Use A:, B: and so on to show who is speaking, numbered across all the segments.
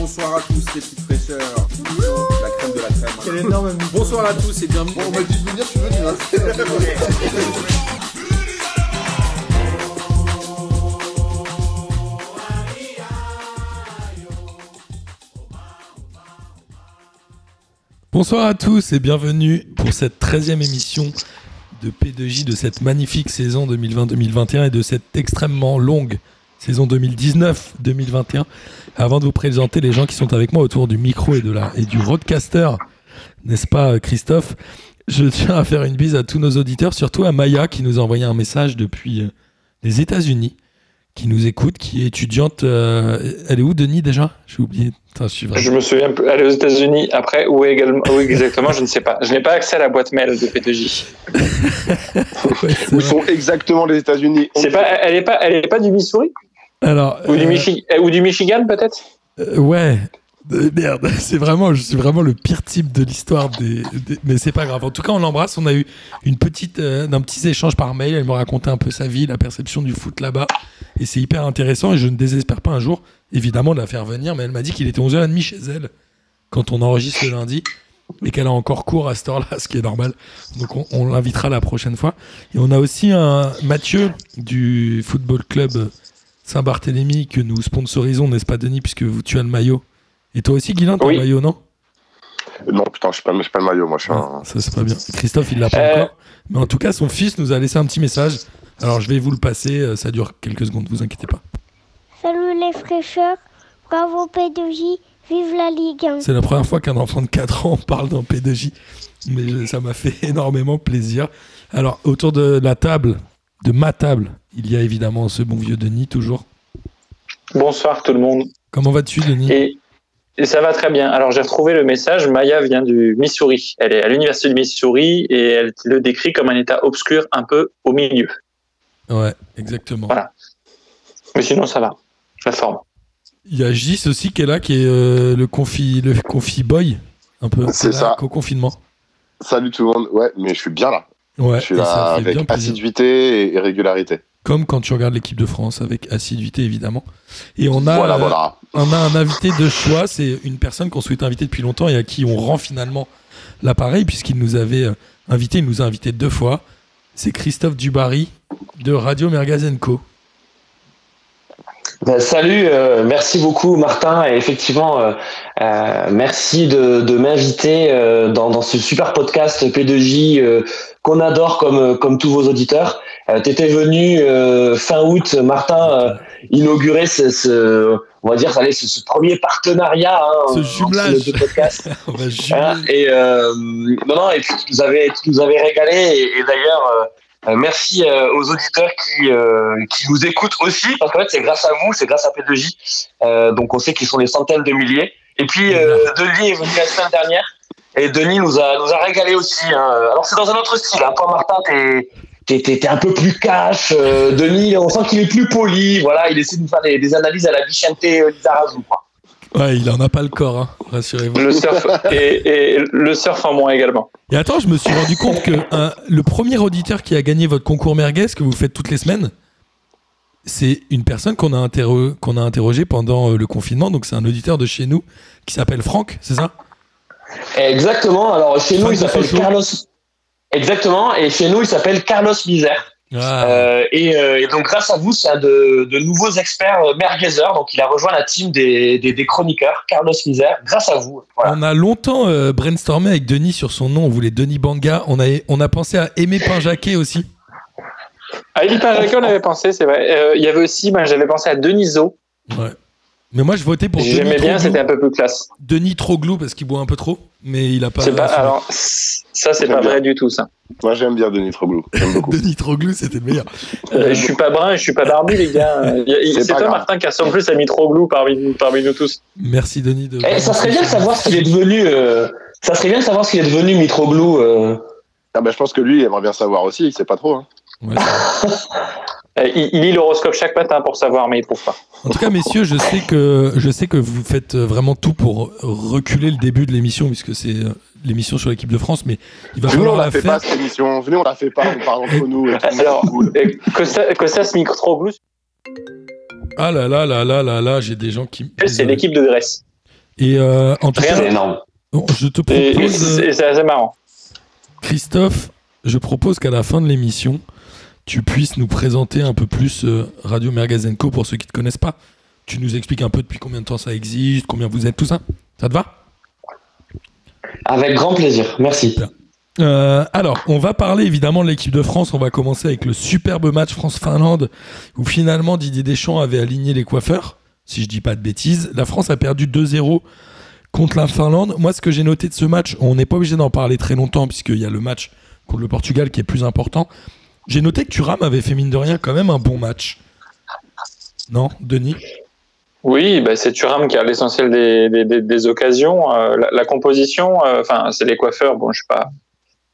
A: Bonsoir à tous les petites fraîcheurs. La crème de la crème.
B: Quel énorme
A: Bonsoir à tous et bienvenue.
C: Bon, on m'a dit de venir, je suis venu. Hein.
B: Bonsoir à tous et bienvenue pour cette 13e émission de P2J de cette magnifique saison 2020-2021 et de cette extrêmement longue saison 2019-2021. Avant de vous présenter les gens qui sont avec moi autour du micro et, de la, et du roadcaster, n'est-ce pas Christophe? Je tiens à faire une bise à tous nos auditeurs, surtout à Maya qui nous a envoyé un message depuis euh, les États-Unis, qui nous écoute, qui est étudiante. euh, elle est où Denis déjà? J'ai oublié. Putain, je suis.
D: Je me souviens plus. Elle est aux États-Unis. Après, où, est également, où exactement, je ne sais pas. Je n'ai pas accès à la boîte mail de P2J.
B: Ouais, c'est
C: Où
B: vrai.
C: sont exactement les États-Unis?
D: Pas, elle n'est pas, elle est pas du Missouri?
B: Alors,
D: ou, du
B: euh,
D: Michi- euh, ou du Michigan peut-être?
B: Euh, ouais. Merde, c'est vraiment, je suis vraiment le pire type de l'histoire des, des- mais c'est pas grave. En tout cas, on l'embrasse. On a eu une petite, euh, un petit échange par mail. Elle me racontait un peu sa vie, la perception du foot là-bas, et c'est hyper intéressant. Et je ne désespère pas un jour, évidemment, de la faire venir. Mais elle m'a dit qu'il était 11h30 chez elle quand on enregistre le lundi et qu'elle a encore cours à cette heure-là, ce qui est normal. Donc on, on l'invitera la prochaine fois. Et on a aussi un Mathieu du football club Saint-Barthélemy que nous sponsorisons, n'est-ce pas Denis, puisque vous, tu as le maillot. Et toi aussi, Guilain, tu as
D: Oui.
B: le maillot, non?
C: Non, putain, je suis pas, je suis pas le maillot, moi, je suis un.
B: Ah, Ça, c'est pas bien. Christophe, il l'a pas
D: Euh.
B: encore. Mais en tout cas, son fils nous a laissé un petit message. Alors, je vais vous le passer. euh, Ça dure quelques secondes, vous inquiétez pas.
E: Salut les fraîcheurs, bravo P2J, vive la Ligue 1.
B: C'est la première fois qu'un enfant de 4 ans parle d'un P2J. Mais ça m'a fait énormément plaisir. Alors, autour de la table, de ma table, il y a évidemment ce bon vieux Denis, toujours.
D: Bonsoir tout le monde.
B: Comment vas-tu, Denis?
D: Et, et ça va très bien. Alors j'ai retrouvé le message. Maya vient du Missouri. Elle est à l'université du Missouri et elle le décrit comme un état obscur un peu au milieu.
B: Ouais, exactement.
D: Voilà. Mais sinon ça va. La forme.
B: Il y a Gis aussi qui est là, qui est euh, le confi, le confi boy, un peu.
C: C'est
B: Là,
C: ça.
B: Au confinement.
C: Salut tout le monde. Ouais, mais je suis bien là.
B: Ouais,
C: je suis là avec assiduité et régularité.
B: Comme quand tu regardes l'équipe de France avec assiduité évidemment. Et on a,
C: voilà,
B: euh,
C: voilà.
B: on a un invité de choix, c'est une personne qu'on souhaitait inviter depuis longtemps et à qui on rend finalement l'appareil puisqu'il nous avait euh, invité, il nous a invité deux fois. C'est Christophe Dubarry de Radio Mergazenco.
F: Ben, salut, euh, merci beaucoup Martin et effectivement euh, euh, merci de, de m'inviter euh, dans, dans ce super podcast P2J euh, qu'on adore comme comme tous vos auditeurs. Euh, T'étais venu euh, fin août, Martin, euh, inaugurer ce, ce on va dire allez, ce, ce premier partenariat hein,
B: Ce jumelage. va juger.
F: Hein, et euh, non, non, et puis tu nous avais, tu nous avais régalé. Et, et d'ailleurs, euh, merci euh, aux auditeurs qui, euh, qui nous écoutent aussi, parce qu'en fait, c'est grâce à vous, c'est grâce à P2J. Euh, donc, on sait qu'ils sont des centaines de milliers. Et puis, euh, Denis est venu la semaine dernière. Et Denis nous a, nous a régalé aussi. hein. Alors, c'est dans un autre style. Hein. Toi, Martin, t'es. T'es, un peu plus cash, euh, Denis, on sent qu'il est plus poli, voilà, il essaie de nous faire des, des analyses à la Vicente Lizarazu, quoi.
B: Ouais, il en a pas le corps, hein, rassurez-vous.
D: Le surf et, et le surf en moins également.
B: Et attends, je me suis rendu compte que un- le premier auditeur qui a gagné votre concours merguez que vous faites toutes les semaines, c'est une personne qu'on a, interro- qu'on a interrogé pendant euh, le confinement. Donc c'est un auditeur de chez nous qui s'appelle Franck, c'est ça?
F: Exactement. Alors chez nous, il s'appelle. Carlos. Exactement. Et chez nous, il s'appelle Carlos Misère.
B: Ah,
F: Euh, et, euh, et donc grâce à vous, c'est un de, de nouveaux experts euh, merguezers. Donc il a rejoint la team des, des, des chroniqueurs, Carlos Misère. Grâce à vous. Voilà.
B: On a longtemps euh, brainstormé avec Denis sur son nom. On voulait Denis Banga. On a, on a pensé à Aimé Pinjaquet aussi.
D: À Elie Pinjaquet, on avait pensé, c'est vrai. Euh, Il y avait aussi, moi, j'avais pensé à Deniso.
B: Ouais. Mais moi, je votais pour Denis
D: J'aimais bien, c'était un peu plus classe.
B: Denis Troglou parce qu'il boit un peu trop. Mais il a pas.
D: C'est pas, alors, ça, c'est pas
C: bien.
D: vrai du tout, ça.
C: Moi, j'aime bien Denis Troglou. J'aime beaucoup.
B: Denis Troglou, c'était le meilleur.
D: Euh, je suis pas brun et je suis pas barbu, les gars.
C: C'est pas
D: toi,
C: grave.
D: Martin, qui ressemble plus à Mitroglou parmi, parmi nous tous.
B: Merci Denis de.
F: Eh, ça serait bien de savoir ce qu'il est devenu. euh, ça serait bien de savoir ce qu'il est devenu Mitroglou. euh.
C: Ah bah, je pense que lui, il aimerait bien savoir aussi. Il sait pas trop. Hein.
B: Ouais,
D: Euh, Il, il lit l'horoscope chaque matin pour savoir, mais il trouve pas.
B: En tout cas, messieurs, je sais que je sais que vous faites euh, vraiment tout pour reculer le début de l'émission, puisque c'est euh, l'émission sur l'équipe de France, mais il va
C: Venez, on
B: falloir
C: la
B: la
C: fait
B: faire.
C: pas cette émission. Venez, on la fait pas. On parle entre nous. Et tout.
D: Alors, euh, Costas Mitroglou,
B: Ah là là là là là là, j'ai des gens qui.
D: c'est l'équipe de Grèce.
B: Et euh, en tout
D: Rien
B: cas,
G: C'est énorme.
B: bon, je te propose, euh,
D: et c'est assez marrant.
B: Christophe, je propose qu'à la fin de l'émission, tu puisses nous présenter un peu plus euh, Radio Mergazenco pour ceux qui ne te connaissent pas. Tu nous expliques un peu depuis combien de temps ça existe, combien vous êtes, tout ça. Ça te va?
G: Avec grand plaisir. Merci.
B: Euh, alors, on va parler évidemment de l'équipe de France. On va commencer avec le superbe match France-Finlande où finalement Didier Deschamps avait aligné les coiffeurs, si je dis pas de bêtises. La France a perdu 2-0 contre la Finlande. Moi, ce que j'ai noté de ce match, on n'est pas obligé d'en parler très longtemps puisqu'il y a le match contre le Portugal qui est plus important. J'ai noté que Thuram avait fait mine de rien quand même un bon match. Non, Denis?
D: Oui, bah, c'est Thuram qui a l'essentiel des, occasions. Euh, la, composition, euh, enfin, c'est les coiffeurs. Bon, je sais pas,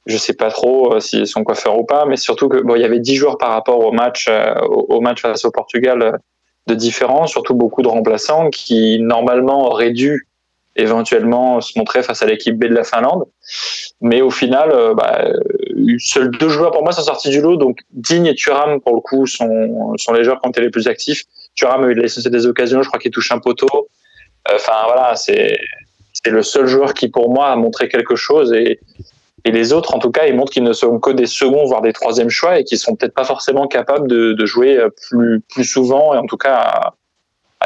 D: je sais pas trop euh, s'ils sont coiffeurs ou pas, mais surtout que bon, il y avait 10 joueurs par rapport au match, euh, au, match face au Portugal de différents, surtout beaucoup de remplaçants qui normalement auraient dû éventuellement se montrer face à l'équipe B de la Finlande. Mais au final, euh, bah, euh, seuls deux joueurs pour moi sont sortis du lot. Donc Digne et Thuram, pour le coup, sont, sont les joueurs qui ont été les plus actifs. Thuram a eu l'essentiel des occasions, je crois qu'il touche un poteau. Enfin voilà, c'est le seul joueur qui pour moi a montré quelque chose et, et les autres en tout cas ils montrent qu'ils ne sont que des seconds voire des troisièmes choix et qu'ils sont peut-être pas forcément capables de, jouer plus plus souvent et en tout cas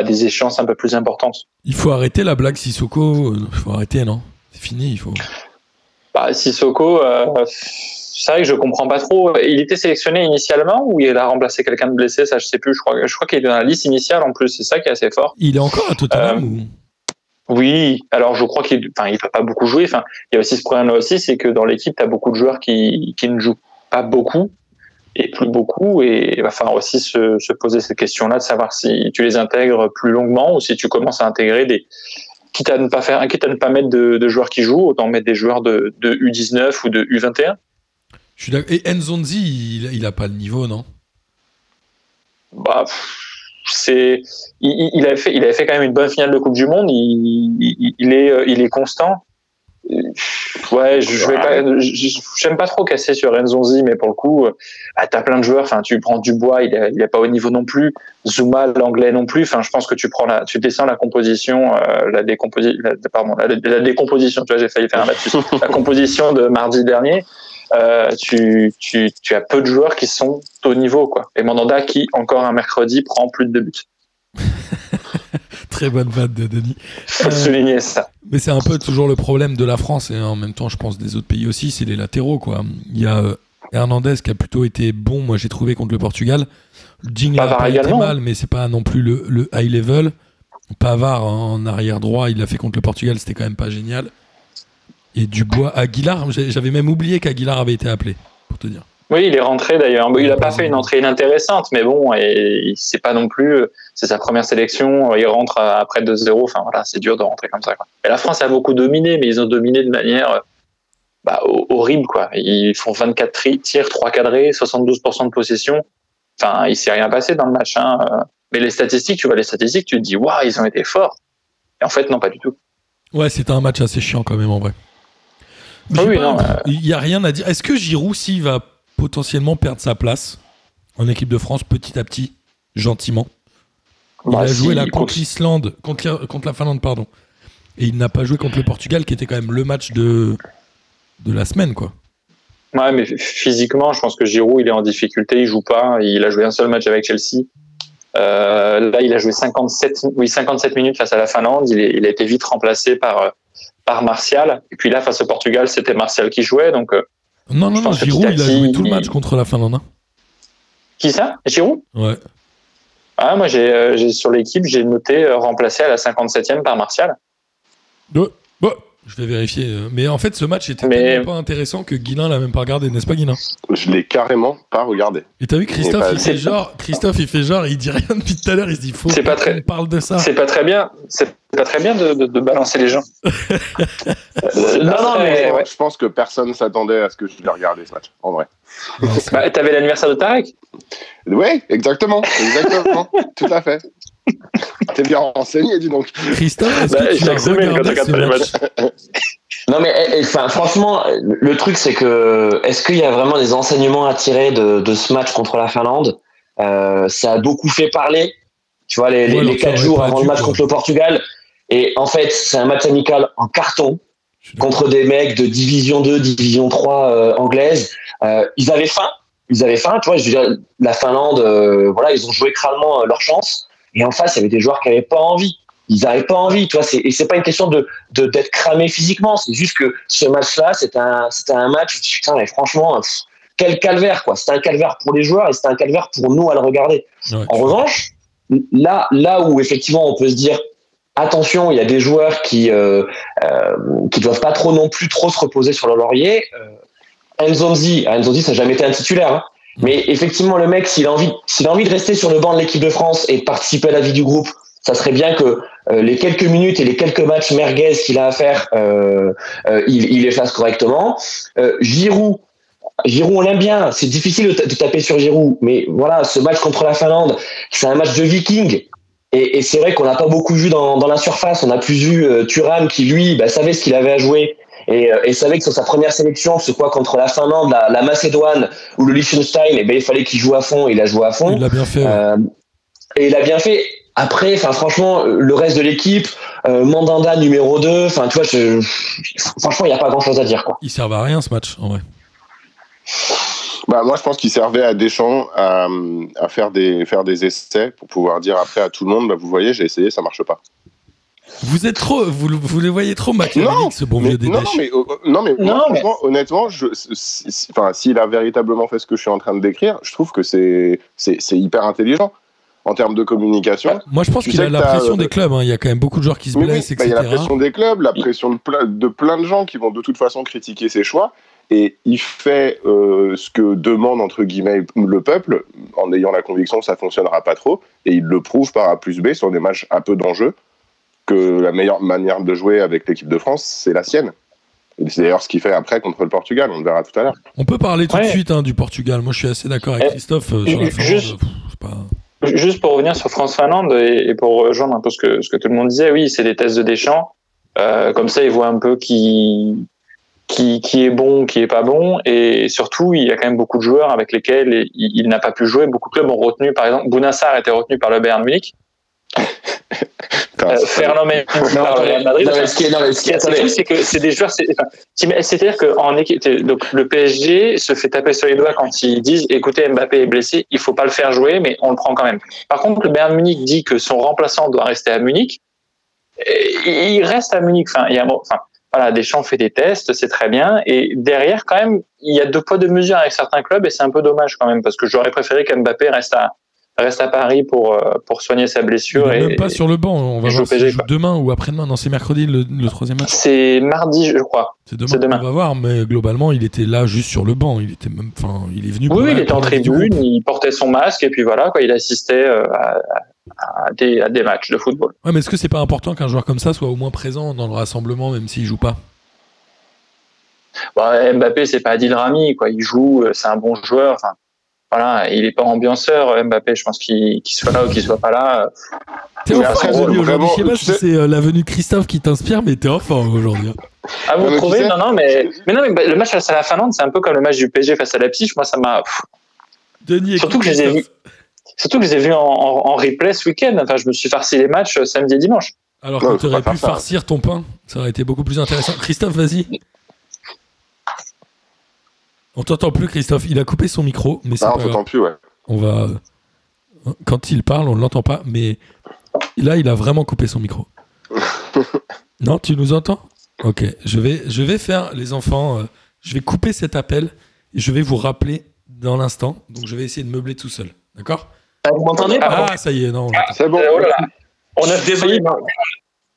D: à des échéances un peu plus importantes.
B: Il faut arrêter la blague Sissoko. Il faut arrêter, non? C'est fini, il faut.
D: Bah, Sissoko, euh, c'est vrai que je comprends pas trop. Il était sélectionné initialement ou il a remplacé quelqu'un de blessé Ça, je sais plus. Je crois, je crois qu'il est dans la liste initiale en plus. C'est ça qui est assez fort.
B: Il est encore à Tottenham
D: Euh,
B: ou...
D: Oui, alors je crois qu'il enfin, il peut pas beaucoup jouer. Enfin, il y a aussi ce problème-là aussi, c'est que dans l'équipe, tu as beaucoup de joueurs qui, qui ne jouent pas beaucoup et plus beaucoup. Et il va falloir aussi se, se poser cette question-là de savoir si tu les intègres plus longuement ou si tu commences à intégrer des. Quitte à ne pas faire, quitte à ne pas mettre de, de joueurs qui jouent, autant mettre des joueurs de, de U19 ou de U21.
B: Je suis. Et Nzonzi, il, il a pas le niveau, non?
D: Bah, c'est, il, il avait fait, il avait fait quand même une bonne finale de Coupe du Monde. Il, il, il est, euh, il est constant. Ouais, je, je vais pas, j'aime pas trop casser sur Renzonzi, mais pour le coup, bah, t'as plein de joueurs. Enfin, tu prends Dubois, il est, il est pas au niveau non plus. Zuma, l'anglais non plus. Enfin, je pense que tu prends la, tu descends la composition, euh, la décomposition, pardon, la, la décomposition. Tu vois, j'ai failli faire un lapsus. la composition de mardi dernier. Euh, tu, tu, tu as peu de joueurs qui sont au niveau, quoi. Et Mandanda qui, encore un mercredi, prend plus de deux buts.
B: Très bonne vanne de Denis.
D: Faut
B: Euh,
D: souligner ça.
B: Mais c'est un peu toujours le problème de la France et en même temps, je pense, des autres pays aussi, c'est les latéraux, quoi. Il y a euh, Hernandez qui a plutôt été bon, moi j'ai trouvé contre le Portugal. Digne a été
D: également.
B: mal, mais c'est pas non plus le, le high level. Pavard en arrière droit, il l'a fait contre le Portugal, c'était quand même pas génial. Et Dubois, Aguilar, j'avais même oublié qu'Aguilar avait été appelé, pour te dire.
D: Oui, il est rentré d'ailleurs. Il a pas fait une entrée inintéressante, mais bon, et c'est pas non plus. C'est sa première sélection. Il rentre à- après 2-0. Enfin voilà, c'est dur de rentrer comme ça. Quoi. Et la France a beaucoup dominé, mais ils ont dominé de manière euh, bah, ho- horrible. Quoi. Ils font 24 tri- tirs, 3 cadrés, 72% de possession. Enfin, il s'est rien passé dans le match. Hein. euh. Mais les statistiques, tu vois les statistiques, tu te dis waouh, ils ont été forts. Et en fait, non, pas du tout.
B: Ouais, c'était un match assez chiant quand même en vrai. J'ai
D: oui,
B: pas-
D: non, euh,
B: Il y a rien à dire. Est-ce que Giroud, s'il va potentiellement perdre sa place en équipe de France petit à petit, gentiment Il
D: Bah,
B: a joué là contre l'Islande, contre, la- contre la Finlande, pardon. Et il n'a pas joué contre le Portugal, qui était quand même le match de, de la semaine, quoi.
D: Ouais, mais physiquement, je pense que Giroud, il est en difficulté, il joue pas. Il a joué un seul match avec Chelsea. Euh, là, il a joué 57, oui, 57 minutes face à la Finlande. Il, est- il a été vite remplacé par, par Martial. Et puis là, face au Portugal, c'était Martial qui jouait. Donc, euh,
B: Non, non, non, Giroud, il a joué tout le match contre la Finlande. hein.
D: qui ça? Giroud?
B: Ouais.
D: Ah, moi, j'ai, euh, j'ai sur l'équipe, j'ai noté euh, remplacé à la 57e par Martial.
B: Ouais. Je vais vérifier. euh, Mais en fait, ce match était
D: Mais-
B: tellement pas intéressant que Guilin l'a même pas regardé, n'est-ce pas, Guilin?
C: Je l'ai carrément pas regardé.
B: Et t'as vu, Christophe,
C: pas-
B: il fait genre, Christophe, il fait genre, il dit rien depuis tout à l'heure, il se dit, faut
D: C'est pas très-
B: qu'on parle de ça.
D: C'est pas très bien. C'est pas très bien de, de- de balancer les gens.
G: non, non, mais
D: ouais.
C: Je pense que personne s'attendait à ce que je l'ai regardé ce match, en vrai.
D: Bah, t'avais l'anniversaire de Tarek?
C: Oui, exactement, exactement, tout à fait. T'es bien renseigné, dis donc.
B: Christophe, est-ce
D: Bah,
B: que tu as
D: semaine, quand
B: regardé
D: t'as
B: ce
D: regardé le
B: match
G: Non mais eh, eh, enfin, franchement, le truc c'est que est-ce qu'il y a vraiment des enseignements à tirer de, de ce match contre la Finlande? Euh, Ça a beaucoup fait parler. Tu vois, les,
B: Ouais,
G: les, les quatre jours avant le match contre le Portugal.
F: Et en fait, c'est un match amical en carton. Contre des mecs de division 2, division 3 euh, anglaise. Euh, ils avaient faim. Ils avaient faim. Tu vois, je veux dire, la Finlande, euh, voilà, ils ont joué crânement euh, leur chance. Et en face, il y avait des joueurs qui n'avaient pas envie. Ils n'avaient pas envie. Tu vois, et c'est pas une question de, de, d'être cramé physiquement. C'est juste que ce match-là, c'était un, un match te dis, putain, mais franchement, pff, quel calvaire, quoi. C'était un calvaire pour les joueurs et c'était un calvaire pour nous à le regarder.
B: Ouais.
F: En revanche, là, là où effectivement on peut se dire attention, il y a des joueurs qui euh, euh, doivent pas trop non plus trop se reposer sur leur laurier. Euh, Nzonzi, ah, ça n'a jamais été un titulaire, hein. mais effectivement le mec, s'il a envie, a envie de rester sur le banc de l'équipe de France et de participer à la vie du groupe, ça serait bien que euh, les quelques minutes et les quelques matchs merguez qu'il a à faire, euh, il, il les fasse correctement. Giroud, Giroud, on l'aime bien. C'est difficile de taper sur Giroud, mais voilà, ce match contre la Finlande, c'est un match de Viking. Et, et c'est vrai qu'on n'a pas beaucoup vu dans, dans la surface. On a plus vu euh, Thuram qui lui bah, savait ce qu'il avait à jouer et, euh, et savait que sur sa première sélection, ce quoi contre la Finlande, la, la Macédoine ou le Liechtenstein, et ben il fallait qu'il joue à fond. Il a joué à fond.
B: Il l'a bien fait.
F: Euh, et il a bien fait. Après, enfin franchement, le reste de l'équipe, euh, Mandanda numéro 2, enfin tu vois, je, franchement, il n'y a pas grand chose à dire quoi.
B: Il servait à rien ce match, en vrai.
C: Bah, moi, je pense qu'il servait à Deschamps à, à faire, des, faire des essais pour pouvoir dire après à tout le monde bah, Vous voyez, j'ai essayé, ça marche pas.
B: Vous êtes trop, vous, le- vous les voyez trop machiavéliques, ce bon
C: mais,
B: vieux
C: non, mais, euh, non, mais
D: Non, mais-
C: franchement, honnêtement, je, si- si- enfin, s'il a véritablement fait ce que je suis en train de décrire, je trouve que c'est c'est c'est hyper intelligent en termes de communication.
B: Moi, je pense
C: Tu
B: qu'il a la pression
C: euh,
B: des clubs. hein. Il y a quand même beaucoup de joueurs qui se
C: Mais oui,
B: blessent,
C: bah, il y a la
B: etc.
C: pression des clubs, la pression de plein de gens qui vont de toute façon critiquer ses choix. Et il fait euh, ce que demande, entre guillemets, le peuple, en ayant la conviction que ça fonctionnera pas trop. Et il le prouve par A plus B sur des matchs un peu d'enjeu, que la meilleure manière de jouer avec l'équipe de France, c'est la sienne. C'est d'ailleurs ce qu'il fait après contre le Portugal, on le verra tout à l'heure.
B: On peut parler tout de suite hein, du Portugal. Moi, je suis assez d'accord avec
D: Eh,
B: Christophe euh, sur la Finlande.
D: juste-
B: pas-
D: Juste pour revenir sur France-Finlande et, et pour rejoindre un peu ce que, ce que tout le monde disait, oui, c'est des tests de Deschamps. Euh, comme ça, ils voient un peu qui, qui, qui est bon, qui est pas bon. Et surtout, il y a quand même beaucoup de joueurs avec lesquels il, il n'a pas pu jouer. Beaucoup de clubs ont retenu, par exemple, Bounassar était retenu par le Bayern Munich. Euh, Ferland Mendy par le Real Madrid.
F: non, mais ce qui est, non, mais ce qui est,
D: c'est que c'est des joueurs. C'est-à-dire qu'en équipe, t'es- donc le PSG se fait taper sur les doigts quand ils disent "Écoutez, Mbappé est blessé, il faut pas le faire jouer, mais on le prend quand même." Par contre, le Bayern Munich dit que son remplaçant doit rester à Munich. Et il reste à Munich. Enfin, il y a, enfin, voilà, Deschamps fait des tests, c'est très bien. Et derrière, quand même, il y a deux poids deux mesures avec certains clubs, et c'est un peu dommage quand même, parce que j'aurais préféré qu'Mbappé reste à reste à Paris pour euh, pour soigner sa blessure. et,
B: même pas sur le banc. On va voir
D: PSG,
B: joue demain ou après-demain. Non, c'est mercredi le, le troisième match.
D: C'est mardi, je crois.
B: C'est demain. On va voir, mais globalement, il était là juste sur le banc. Il était même, enfin, il est venu. pour
D: Oui, il était en tribune, il portait son masque et puis voilà, quoi, il assistait euh, à, à- à des, à des matchs de football.
B: Ouais, mais est-ce que c'est pas important qu'un joueur comme ça soit au moins présent dans le rassemblement, même s'il joue pas?
D: Bon, Mbappé, c'est pas Adil Rami, quoi, il joue, euh, c'est un bon joueur. Enfin, voilà, il est pas ambianceur, euh, Mbappé. Je pense qu'il soit là ou qu'il soit pas là. euh,
B: T'es aujourd'hui. Je sais pas si c'est la venue de Christophe qui t'inspire, mais t'es en forme aujourd'hui. hein.
D: Ah, vous trouvez Non, non, mais, mais non, mais bah, le match face à la Finlande, c'est un peu comme le match du PSG face à la Psyche. Moi, ça m'a.
B: Denis,
D: Surtout que je les ai
B: Christophe.
D: Surtout que je les ai vus en, en, en replay ce week-end. Enfin, je me suis farci les matchs euh, samedi et dimanche.
B: Alors que tu aurais pu
C: ça.
B: farcir ton pain, ça aurait été beaucoup plus intéressant. Christophe, vas-y. On t'entend plus, Christophe. Il a coupé son micro, mais c'est
C: Ah,
B: pas
C: on t'entend plus, ouais.
B: On va. Quand il parle, on ne l'entend pas, mais là, il a vraiment coupé son micro. non, tu nous entends? Ok, je vais, je vais faire, les enfants, euh, je vais couper cet appel et je vais vous rappeler dans l'instant. Donc, je vais essayer de meubler tout seul. D'accord?
F: Ah, Vous m'entendez
B: Ah, ça y est, non. on l'entend.
C: C'est bon.
D: Euh, oh. On a,
F: Désolé,
D: failli,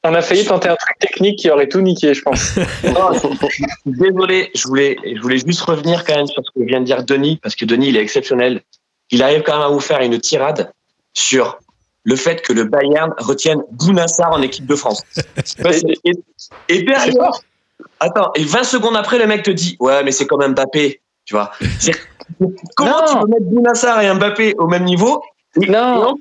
D: on a failli tenter un truc technique qui aurait tout niqué, je pense.
F: Désolé, je voulais, je voulais juste revenir quand même sur ce que vient de dire Denis, parce que Denis, il est exceptionnel. Il arrive quand même à vous faire une tirade sur le fait que le Bayern retienne Bounassar en équipe de France. et, et- derrière, attends, et 20 secondes après, le mec te dit, ouais, mais c'est comme Mbappé, tu vois. Comment
D: Non.
F: tu peux mettre Bounassar et Mbappé au même niveau
D: Non.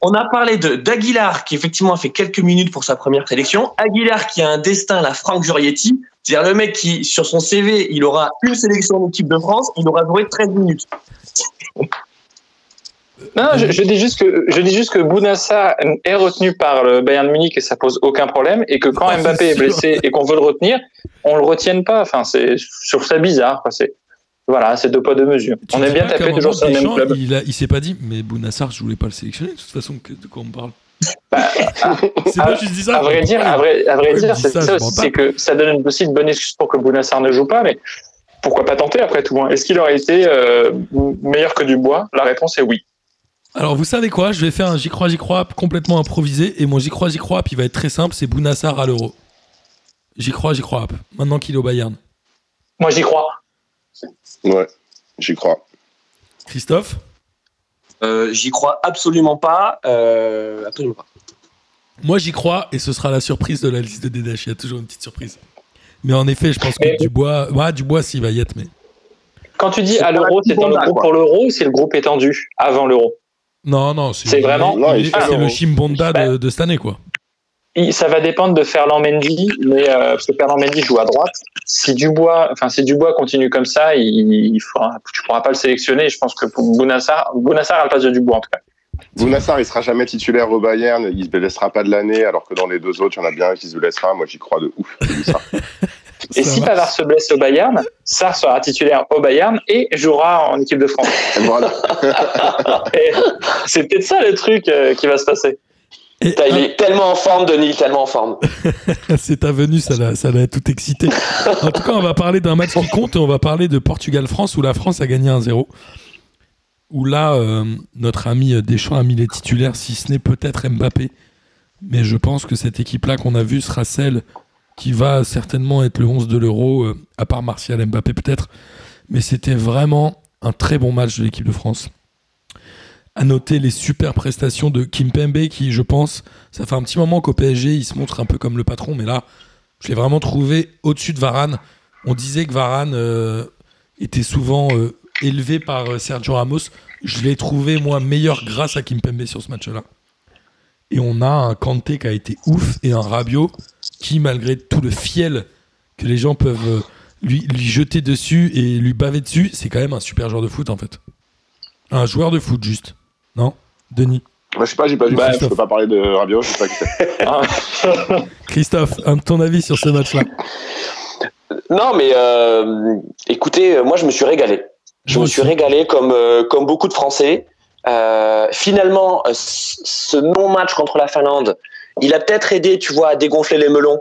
F: on a parlé de d'Aguilar qui effectivement a fait quelques minutes pour sa première sélection. Aguilar qui a un destin, la Franck Jurietti, c'est-à-dire le mec qui sur son CV il aura une sélection en équipe de France, il aura joué 13 minutes.
D: Non, je, je dis juste que je dis juste que Bounassar est retenu par le Bayern Munich et ça pose aucun problème et que quand
B: Ah,
D: Mbappé est blessé et qu'on veut le retenir, on le retienne pas. Enfin, c'est je trouve ça bizarre. C'est voilà, c'est deux poids deux mesures.
B: Tu
D: on aime bien taper toujours sur le même club.
B: Il, a- il s'est pas dit, mais Bounassar, je voulais pas le sélectionner, de toute façon, de quoi on parle.
D: Bah,
B: c'est pas juste ça.
D: À vrai dire, à vrai, à vrai dire, c'est
B: ça,
D: aussi, c'est que ça donne aussi une bonne excuse pour que Bounassar ne joue pas, mais pourquoi pas tenter après tout hein? Est-ce qu'il aurait été euh, meilleur que Dubois? La réponse est oui.
B: Alors, vous savez quoi? Je vais faire un j'y crois, j'y crois complètement improvisé. Et mon j'y crois, j'y crois, il va être très simple c'est Bounassar à l'euro. J'y crois, j'y crois, maintenant qu'il est au Bayern.
D: Moi, j'y crois.
C: Ouais, j'y crois.
B: Christophe
F: Euh, J'y crois absolument pas. euh, absolument pas.
B: Moi, j'y crois, et ce sera la surprise de la liste de Dédèche. Il y a toujours une petite surprise. Mais en effet, je pense que Dubois. Ouais, Dubois, s'il va y être, mais.
D: Quand tu dis à l'euro, c'est dans le groupe pour l'euro ou c'est le groupe étendu avant l'euro?
B: Non, non,
D: C'est vraiment-
B: C'est le Chimbonda de, de cette année, quoi.
D: Ça va dépendre de Ferland Mendy, mais euh, parce que Ferland Mendy joue à droite. Si Dubois, enfin si Dubois continue comme ça, il, il faudra, tu pourras pas le sélectionner. Je pense que pour Bounassar, Bounassar a le passe de Dubois en tout cas.
C: Bounassar, il sera jamais titulaire au Bayern, il se blessera pas de l'année, alors que dans les deux autres, il y en a bien un qui se blessera. Moi, j'y crois de ouf.
D: Et
B: Ça
D: si
B: va.
D: Pavard se blesse au Bayern, Sarr sera titulaire au Bayern et jouera en équipe de France.
C: Voilà.
D: C'est peut-être ça le truc euh, qui va se passer.
B: Et
F: Putain, il est tellement en forme, Denis, tellement en forme.
B: C'est ta venue, ça l'a, ça l'a tout excité. En tout cas, on va parler d'un match qui compte et on va parler de Portugal-France où la France a gagné 1-0. Où là, euh, notre ami Deschamps a mis les titulaires, si ce n'est peut-être Mbappé. Mais je pense que cette équipe-là qu'on a vue sera celle qui va certainement être le 11 de l'Euro, euh, à part Martial Mbappé peut-être. Mais c'était vraiment un très bon match de l'équipe de France. À noter les super prestations de Kim Pembe qui, je pense, ça fait un petit moment qu'au PSG, il se montre un peu comme le patron, mais là, je l'ai vraiment trouvé au-dessus de Varane. On disait que Varane euh, était souvent euh, élevé par euh, Sergio Ramos. Je l'ai trouvé, moi, meilleur grâce à Kim Pembe sur ce match-là. Et on a un Kanté qui a été ouf et un Rabiot qui, malgré tout le fiel que les gens peuvent lui, lui jeter dessus et lui baver dessus, c'est quand même un super joueur de foot, en fait. Un joueur de foot, juste. Non Denis
C: Moi, je sais pas, j'ai pas vu.
B: Bah,
C: je peux pas parler de Rabiot, je sais pas qui c'est.
D: Hein.
B: Christophe, un- ton avis sur ce match-là?
F: Non, mais euh, écoutez, moi, je me suis régalé. Je
B: Moi
F: me suis
B: aussi.
F: régalé comme, euh, comme beaucoup de Français. Euh, finalement, ce non-match contre la Finlande, il a peut-être aidé, tu vois, à dégonfler les melons.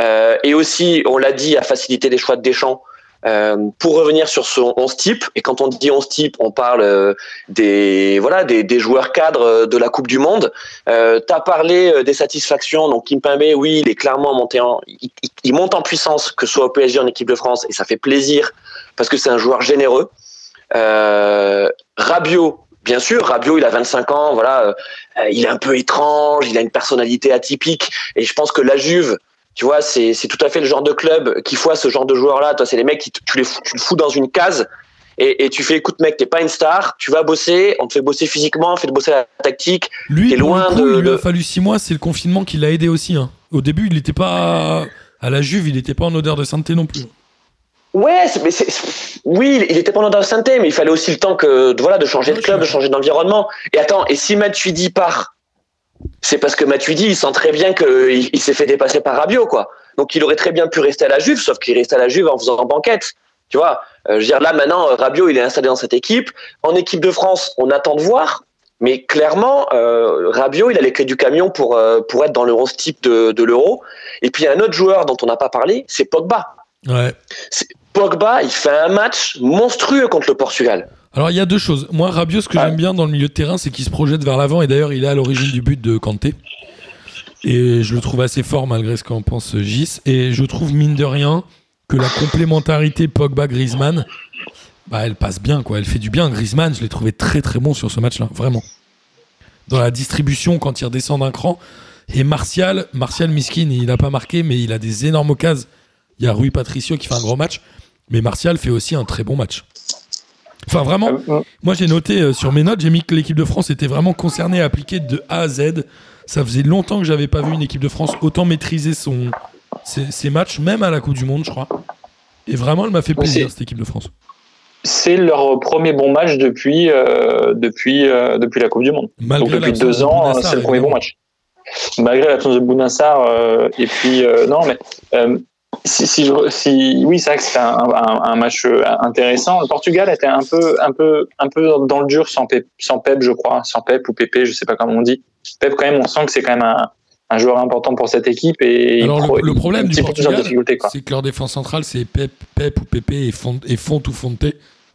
F: Euh, et aussi, on l'a dit, à faciliter les choix de Deschamps. Euh, pour revenir sur son 11 type, et quand on dit 11 type, on parle euh, des, voilà, des, joueurs cadres euh, de la Coupe du Monde. Euh, tu as parlé des satisfactions, donc Kimpembe, oui, il est clairement monté en, il, monte en puissance, que ce soit au PSG en équipe de France, et ça fait plaisir parce que c'est un joueur généreux. Euh, Rabiot, bien sûr, Rabiot, il a 25 ans, voilà, il est un peu étrange, il a une personnalité atypique, et je pense que la Juve, tu vois, c'est tout à fait le genre de club qui voit ce genre de joueurs-là. Toi, c'est les mecs qui tu les fous, tu le fous dans une case. Et, et tu fais, écoute mec, t'es pas une star, tu vas bosser, on te fait bosser physiquement, on fait te bosser la tactique,
B: Lui,
F: T'es
B: pour
F: loin
B: le coup,
F: de-
B: il lui a fallu six mois. C'est le confinement qui l'a aidé aussi. hein. Au début, il n'était pas à la Juve, il n'était pas en odeur de sainteté non plus.
F: Ouais, mais oui, il était pendant le synthé, mais il fallait aussi le temps que, de- voilà, de changer de club, de changer d'environnement. Et attends, et si Matuidi part, c'est parce que Matuidi, il sent très bien qu'il il s'est fait dépasser par Rabiot, quoi. Donc il aurait très bien pu rester à la Juve, sauf qu'il reste à la Juve en faisant banquette. Tu vois, Euh, je veux dire, là maintenant, euh, Rabiot, il est installé dans cette équipe. En équipe de France, on attend de voir. Mais clairement, euh, Rabiot, il a les clés du camion pour, euh, pour être dans le 11 type de, de l'Euro. Et puis, il y a un autre joueur dont on n'a pas parlé, c'est Pogba.
B: Ouais.
F: Pogba, il fait un match monstrueux contre le Portugal.
B: Alors, il y a deux choses. Moi, Rabiot, ce que j'aime bien dans le milieu de terrain, c'est qu'il se projette vers l'avant. Et d'ailleurs, il est à l'origine du but de Kanté. Et je le trouve assez fort, malgré ce qu'en pense Gis. Et je trouve, mine de rien, que la complémentarité Pogba-Griezmann, bah, elle passe bien, quoi. Elle fait du bien. Griezmann, je l'ai trouvé très, très bon sur ce match-là. Vraiment. Dans la distribution, quand il redescend d'un cran. Et Martial, Martial Miskin, il n'a pas marqué, mais il a des énormes occasions. Il y a Rui Patricio qui fait un gros match. Mais Martial fait aussi un très bon match. Enfin, vraiment,
D: Euh,
B: moi j'ai noté euh, sur mes notes, j'ai mis que l'équipe de France était vraiment concernée, appliquée de A à Z. Ça faisait longtemps que j'avais pas vu une équipe de France autant maîtriser son, ses, ses matchs, même à la Coupe du Monde, je crois. Et vraiment, elle m'a fait plaisir, cette équipe de France.
D: c'est leur premier bon match depuis euh, depuis euh, depuis la Coupe du Monde.
B: Malgré
D: Donc depuis deux
B: de
D: ans, c'est le premier bon match. Malgré l'absence de Bounassar, et puis non, mais si, si, si- oui, c'est vrai que c'était un, un- un match euh, intéressant. Le Portugal était un peu un peu un peu dans le dur sans Pep, sans Pep, je crois, sans Pep ou Pépé, je sais pas comment on dit. Pep quand même, on sent que c'est quand même un, un joueur important pour cette équipe et
B: Alors,
D: pro-
B: le, problème du Portugal, c'est que leur défense centrale, c'est Pep, Pep ou Pépé et Font, et Font ou Fonte.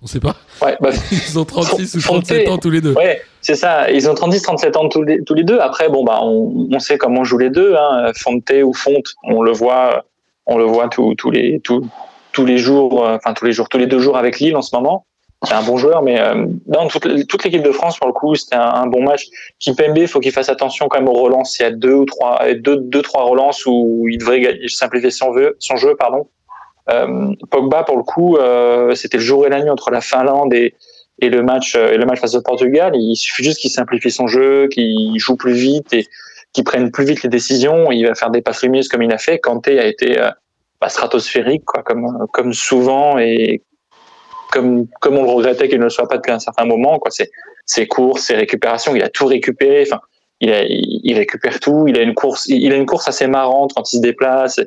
B: On sait pas.
D: Ouais, bah,
B: Ils ont 36 ou
D: Fonte.
B: 37 ans tous les deux.
D: Ouais, c'est ça. Ils ont 36, 37 ans tous les, tous les deux. Après, bon, bah, on, on sait comment jouent les deux. Hein. Fonte ou Fonte, on le voit, on le voit tous, les, tous, les jours, euh, enfin tous les jours, tous les deux jours avec Lille en ce moment. C'est un bon joueur, mais euh, non, toute, toute l'équipe de France pour le coup, c'était un, bon match. Kimpembe, il faut qu'il fasse attention quand même aux relances. Il y a deux ou trois, deux, deux trois relances où il devrait simplifier son jeu, son jeu, pardon. Euh, Pogba, pour le coup, euh, c'était le jour et la nuit entre la Finlande et, et le match euh, et le match face au Portugal. Il suffit juste qu'il simplifie son jeu, qu'il joue plus vite et qu'il prenne plus vite les décisions. Il va faire des passes lumineuses comme il a fait. Kanté a été euh, bah, stratosphérique, quoi, comme comme souvent et comme comme on le regrettait qu'il ne le soit pas depuis un certain moment. Quoi, c'est ses courses, ses récupérations, il a tout récupéré. Enfin, il, a, il, récupère tout. Il a une course, il a une course assez marrante quand il se déplace.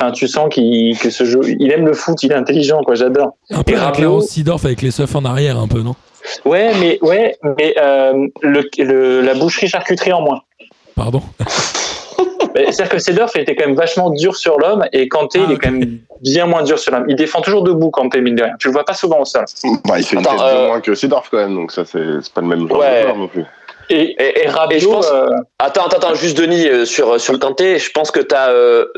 D: Enfin, tu sens qu'il que ce jeu, il aime le foot, il est intelligent, quoi. J'adore.
B: Un peu
D: Rabiot-
B: Sidorf avec les seufs en arrière, un peu, non?
D: Ouais, mais ouais, mais euh, le, le, la boucherie charcuterie en moins.
B: Pardon.
D: C'est-à-dire que Sedorf il était quand même vachement dur sur l'homme et Kanté
B: Ah,
D: il est
B: ok.
D: quand même bien moins dur sur l'homme. Il défend toujours debout Kanté mine de rien. Tu le vois pas souvent au sol.
C: Bah, il fait une tête
F: euh,
C: de moins que Sidorf quand même, donc ça c'est pas le même genre
F: Ouais.
C: de joueur non plus.
D: Et,
F: Et-
D: et,
F: et
D: Rabiot,
F: je pense-
D: euh,
F: Attends, attends, attends, juste Denis euh, sur sur le Kanté. Je pense que tu as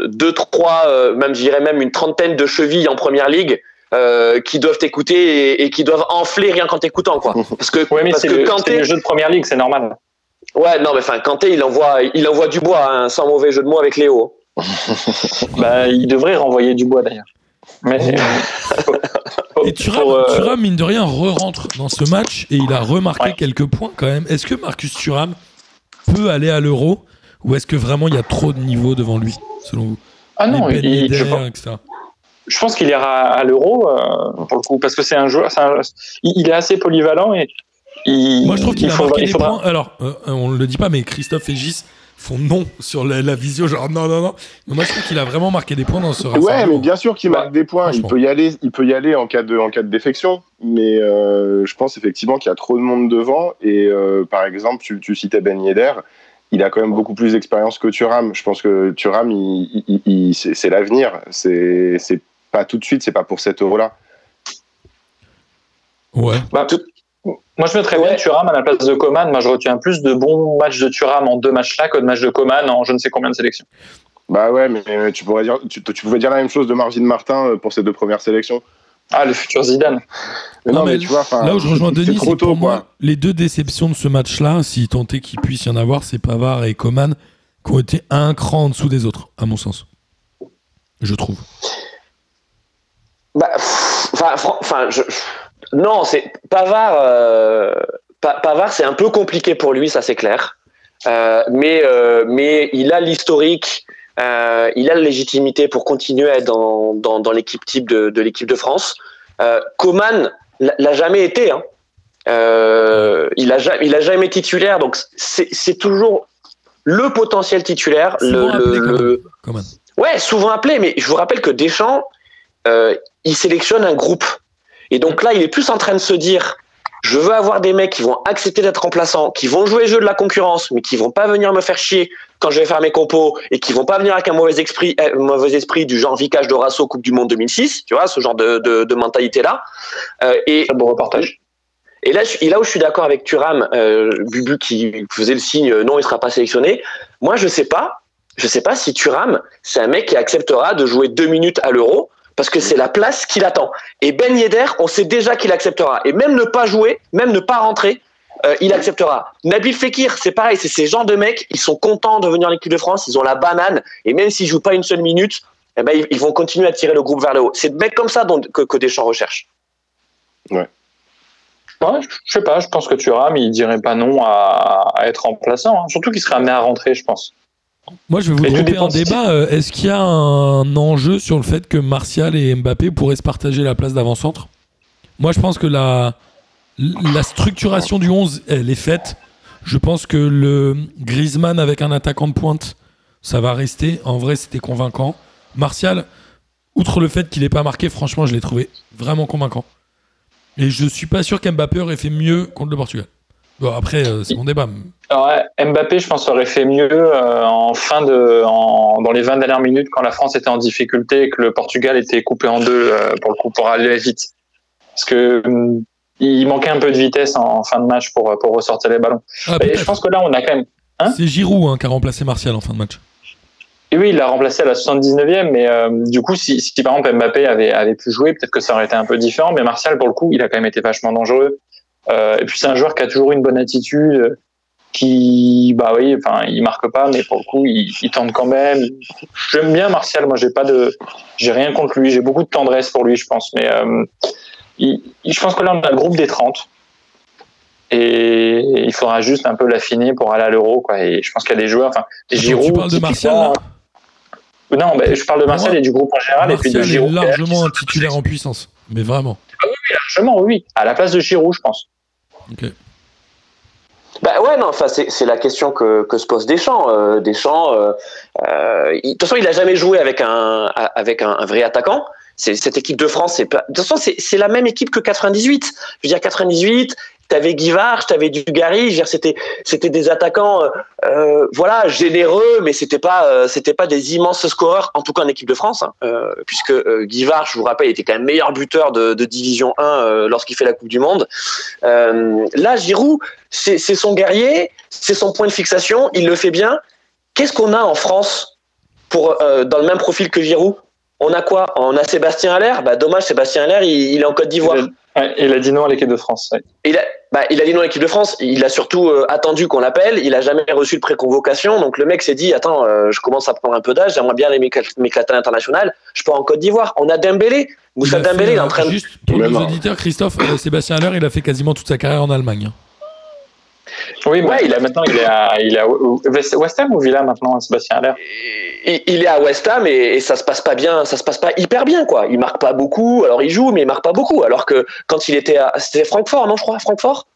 F: deux, trois, euh, même je dirais même une trentaine de chevilles en première ligue euh, qui doivent t'écouter et, et qui doivent enfler rien qu'en t'écoutant quoi. Parce que
D: ouais, mais
F: parce
D: c'est
F: que
D: le, c'est
F: Kanté,
D: le jeu de première ligue, c'est normal.
F: Ouais, non mais enfin Kanté, il envoie il envoie du bois, hein, sans mauvais jeu de mots avec Léo.
D: Bah, il devrait renvoyer du bois d'ailleurs. Mais faut-
B: Et Thuram,
D: euh,
B: Thuram, mine de rien, re-rentre dans ce match et il a remarqué
D: Ouais.
B: quelques points quand même. Est-ce que Marcus Thuram peut aller à l'Euro ou est-ce que vraiment il y a trop de niveau devant lui, selon vous?
D: Ah non,
B: Ben
D: il- je, pense- je pense qu'il ira à l'Euro euh, pour le coup parce que c'est un joueur, un- il, il est assez polyvalent et il,
B: Moi, je trouve qu'il
D: il
B: a
D: faudra-
B: marqué des
D: faudra-
B: points. Alors, euh, on ne le dit pas, mais Christophe et Gis font non sur la, la visio, genre non, non, non. Mais moi, je trouve qu'il a vraiment marqué des points dans ce
C: Ouais, mais bien sûr qu'il marque des points. Il peut y aller, il peut y aller en cas de, en cas de défection. Mais euh, je pense effectivement qu'il y a trop de monde devant. Et euh, par exemple, tu, tu citais Ben Yedder. Il a quand même beaucoup plus d'expérience que Thuram. Je pense que Thuram, il, il- il- c'est c'est l'avenir. C'est c'est pas tout de suite. C'est pas pour cet euro-là.
B: Ouais.
D: Bah, moi, je mettrais bien Thuram à la place de Coman. Moi, je retiens plus de bons matchs de Thuram en deux matchs là que de matchs de Coman en je ne sais combien de sélections.
C: Bah ouais, mais tu pourrais dire, tu, tu pouvais dire la même chose de Marvin Martin euh, pour ses deux premières sélections.
D: Ah, le futur Zidane.
C: Mais
B: Non,
C: non, mais,
B: mais
C: tu vois,
B: Là où je rejoins Denis,
C: trop
B: c'est que
C: tôt,
B: pour
C: quoi.
B: moi, les deux déceptions de ce match-là, si tant est qu'il puisse y en avoir, c'est Pavard et Coman, qui ont été un cran en dessous des autres, à mon sens. Je trouve.
F: Bah, pff, enfin, fran- enfin, je, non, c'est Pavard. euh, Pa- Pavard, c'est un peu compliqué pour lui, ça c'est clair. Euh, mais, euh, mais il a l'historique, euh, il a la légitimité pour continuer à être dans, dans, dans l'équipe type de, de l'équipe de France. Euh, Coman l'a jamais été. Hein. Il a jamais, il a jamais été titulaire, donc c'est toujours le potentiel titulaire. Le,
B: Souvent appelé,
F: le- le-
B: Coman.
F: Ouais, souvent appelé, mais je vous rappelle que Deschamps, euh, il sélectionne un groupe. Et donc là, il est plus en train de se dire, je veux avoir des mecs qui vont accepter d'être remplaçants, qui vont jouer le jeu de la concurrence, mais qui vont pas venir me faire chier quand je vais faire mes compos et qui vont pas venir avec un mauvais esprit, euh, mauvais esprit du genre vicage de Rasso Coupe du Monde 2006, tu vois, ce genre de, de, de mentalité là. Euh, et
D: beau reportage.
F: et là, et là où je suis d'accord avec Thuram, euh, Bubu qui faisait le signe euh, non, il sera pas sélectionné. Moi, je sais pas, je sais pas si Thuram, c'est un mec qui acceptera de jouer deux minutes à l'Euro parce que c'est la place qu'il attend. Et Ben Yedder, on sait déjà qu'il acceptera. Et même ne pas jouer, même ne pas rentrer, euh, il acceptera. Nabil Fekir, c'est pareil, c'est ces gens de mecs, ils sont contents de venir en équipe de France, ils ont la banane, et même s'ils jouent pas une seule minute, eh ben, ils, ils vont continuer à tirer le groupe vers le haut. C'est de mecs comme ça dont, que, que Deschamps recherche.
D: Ouais, je je sais pas, je pense que Thuram, il dirait pas non à, à être remplaçant. hein. Surtout qu'il serait amené à rentrer, je pense.
B: Moi, je vais vous
D: dépend
B: un débat. Euh, Est-ce qu'il y a un enjeu sur le fait que Martial et Mbappé pourraient se partager la place d'avant-centre? Moi, je pense que la, la structuration du 11, elle est faite. Je pense que le Griezmann avec un attaquant de pointe, ça va rester. En vrai, c'était convaincant. Martial, outre le fait qu'il n'ait pas marqué, franchement, je l'ai trouvé vraiment convaincant. Et je suis pas sûr qu'Mbappé aurait fait mieux contre le Portugal. Bon, après, euh, c'est mon débat.
D: Alors, Mbappé, je pense, aurait fait mieux euh, en fin de, en, dans les 20 dernières minutes quand la France était en difficulté et que le Portugal était coupé en deux euh, pour le coup pour aller vite. Parce que hum, il manquait un peu de vitesse en, fin de match pour, pour ressortir les ballons.
B: Ah,
D: Et je pense que là, on a quand même. Hein
B: c'est Giroud hein, qui a remplacé Martial en fin de match.
D: Et oui, il l'a remplacé à la 79e, mais euh, du coup, si, si par exemple Mbappé avait, avait pu jouer, peut-être que ça aurait été un peu différent. Mais Martial, pour le coup, il a quand même été vachement dangereux. Euh, et puis c'est un joueur qui a toujours une bonne attitude, euh, qui, bah oui, enfin, il marque pas, mais pour le coup, il, il tente quand même. J'aime bien Martial. Moi, j'ai pas de, j'ai rien contre lui. J'ai beaucoup de tendresse pour lui, je pense. Mais euh, il- je pense que là, on a le groupe des 30. Et il faudra juste un peu l'affiner pour aller à l'euro, quoi. Et je pense qu'il y a des joueurs, enfin, Giroud.
B: tu parles de Martial là
D: non, mais je parle de Martial et du groupe en général, et puis de
B: Martial est
D: Giroud.
B: largement un titulaire en puissance. Mais vraiment.
D: Largement, oui. À la place de Giroud, je pense.
B: Ok.
F: Bah ouais, non, enfin, c'est la question que, que se pose Deschamps. Euh, Deschamps, euh, euh, il- de toute façon, il a jamais joué avec un, avec un, un vrai attaquant. C'est cette équipe de France, c'est pas. De toute façon, c'est c'est la même équipe que 98. Je veux dire, 98, t'avais Guivard, t'avais Dugarry. C'était c'était des attaquants, euh, euh, voilà, généreux, mais c'était pas euh, c'était pas des immenses scoreurs, en tout cas en équipe de France, hein, euh, puisque Guivard, je vous rappelle, était quand même meilleur buteur de, Division 1 euh, lorsqu'il fait la Coupe du Monde. Là, Giroud, c'est son guerrier, c'est son point de fixation, il le fait bien. Qu'est-ce qu'on a en France pour dans le même profil que Giroud? On a quoi? On a Sébastien Allaire? Bah dommage, Sébastien Allaire, il, il est en Côte d'Ivoire.
D: Ouais, il a dit non à l'équipe de France. ouais.
F: Il a, bah, il a dit non à l'équipe de France. Il a surtout euh, attendu qu'on l'appelle. Il a jamais reçu de préconvocation. Donc le mec s'est dit attends, euh, je commence à prendre un peu d'âge. J'aimerais bien aller m'éclat- m'éclater à l'international. Je pars en Côte d'Ivoire. On a Dembélé. Moussa Dembélé, il est en train de.
B: Juste pour
C: Même
B: nos auditeurs, Christophe, euh, Sébastien Haller, il a fait quasiment toute sa carrière en Allemagne. hein.
D: Oui, ouais, il a maintenant, il est à, il est à West Ham ou Villa maintenant, Sébastien Allaire.
F: il il est à West Ham et, et ça se passe pas bien, ça se passe pas hyper bien quoi. Il marque pas beaucoup, alors il joue mais il marque pas beaucoup. Alors que quand il était à, c'était Francfort, non je crois, Francfort,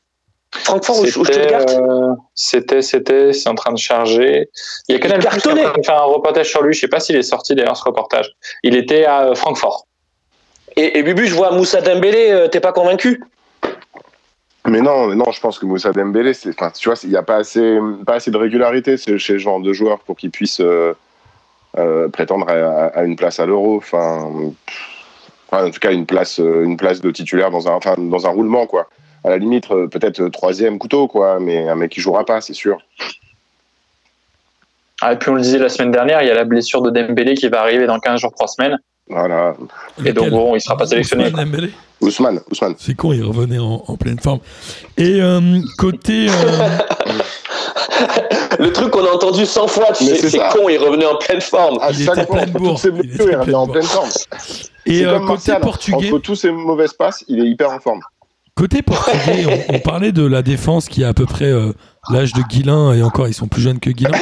F: Francfort ou Stuttgart?
D: euh, c'était, c'était, c'est en train de charger. Il y a Canal
F: Il
D: Plus qui faire un reportage sur lui. Je sais pas s'il est sorti d'ailleurs ce reportage. Il était à euh, Francfort.
F: Et, et Bubu, je vois Moussa Dembélé, euh, t'es pas convaincu?
C: Mais non, mais non, je pense que Moussa Dembélé, c'est, enfin, tu vois, il n'y a pas assez, pas assez de régularité chez ce genre de joueurs pour qu'ils puissent euh, euh, prétendre à, à une place à l'Euro. Enfin, en tout cas, une place, euh, une place de titulaire dans un, enfin, dans un roulement, quoi. À la limite, peut-être troisième couteau, quoi. Mais un mec qui jouera pas, c'est sûr.
D: Ah, et puis on le disait la semaine dernière, il y a la blessure de Dembélé qui va arriver dans 15 jours, 3 semaines.
C: Voilà.
D: Et donc bon, il sera pas sélectionné.
B: Dembélé?
C: Ousmane, Ousmane.
B: C'est con, il revenait en, en pleine forme. Et euh, côté. euh,
F: Le truc qu'on a entendu 100 fois, tu sais,
C: c'est
F: con, il revenait en pleine forme.
C: À
B: Il était
C: chaque fois, toutes ses
B: Il était
C: blessures, il revient
B: de
C: en pleine forme.
B: et euh, côté
C: Martial.
B: portugais.
C: Entre tous ses mauvaises passes, il est hyper en forme.
B: Côté portugais, on, on parlait de la défense qui a à peu près euh, l'âge de Guilin, et encore, ils sont plus jeunes que Guilin.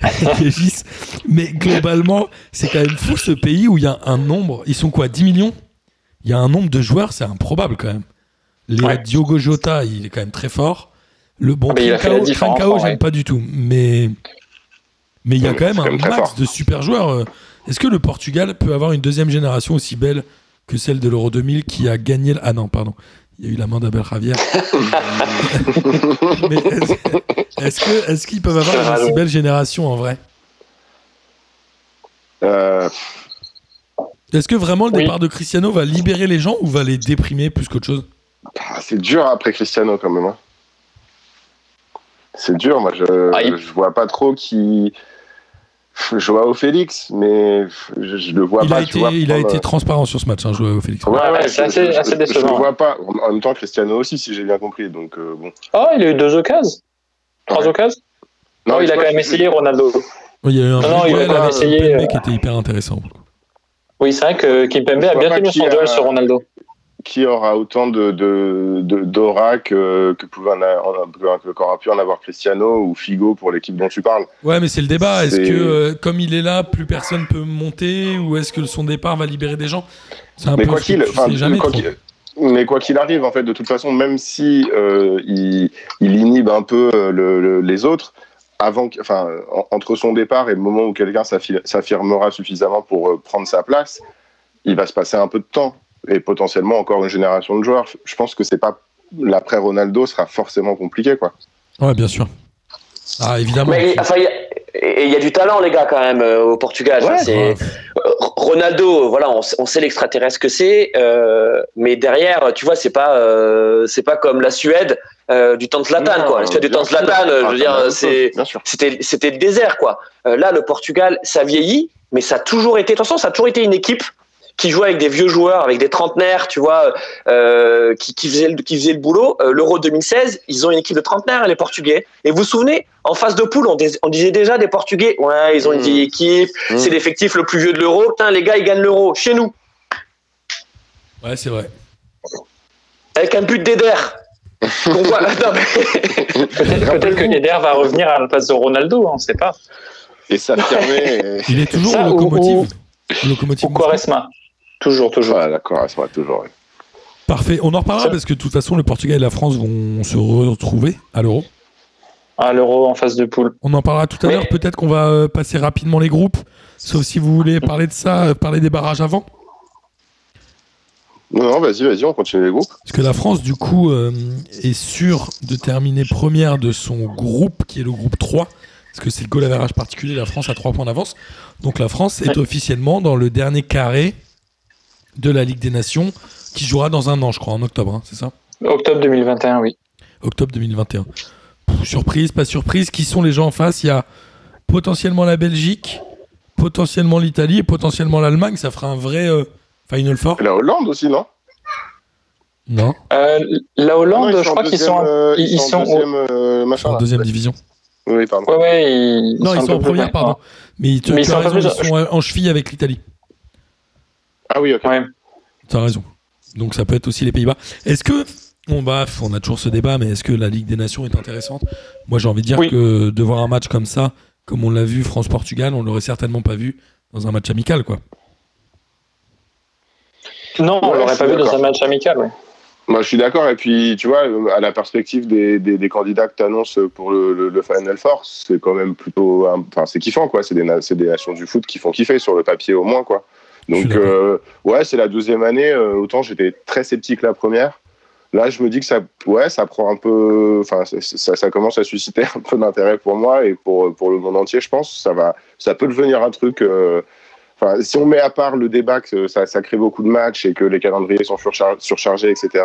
B: Mais globalement, c'est quand même fou ce pays où il y a un nombre. Ils sont quoi 10 millions? Il y a un nombre de joueurs, c'est improbable quand même. Les
D: Ouais.
B: Diogo Jota, il est quand même très fort. Le bon
D: Ah, mais
B: Trincao, j'aime pas du tout. Mais mais il y a quand même un max
C: fort.
B: de super joueurs. euh. Est-ce que le Portugal peut avoir une deuxième génération aussi belle que celle de l'Euro 2000 qui a gagné le... Ah non, pardon. Il y a eu la main d'Abel Javier. Est-ce est-ce que est-ce qu'ils peuvent avoir une aussi belle génération en vrai?
C: Euh,
B: Est-ce que vraiment le
D: Oui.
B: départ de Cristiano va libérer les gens ou va les déprimer plus qu'autre chose?
C: Ah, c'est dur après Cristiano quand même. hein. C'est dur, moi je,
D: Ah, il-
C: je vois pas trop qui. Je vois au Félix, mais je, je le vois
B: Il
C: pas.
B: a
C: tu
B: été
C: vois,
B: il a été transparent sur ce match, hein, joué au Félix.
C: Ouais,
D: Ouais,
C: ouais,
D: c'est
C: je-
D: assez-
C: je-
D: assez
C: je-
D: décevant.
C: Je le vois pas. En en même temps, Cristiano aussi, si j'ai bien compris. Donc euh, bon.
D: Oh, il a eu deux occasions. Trois
C: Ouais.
D: occasions? Non, il a quand même essayé, Ronaldo.
B: Il y a eu un
D: Non, non, il a quand même
B: avec
D: essayé, euh,
B: qui était hyper intéressant.
D: Oui, c'est vrai que Kimpembe a bien tenu son
C: a-
D: duel sur Ronaldo.
C: Qui aura autant de de- de- d'aura que, que, pouvait en a- que qu'aura pu en avoir Cristiano ou Figo pour l'équipe dont tu parles
B: Ouais, mais c'est le débat. Est-ce que euh, comme il est là, plus personne peut monter ou est-ce que son départ va libérer des gens? C'est un
C: Mais
B: peu
C: quoi
B: ce que
C: qu'il,
B: tu
C: enfin,
B: sais jamais
C: quoi
B: trop.
C: qu'il- Mais quoi qu'il arrive, en fait, de toute façon, même si euh, il, il inhibe un peu euh, le- le- les autres, avant, enfin, en- entre son départ et le moment où quelqu'un s'affi- s'affirmera suffisamment pour euh, prendre sa place, il va se passer un peu de temps et potentiellement encore une génération de joueurs. Je pense que c'est pas l'après Ronaldo sera forcément compliqué, quoi.
B: Ouais, bien sûr. Ah, évidemment.
F: Mais enfin, il y a- et il y a du talent, les gars, quand même, euh, au Portugal.
C: Ouais,
F: euh, Ronaldo, voilà, on, sait l'extraterrestre que c'est, euh, mais derrière, tu vois, c'est pas, euh, c'est pas comme la Suède euh, du temps de Zlatan,
C: Non,
F: quoi. Suède du temps de. Zlatan, euh, je
C: Ah,
F: veux
C: la
F: dire, c'était, c'était le désert, quoi. Euh, là, le Portugal, ça vieillit, mais ça a toujours été, attention, ça a toujours été une équipe qui jouait avec des vieux joueurs, avec des trentenaires, tu vois, euh, qui, qui, faisaient le, qui faisaient le boulot. Euh, L'Euro 2016, ils ont une équipe de trentenaires, les Portugais. Et vous vous souvenez, en phase de poule, on, dis- on disait déjà des Portugais, ouais, ils ont une
C: Mmh.
F: vieille équipe,
C: Mmh.
F: c'est l'effectif le plus vieux de l'Euro. Putain, les gars, ils gagnent l'Euro chez nous,
B: Ouais, c'est vrai.
F: avec un but d'Eder.
D: Peut-être que Eder va revenir à la place de Ronaldo, on ne sait pas.
C: Et s'affirmer. et-
B: Il est toujours
D: Ça,
B: au locomotive. Au locomotive
D: Ou Quaresma. Toujours, toujours.
C: Ça va toujours.
B: Parfait. On en reparlera
D: Ça-
B: parce que de toute façon, le Portugal et la France vont se retrouver à l'Euro.
D: À l'Euro en phase de poule.
B: On en parlera tout à l'heure. Peut-être qu'on va euh, passer rapidement les groupes. Sauf si vous voulez parler de ça, euh, parler des barrages avant.
C: Non, non, vas-y, vas-y, on continue les groupes.
B: Parce que la France, du coup, euh, est sûre de terminer première de son groupe, qui est le groupe 3. Parce que c'est le goal average particulier, la France a 3 points d'avance. Donc la France est officiellement dans le dernier carré de la Ligue des Nations, qui jouera dans un an, je crois, en octobre, hein, c'est ça?
D: Octobre 2021, oui.
B: Octobre 2021. Pff, surprise, pas surprise. Qui sont les gens en face? Il y a potentiellement la Belgique, potentiellement l'Italie et potentiellement l'Allemagne. Ça fera un vrai euh, Final Four.
C: La Hollande aussi, non?
B: Non,
D: Euh, la Hollande,
C: Non,
D: je crois qu'ils sont.
C: euh,
D: ils- ils sont
C: en deuxième euh, machin.
B: en
C: là.
B: deuxième division.
C: Oui, pardon.
D: Ouais, ouais, ils,
B: Non, ils sont en première, pardon. Mais, tu,
D: Mais
B: as raison,
D: plus-
B: ils sont en cheville avec l'Italie.
C: Ah oui, ok.
D: Ouais.
B: Tu as raison. Donc ça peut être aussi les Pays-Bas. Est-ce que, on, va, on a toujours ce débat, mais est-ce que la Ligue des Nations est intéressante? Moi j'ai envie de dire
D: Oui.
B: que de voir un match comme ça, comme on l'a vu France-Portugal, on l'aurait certainement pas vu dans un match amical. quoi.
D: Non, on
C: Ouais, je
D: l'aurait pas vu dans un match amical, ouais.
C: Moi, je suis d'accord. Et puis, tu vois, euh, à la perspective des, des, des candidats que tu annonces pour le, le, le Final Four, c'est quand même plutôt. Enfin, c'est kiffant, quoi. C'est des, des nations du foot qui font kiffer sur le papier, au moins, quoi. Donc, euh, ouais, c'est la deuxième année. euh, autant j'étais très sceptique la première. Là, je me dis que ça, ouais, ça prend un peu. Enfin, ça, ça, ça commence à susciter un peu d'intérêt pour moi et pour, pour le monde entier, je pense. Ça, va, ça peut devenir un truc. euh, Enfin, si on met à part le débat que ça, ça crée beaucoup de matchs et que les calendriers sont surchar- surchargés, etc.,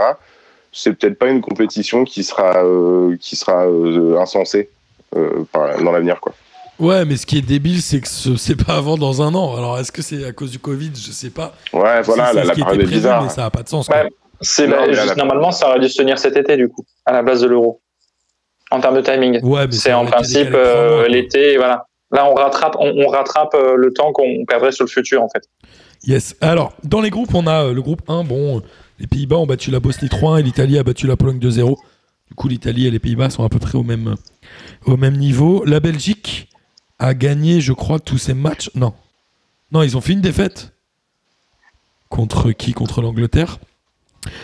C: c'est peut-être pas une compétition qui sera, euh, qui sera euh, insensée euh, dans l'avenir. quoi.
B: Ouais, mais ce qui est débile, c'est que ce- c'est pas avant dans un an. Alors est-ce que c'est à cause du Covid? Je sais pas.
C: Ouais, voilà, la,
B: ce
C: la période est
B: prévu,
C: bizarre.
B: mais ça a pas de sens.
D: Ouais. C'est normalement, ça aurait dû se tenir cet été, du coup, à la base de l'Euro. En termes de timing.
B: Ouais, mais
D: C'est en principe euh, l'été, voilà. Là, on rattrape, on, on rattrape euh, le temps qu'on perdrait sur le futur, en fait.
B: Yes. Alors, dans les groupes, on a euh, le groupe 1. Bon, euh, les Pays-Bas ont battu la Bosnie 3-1 et l'Italie a battu la Pologne 2-0. Du coup, l'Italie et les Pays-Bas sont à peu près au même, au même niveau. La Belgique a gagné, je crois, tous ses matchs. Non. Non, ils ont fait une défaite. Contre qui? Contre l'Angleterre.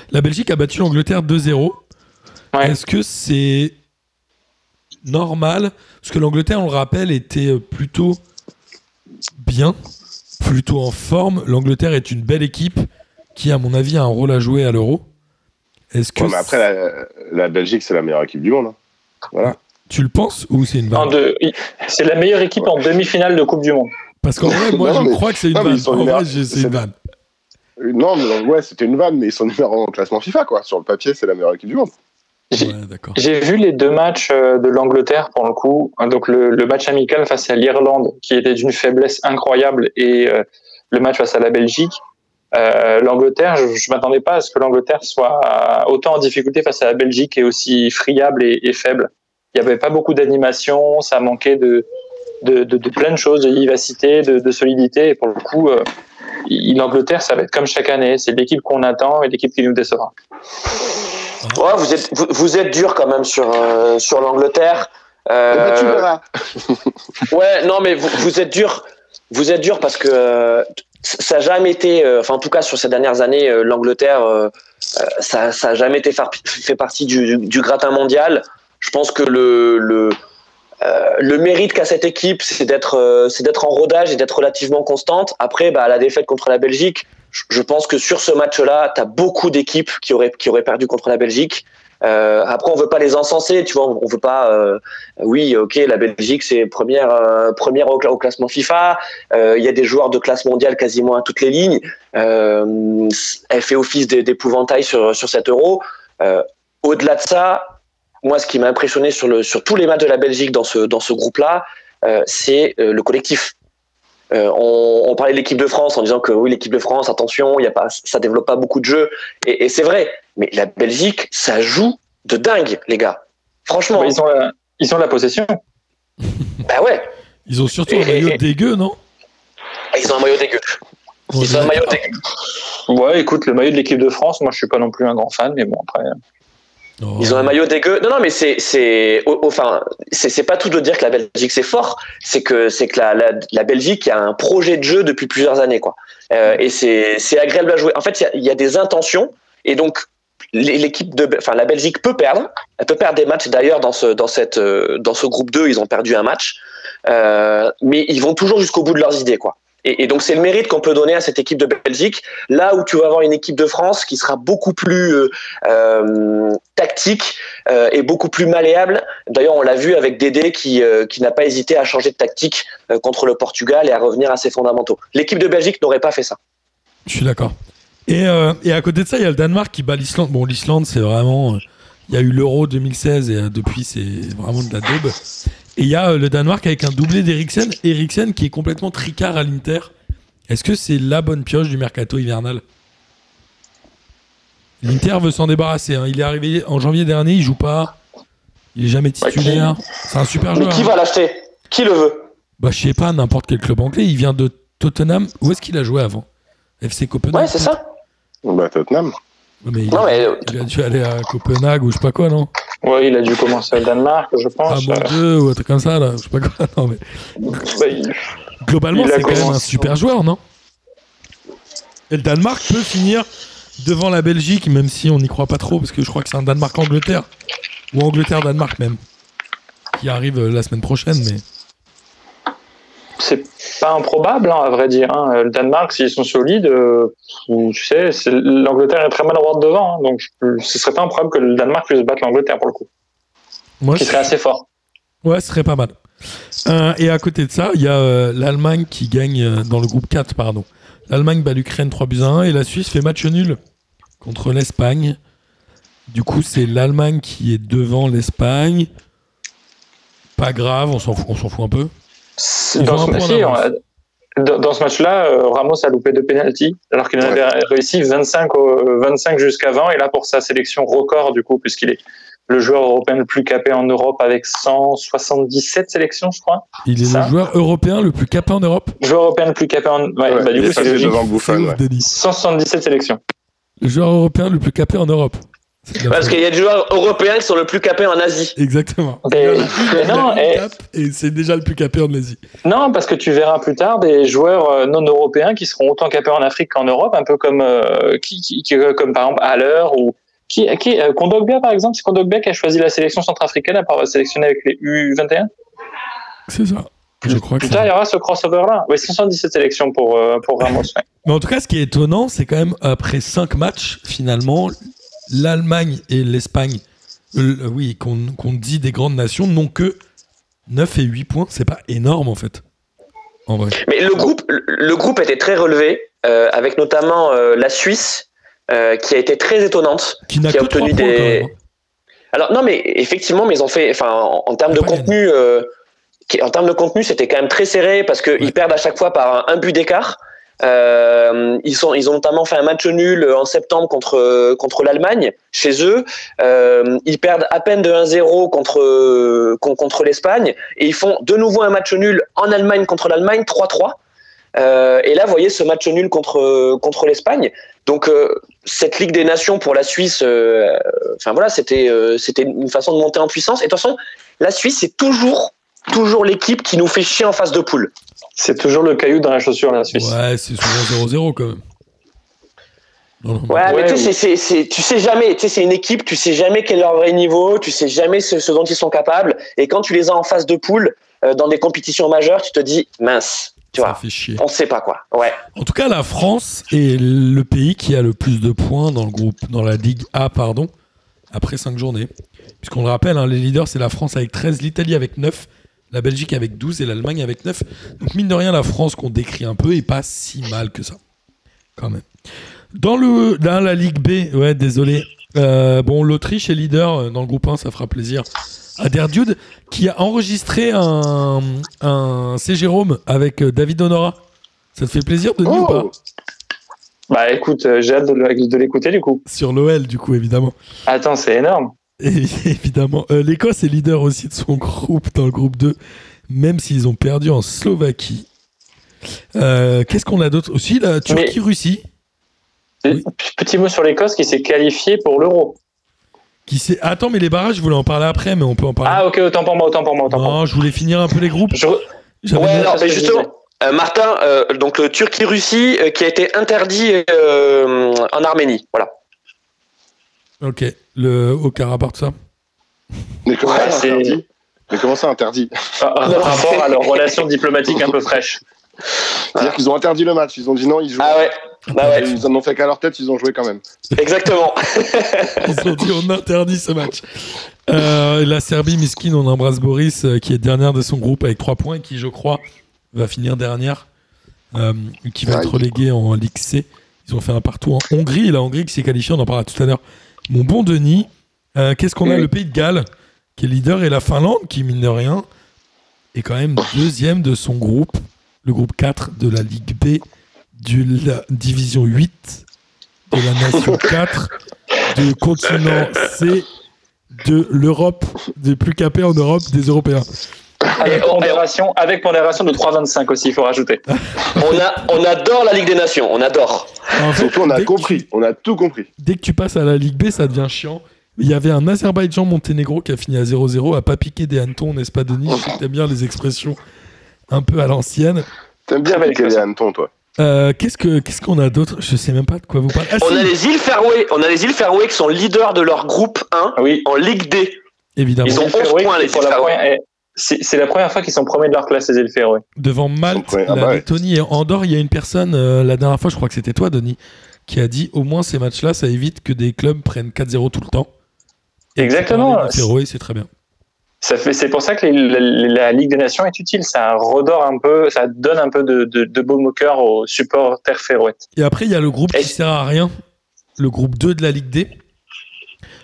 B: La Belgique a battu l'Angleterre 2-0.
D: Ouais.
B: Est-ce que c'est normal Parce que l'Angleterre, on le rappelle, était plutôt bien, plutôt en forme. L'Angleterre est une belle équipe qui, à mon avis, a un rôle à jouer à l'Euro. Est-ce que
C: Ouais, mais après, la, la Belgique, c'est la meilleure équipe du monde. hein. Voilà.
B: tu le penses ou c'est une
D: En il- C'est la meilleure équipe en demi-finale de Coupe du Monde.
B: Parce qu'en vrai, moi,
C: Non,
B: je
C: mais-
B: crois que c'est une
C: non,
B: vanne. En
C: numéro-
B: vrai, c'est une vanne.
C: Non, mais ouais, c'était une vanne, mais ils sont numéro un au classement FIFA, quoi. Sur le papier, c'est la meilleure équipe du monde.
D: J'ai-
B: Ouais,
D: vu les deux matchs euh, de l'Angleterre pour le coup. Donc le, le match amical face à l'Irlande qui était d'une faiblesse incroyable et euh, le match face à la Belgique. Euh, L'Angleterre, je, je m'attendais pas à ce que l'Angleterre soit autant en difficulté face à la Belgique et aussi friable et, et faible. Il n'y avait pas beaucoup d'animation, ça manquait de, de, de, de plein de choses, de vivacité, de, de solidité. Et pour le coup, euh, l'Angleterre, ça va être comme chaque année. C'est l'équipe qu'on attend et l'équipe qui nous décevra.
F: Ouais, vous êtes, vous, vous êtes dur quand même sur, euh, sur l'Angleterre. Euh,
C: Eh ben, tu verras.
F: Ouais, non, mais vous, vous êtes dur. vous êtes dur parce que euh, ça n'a jamais été, euh, enfin en tout cas sur ces dernières années, euh, l'Angleterre, ça, ça a jamais été far- fait partie du, du gratin mondial. Je pense que le, le, euh, le mérite qu'a cette équipe, c'est d'être, euh, c'est d'être en rodage et d'être relativement constante. Après, bah, la défaite contre la Belgique, je- pense que sur ce match-là, tu as beaucoup d'équipes qui auraient, qui auraient perdu contre la Belgique. Euh, après, on veut pas les encenser, tu vois, on veut pas. euh, oui, ok, la Belgique c'est première, euh, première au, au classement FIFA. Euh, Il y a des joueurs de classe mondiale quasiment à toutes les lignes. Euh, elle fait office d'é- d'épouvantail sur sur cet Euro. Au-delà de ça, moi, ce qui m'a impressionné sur le sur tous les matchs de la Belgique dans ce dans ce groupe-là, c'est le collectif. Euh, on, on parlait de l'équipe de France en disant que oui, l'équipe de France, attention, il y a pas, ça développe pas beaucoup de jeux, et, et c'est vrai. Mais la Belgique, ça joue de dingue, les gars. Franchement,
D: Bah, ils, ont la, ils ont la possession.
F: bah ouais,
B: Ils ont surtout
F: Et-
B: un maillot
F: et-
B: dégueu, non?
F: Ils ont un maillot dégueu.
B: On
F: Ils ont un maillot dégueu.
D: Ouais, écoute, le maillot de l'équipe de France, moi je suis pas non plus un grand fan, mais bon, après.
B: Oh.
F: Ils ont un maillot dégueu. Non, non, mais c'est, c'est, enfin, c'est, pas tout de dire que la Belgique c'est fort. C'est que, c'est que la, la, Belgique a un projet de jeu depuis plusieurs années, quoi. Euh, et c'est, c'est agréable à jouer. En fait, il y y a des intentions, et donc l'é- l'équipe de, enfin, la Belgique peut perdre. Elle peut perdre des matchs. D'ailleurs, dans ce, dans cette, euh, dans ce groupe 2, ils ont perdu un match. Euh, mais ils vont toujours jusqu'au bout de leurs idées, quoi. Et, donc c'est le mérite qu'on peut donner à cette équipe de Belgique. Là où tu vas avoir une équipe de France qui sera beaucoup plus euh, euh, tactique euh, et beaucoup plus malléable. D'ailleurs, on l'a vu avec Dédé qui, qui n'a pas hésité à changer de tactique contre le Portugal et à revenir à ses fondamentaux. L'équipe de Belgique n'aurait pas fait ça.
B: Je suis d'accord. Et, et à côté de ça, il y a le Danemark qui bat l'Islande. Bon, l'Islande, c'est vraiment. Il y a eu l'Euro 2016 et depuis, c'est vraiment de la daube. Et il y a euh, le Danemark avec un doublé d'Eriksen. Eriksen qui est complètement tricard à l'Inter. Est-ce que c'est la bonne pioche du mercato hivernal? L'Inter veut s'en débarrasser. hein. Il est arrivé en janvier dernier, il joue pas. Il est jamais
D: qui-
B: titulaire. C'est un super
F: Mais
B: joueur.
F: qui
B: hein.
F: va l'acheter? Qui le veut?
B: Bah, je sais pas, n'importe quel club anglais. Il vient de Tottenham. Où est-ce qu'il a joué avant? FC Copenhague
F: Ouais, c'est ça.
C: Bah, Tottenham.
B: Mais il,
F: Non, mais
B: il a dû aller à Copenhague ou je sais pas quoi, non?
D: Ouais, il a dû commencer au Danemark, je pense. Euh,
B: Bordeaux ou un truc comme ça, là. Je sais pas quoi. Non, mais
D: bah, il-
B: globalement, c'est quand même un super joueur, non? Et le Danemark peut finir devant la Belgique, même si on n'y croit pas trop, parce que je crois que c'est un Danemark-Angleterre. Ou Angleterre-Danemark, même. Qui arrive euh, la semaine prochaine, mais.
D: C'est pas improbable, hein, à vrai dire. hein. Le Danemark, s'ils sont solides, euh, tu sais, l'Angleterre est très maladroite devant, hein, donc ce serait pas improbable que le Danemark puisse battre l'Angleterre pour le coup,
B: Moi,
D: qui serait assez fort.
B: Ouais, ce serait pas mal. Euh, et à côté de ça, il y a euh, l'Allemagne qui gagne euh, dans le groupe 4, pardon. L'Allemagne bat l'Ukraine 3 buts à 1 et la Suisse fait match nul contre l'Espagne. Du coup, c'est l'Allemagne qui est devant l'Espagne. Pas grave, on s'en fout, on s'en fout un peu. Ils
D: Dans ce,
B: point
D: si,
B: d'avance.
D: on a- dans- dans ce match-là, euh, Ramos a loupé deux pénalties, alors qu'il en avait réussi 25, au- 25 jusqu'avant, et là pour sa sélection record, du coup, puisqu'il est le joueur européen le plus capé en Europe avec 177 sélections, je crois.
B: Il est
D: Ça.
B: le joueur européen le plus capé en Europe.
D: Joueur européen le plus capé en. Ouais,
C: Ouais,
D: bah, du
C: il
D: coup,
C: est
D: c'est
C: passé
D: logique.
C: devant
B: C'est
C: Buffon.
B: ouf,
C: ouais.
B: Denis.
D: 177 sélections.
B: Le joueur européen le plus capé en Europe.
F: Parce qu'il y a des joueurs européens qui sont le plus capés en Asie.
B: Exactement.
D: Et- non,
B: c'est déjà le plus capé en Asie.
D: Non, parce que tu verras plus tard des joueurs euh, non européens qui seront autant capés en Afrique qu'en Europe, un peu comme euh, qui, qui- qui- euh, comme par exemple Haller ou qui, qui euh, Kondogbia par exemple, c'est Kondogbia qui a choisi la sélection centrafricaine après avoir sélectionné avec les U21.
B: C'est ça. Je crois que
D: Plus
B: c'est
D: tard,
B: ça.
D: il y aura ce crossover là. Oui, 177 sélections pour euh, pour Ramos. ouais.
B: Mais en tout cas, ce qui est étonnant, c'est quand même après 5 matchs, finalement, l'Allemagne et l'Espagne, euh, oui, qu'on dit des grandes nations, n'ont que 9 et 8 points. C'est pas énorme en fait. En vrai.
F: Mais le groupe, le groupe était très relevé, euh, avec notamment euh, la Suisse, euh, qui a été très étonnante.
B: Qui
F: a
B: que 3
F: obtenu
B: points
F: des-
B: même. hein.
F: Alors non, mais effectivement, mais ils ont fait, enfin, en, en termes de contenu, euh, qui- en termes de contenu, c'était quand même très serré parce qu'ils
B: Ouais.
F: perdent à chaque fois par un, un but d'écart. Euh, ils sont, ils ont notamment fait un match nul en septembre contre contre l'Allemagne chez eux. Euh, ils perdent à peine de 1-0 contre con- contre l'Espagne et ils font de nouveau un match nul en Allemagne contre l'Allemagne 3-3. Euh, et là, vous voyez ce match nul contre contre l'Espagne. Donc euh, cette Ligue des Nations pour la Suisse, euh, enfin voilà, c'était euh, c'était une façon de monter en puissance. Et de toute façon, la Suisse c'est toujours toujours l'équipe qui nous fait chier en phase de poule.
D: C'est toujours le caillou dans la chaussure, la Suisse.
B: Ouais, c'est souvent 0-0 quand même. Non, non, non.
F: Ouais, mais
D: Ouais,
F: tu sais, c'est- c'est- c'est- tu sais jamais, tu sais, c'est une équipe, tu sais jamais quel est leur vrai niveau, tu sais jamais ce, ce dont ils sont capables. Et quand tu les as en phase de poule, euh, dans des compétitions majeures, tu te dis, mince, tu
B: Ça
F: vois,
B: fait chier.
F: on sait pas quoi. Ouais.
B: En tout cas, la France est le pays qui a le plus de points dans le groupe, dans la Ligue A, pardon, après 5 journées. Puisqu'on le rappelle, hein, les leaders, c'est la France avec 13, l'Italie avec 9, la Belgique avec 12 et l'Allemagne avec 9. Donc, mine de rien, la France qu'on décrit un peu est pas si mal que ça. Quand même. Dans le, dans la Ligue B, ouais, désolé. Euh, bon, l'Autriche est leader euh, dans le groupe 1, ça fera plaisir. À Derdude, qui a enregistré un, un C. Jérôme avec euh, David Honora. Ça te fait plaisir, Denis, ou pas?
C: Oh,
D: Bah écoute, j'ai hâte de l'écouter du coup.
B: Sur l'OL, du coup, évidemment.
D: Attends, c'est énorme.
B: Et évidemment. Euh, L'Écosse est leader aussi de son groupe dans le groupe 2, même s'ils ont perdu en Slovaquie. Euh, Qu'est-ce qu'on a d'autre? Aussi, la Turquie-Russie, Oui.
D: Petit mot sur l'Écosse qui s'est qualifiée pour l'Euro.
B: qui s'est. Attends, mais les barrages, je voulais en parler après, mais on peut en parler.
D: Ah ok, autant pour moi, autant pour moi, autant pour moi.
B: non, je voulais finir un peu les groupes.
D: Je-
F: Ouais, non, mais justement, euh, Martin, euh, donc le Turquie-Russie euh, qui a été interdit euh, en Arménie. Voilà.
B: Ok, le Karabakh, tout ça.
C: mais comment
D: Ouais,
C: ça
D: c'est-
C: interdit Mais comment ça interdit
D: Par par rapport à leurs relations diplomatiques un peu fraîches.
C: C'est-à-dire qu'ils ont interdit le match. Ils ont dit non, ils jouent.
F: Ah ouais, bah ouais,
C: Ils en ont fait qu'à leur tête, ils ont joué quand même.
F: exactement.
B: Ils ont dit on interdit ce match. Euh, la Serbie, Miskin, on embrasse Boris, euh, qui est dernière de son groupe avec 3 points, et qui, je crois, va finir dernière, euh, qui va être relégué en Ligue C. Ils ont fait un partout en Hongrie, et la Hongrie qui s'est qualifiée, on en parlera tout à l'heure. Mon bon Denis, euh, qu'est-ce qu'on a. Le Pays de Galles, qui est leader, et la Finlande, qui, mine de rien, est quand même deuxième de son groupe, le groupe 4 de la Ligue B, de la Division 8, de la Nation 4, du continent C, de l'Europe, des plus capés en Europe, des Européens.
D: Avec
F: Et on-
D: pondération, avec pondération de 3,25 aussi, il faut rajouter.
F: On, a, on adore la Ligue des Nations, on adore.
B: En fait,
C: Surtout, on a compris.
B: tu-
C: On a tout compris.
B: dès que tu passes à la Ligue B, ça devient chiant. Il y avait un Azerbaïdjan-Monténégro qui a fini à 0-0, à pas piquer des hannetons, n'est-ce pas, Denis? Je sais que t'aimes bien les expressions un peu à l'ancienne.
C: T'aimes bien piquer
D: expression.
C: hannetons, toi.
B: Euh, Qu'est-ce que- qu'est-ce qu'on a d'autre? Je sais même pas de quoi vous parlez. Ah,
F: On
B: si,
F: a les îles Faroé, on a les îles Faroé qui sont leaders de leur groupe 1
D: Ah oui.
F: en Ligue D.
B: évidemment.
F: Ils ont
D: Les îles
F: 11
D: Féroé,
F: points, les îles
D: eh, C'est la première fois qu'ils sont premiers de leur classe, les îles Féroé.
B: Devant Malte,
C: Ouais, ah
B: la
C: bah ouais.
B: Lettonie et Andorre, il y a une personne, euh, la dernière fois, je crois que c'était toi, Denis, qui a dit au moins ces matchs-là, ça évite que des clubs prennent 4-0 tout le temps. Et
D: Exactement.
B: des Féroé, c'est très bien.
D: Ça fait, c'est pour ça que les- la, la Ligue des Nations est utile. Ça redore un peu, ça donne un peu de, de, de baume au cœur aux supporters féroïtes.
B: Et après, il y a le groupe qui
F: Et-
B: sert à rien, le groupe 2 de la Ligue D.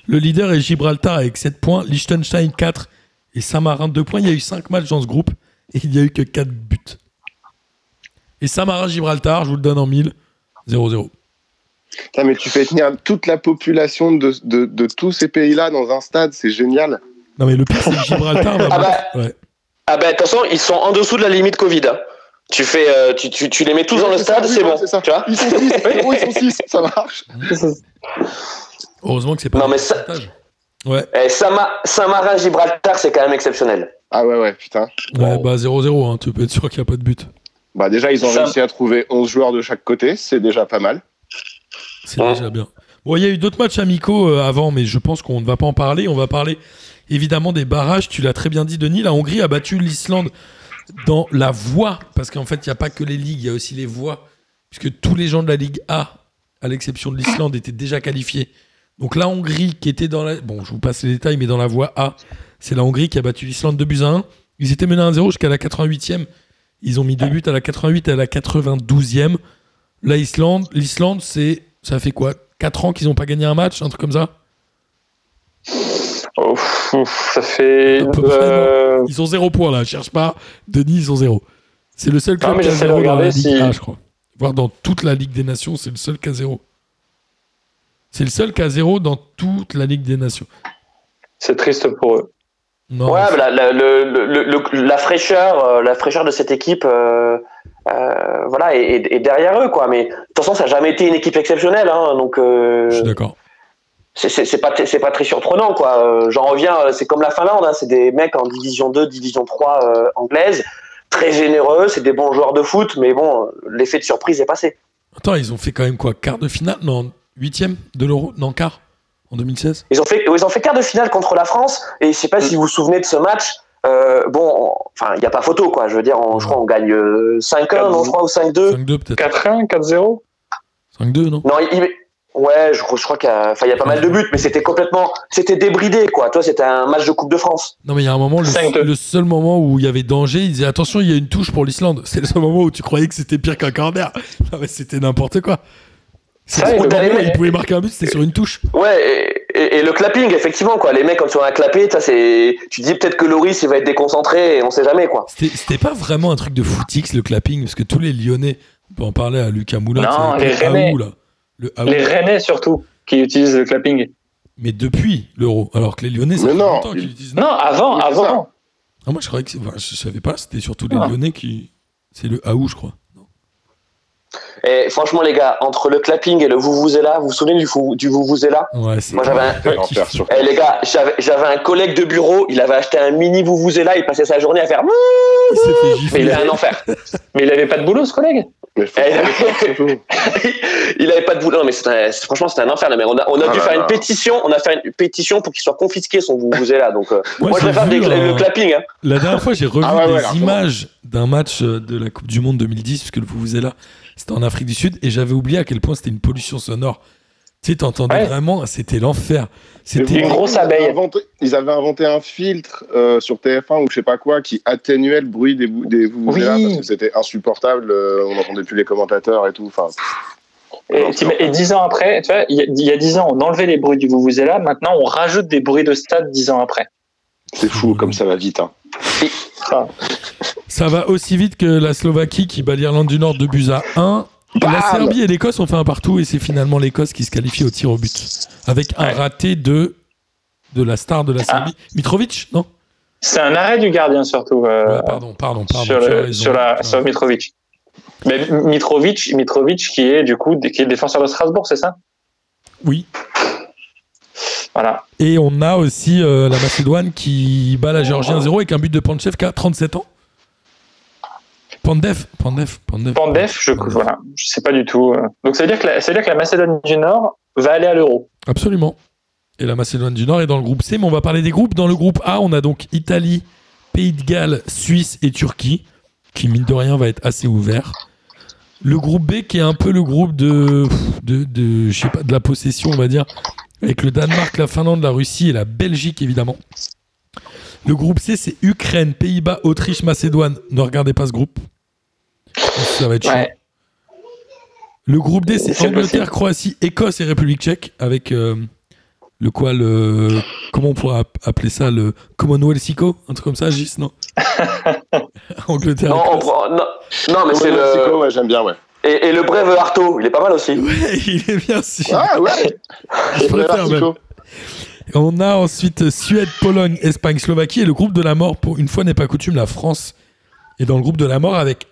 B: Le leader est Gibraltar avec 7 points, Liechtenstein 4 et Saint-Marin 2 points. Il y a eu 5 matchs dans ce groupe et il n'y a eu que 4 buts. Et Saint-Marin-Gibraltar, je vous le donne en 1000, 0-0.
C: Putain, mais tu fais tenir toute la population de, de, de tous ces pays-là dans un stade, c'est génial.
B: Non mais le pire c'est que Gibraltar
F: Ah bah,
B: ouais.
F: Ah ben attention, ils sont en dessous de la limite Covid. hein. Tu fais, euh, tu, tu, tu les mets tous dans le stade, c'est bon.
C: ça.
F: Tu vois
C: Ils sont 6, ils sont 6, ça marche.
B: Heureusement que c'est pas
F: Non,
B: un
F: mais ça-.
B: Ouais,
F: Eh, Saint-Ma- Saint-Marin-Gibraltar, c'est quand même exceptionnel.
C: Ah ouais, ouais, putain.
B: ouais bah 0-0, hein, tu peux être sûr qu'il n'y a pas de but.
C: Bah déjà, ils ont
F: Ça-
C: réussi à trouver 11 joueurs de chaque côté, c'est déjà pas mal.
B: C'est déjà bien. Bon, il y a eu d'autres matchs amicaux euh, avant, mais je pense qu'on ne va pas en parler. On va parler évidemment des barrages. Tu l'as très bien dit, Denis. La Hongrie a battu l'Islande dans la voie, parce qu'en fait, il n'y a pas que les ligues, il y a aussi les voies, puisque tous les gens de la Ligue A, à l'exception de l'Islande, étaient déjà qualifiés. Donc la Hongrie qui était dans la... Bon, je vous passe les détails, mais dans la voie A, c'est la Hongrie qui a battu l'Islande 2 buts à 1. Ils étaient menés 1-0 jusqu'à la 88e. Ils ont mis deux buts à la 88 et à la 92e. La Islande, l'Islande, c'est... Ça fait quoi? 4 ans qu'ils n'ont pas gagné un match, un truc comme ça?
D: Ouf, ouf, ça fait.
B: À près,
D: euh,
B: Ils ont zéro point là, cherche pas. Denis, ils ont zéro. C'est le seul club qui a zéro dans la Ligue
D: si-
B: A, je crois. Voire dans toute la Ligue des Nations, c'est le seul qui a zéro. C'est le seul a zéro dans toute la Ligue des Nations.
D: c'est triste pour eux.
B: Non,
F: Ouais, la, la- le- le- le- la fraîcheur, euh, la fraîcheur de cette équipe, euh, euh, voilà, est, derrière eux, quoi. Mais de toute façon, ça n'a jamais été une équipe exceptionnelle, hein, donc. euh,
B: je suis d'accord.
F: c'est- pas, c'est pas très surprenant, quoi. J'en reviens, c'est comme la Finlande, hein, c'est des mecs en division 2, division 3 euh, anglaise, très généreux, c'est des bons joueurs de foot, mais bon, l'effet de surprise est passé.
B: Attends, ils ont fait quand même quoi Quart de finale? Non, huitième de l'euro Non, quart en 2016
F: Ils ont fait, ils ont fait quart de finale contre la France, et je sais pas si vous vous souvenez de ce match. Euh, bon, on- enfin, il n'y a pas photo, quoi. Je veux dire, on, je crois qu'on gagne euh, 5-1, non, je crois, ou 5-2.
B: 5-2 peut-être.
D: 4-1, 4-0
B: 5-2, non?
F: Non, il, ouais, je, crois- je crois qu'il y a, enfin, il y a pas mal de buts, mais c'était complètement, c'était débridé, quoi. Toi, c'était un match de Coupe de France.
B: Non, mais il y a un moment, le,
D: 5-2.
B: le seul moment où il y avait danger, il disait attention, il y a une touche pour l'Islande. C'est le seul moment où tu croyais que c'était pire qu'un corner. Non, mais c'était n'importe quoi.
D: Ça, il
B: le il pouvait marquer un but, c'était sur une touche.
F: Ouais, et, et- et le clapping, effectivement, quoi. Les mecs, quand tu as un clappé, ça, c'est, tu te dis peut-être que Loris, il va être déconcentré, et on sait jamais, quoi.
B: C'était pas vraiment un truc de footix, le clapping, parce que tous les Lyonnais, on peut en parler à Lucas Moulin,
D: Non, les
B: le
D: Rennais.
B: Aou, là. Le Aou.
D: Les Rennais surtout, qui utilisent le clapping.
B: Mais depuis l'euro, alors que les Lyonnais, ça
C: Mais
B: fait
C: non,
B: longtemps qu'ils
C: il-
B: utilisent.
D: Non, avant, avant.
B: Ah, moi, je croyais que enfin, je savais pas, c'était surtout les
D: Ah.
B: Lyonnais qui. C'est le Aou, je crois.
F: Et franchement, les gars, entre le clapping et le Vuvuzela, vous vous souvenez du, fou- du Vuvuzela?
B: Ouais, c'est.
F: Moi, j'avais un. Eh les gars, j'avais un collègue de bureau, il avait acheté un mini Vuvuzela, il passait sa journée à faire
B: Il fait
D: Mais il
F: c'est
D: a-
F: un enfer.
D: Mais il avait pas de boulot, ce collègue.
C: Mais
F: Eh, il avait pas de boulot, non, mais c'est un- c'est- franchement c'était un enfer. là, mais on a, on a
C: Ah
F: dû
C: là
F: faire
C: là.
F: une pétition, on a fait une pétition pour qu'il soit confisqué son Vuvuzela. Donc euh,
B: Moi,
F: moi je préfère
B: vu
F: des-
B: un-
F: le clapping. Hein.
B: La dernière fois, j'ai revu
C: Ah ouais, ouais,
B: des images d'un match euh, de la Coupe du Monde 2010, puisque le Vuvuzela, c'était en Afrique du Sud, et j'avais oublié à quel point c'était une pollution sonore. Tu sais, t'entendais
D: Ouais.
B: vraiment, c'était l'enfer. C'était
D: une grosse
C: ils avaient
D: abeille.
C: inventé- ils avaient inventé un filtre euh, sur TF1 ou je sais pas quoi qui atténuait le bruit des, des
D: Oui.
C: parce que c'était insupportable. euh, on n'entendait plus les commentateurs et tout. Enfin,
D: Et, dix ans après, tu vois, il y, a- il y a dix ans, on enlevait les bruits du Vuvuzela. Maintenant, on rajoute des bruits de stade dix ans après.
C: C'est fou comme ça va vite. Hein.
B: Ça va aussi vite que la Slovaquie qui bat l'Irlande du Nord de buts à 1. La Serbie et l'Écosse ont fait un partout et c'est finalement l'Écosse qui se qualifie au tir au but. Avec un
D: Ouais.
B: raté de, de la star de la Serbie. Mitrovic Non?
D: C'est un arrêt du gardien surtout euh,
B: Ouais, Pardon, pardon, pardon.
D: sur,
B: tu as
D: le-
B: raison.
D: sur, la, sur. Mitrovic. Mais Mitrovic, Mitrovic qui est du coup qui est défenseur de Strasbourg, c'est ça?
B: Oui.
D: Voilà.
B: Et on a aussi euh, la Macédoine qui bat la Géorgie 1-0 avec un but de Panchev qui a 37 ans. Pandev, Pandev, Pandev.
D: Pandev, je voilà, je sais pas du tout. euh. Donc ça veut dire que la, ça veut dire que la Macédoine du Nord va aller à l'Euro.
B: Absolument. Et la Macédoine du Nord est dans le groupe C, mais on va parler des groupes. Dans le groupe A, on a donc Italie, Pays de Galles, Suisse et Turquie, qui mine de rien va être assez ouvert. Le groupe B, qui est un peu le groupe de, de, de, je sais pas, de la possession, on va dire, avec le Danemark, la Finlande, la Russie et la Belgique, évidemment. Le groupe C, c'est Ukraine, Pays-Bas, Autriche, Macédoine. Ne regardez pas ce groupe. Ça va être chiant.
D: Ouais.
B: Le groupe D, c'est Angleterre,
D: possible.
B: Croatie, Écosse et République tchèque, avec euh, le quoi, le. Comment on pourrait app- appeler ça Le Commonwealthico Un truc comme ça, Gis, non Angleterre.
F: Non, on
B: Écosse.
F: prend- non, non, mais c'est le
C: ouais, j'aime bien, ouais.
F: Et, et le brève Arto, il est pas mal aussi.
B: Ouais, il est bien sûr.
C: Ah ouais.
B: Je préfère même. On a ensuite Suède, Pologne, Espagne, Slovaquie et le groupe de la mort, pour une fois n'est pas coutume, la France est dans le groupe de la mort avec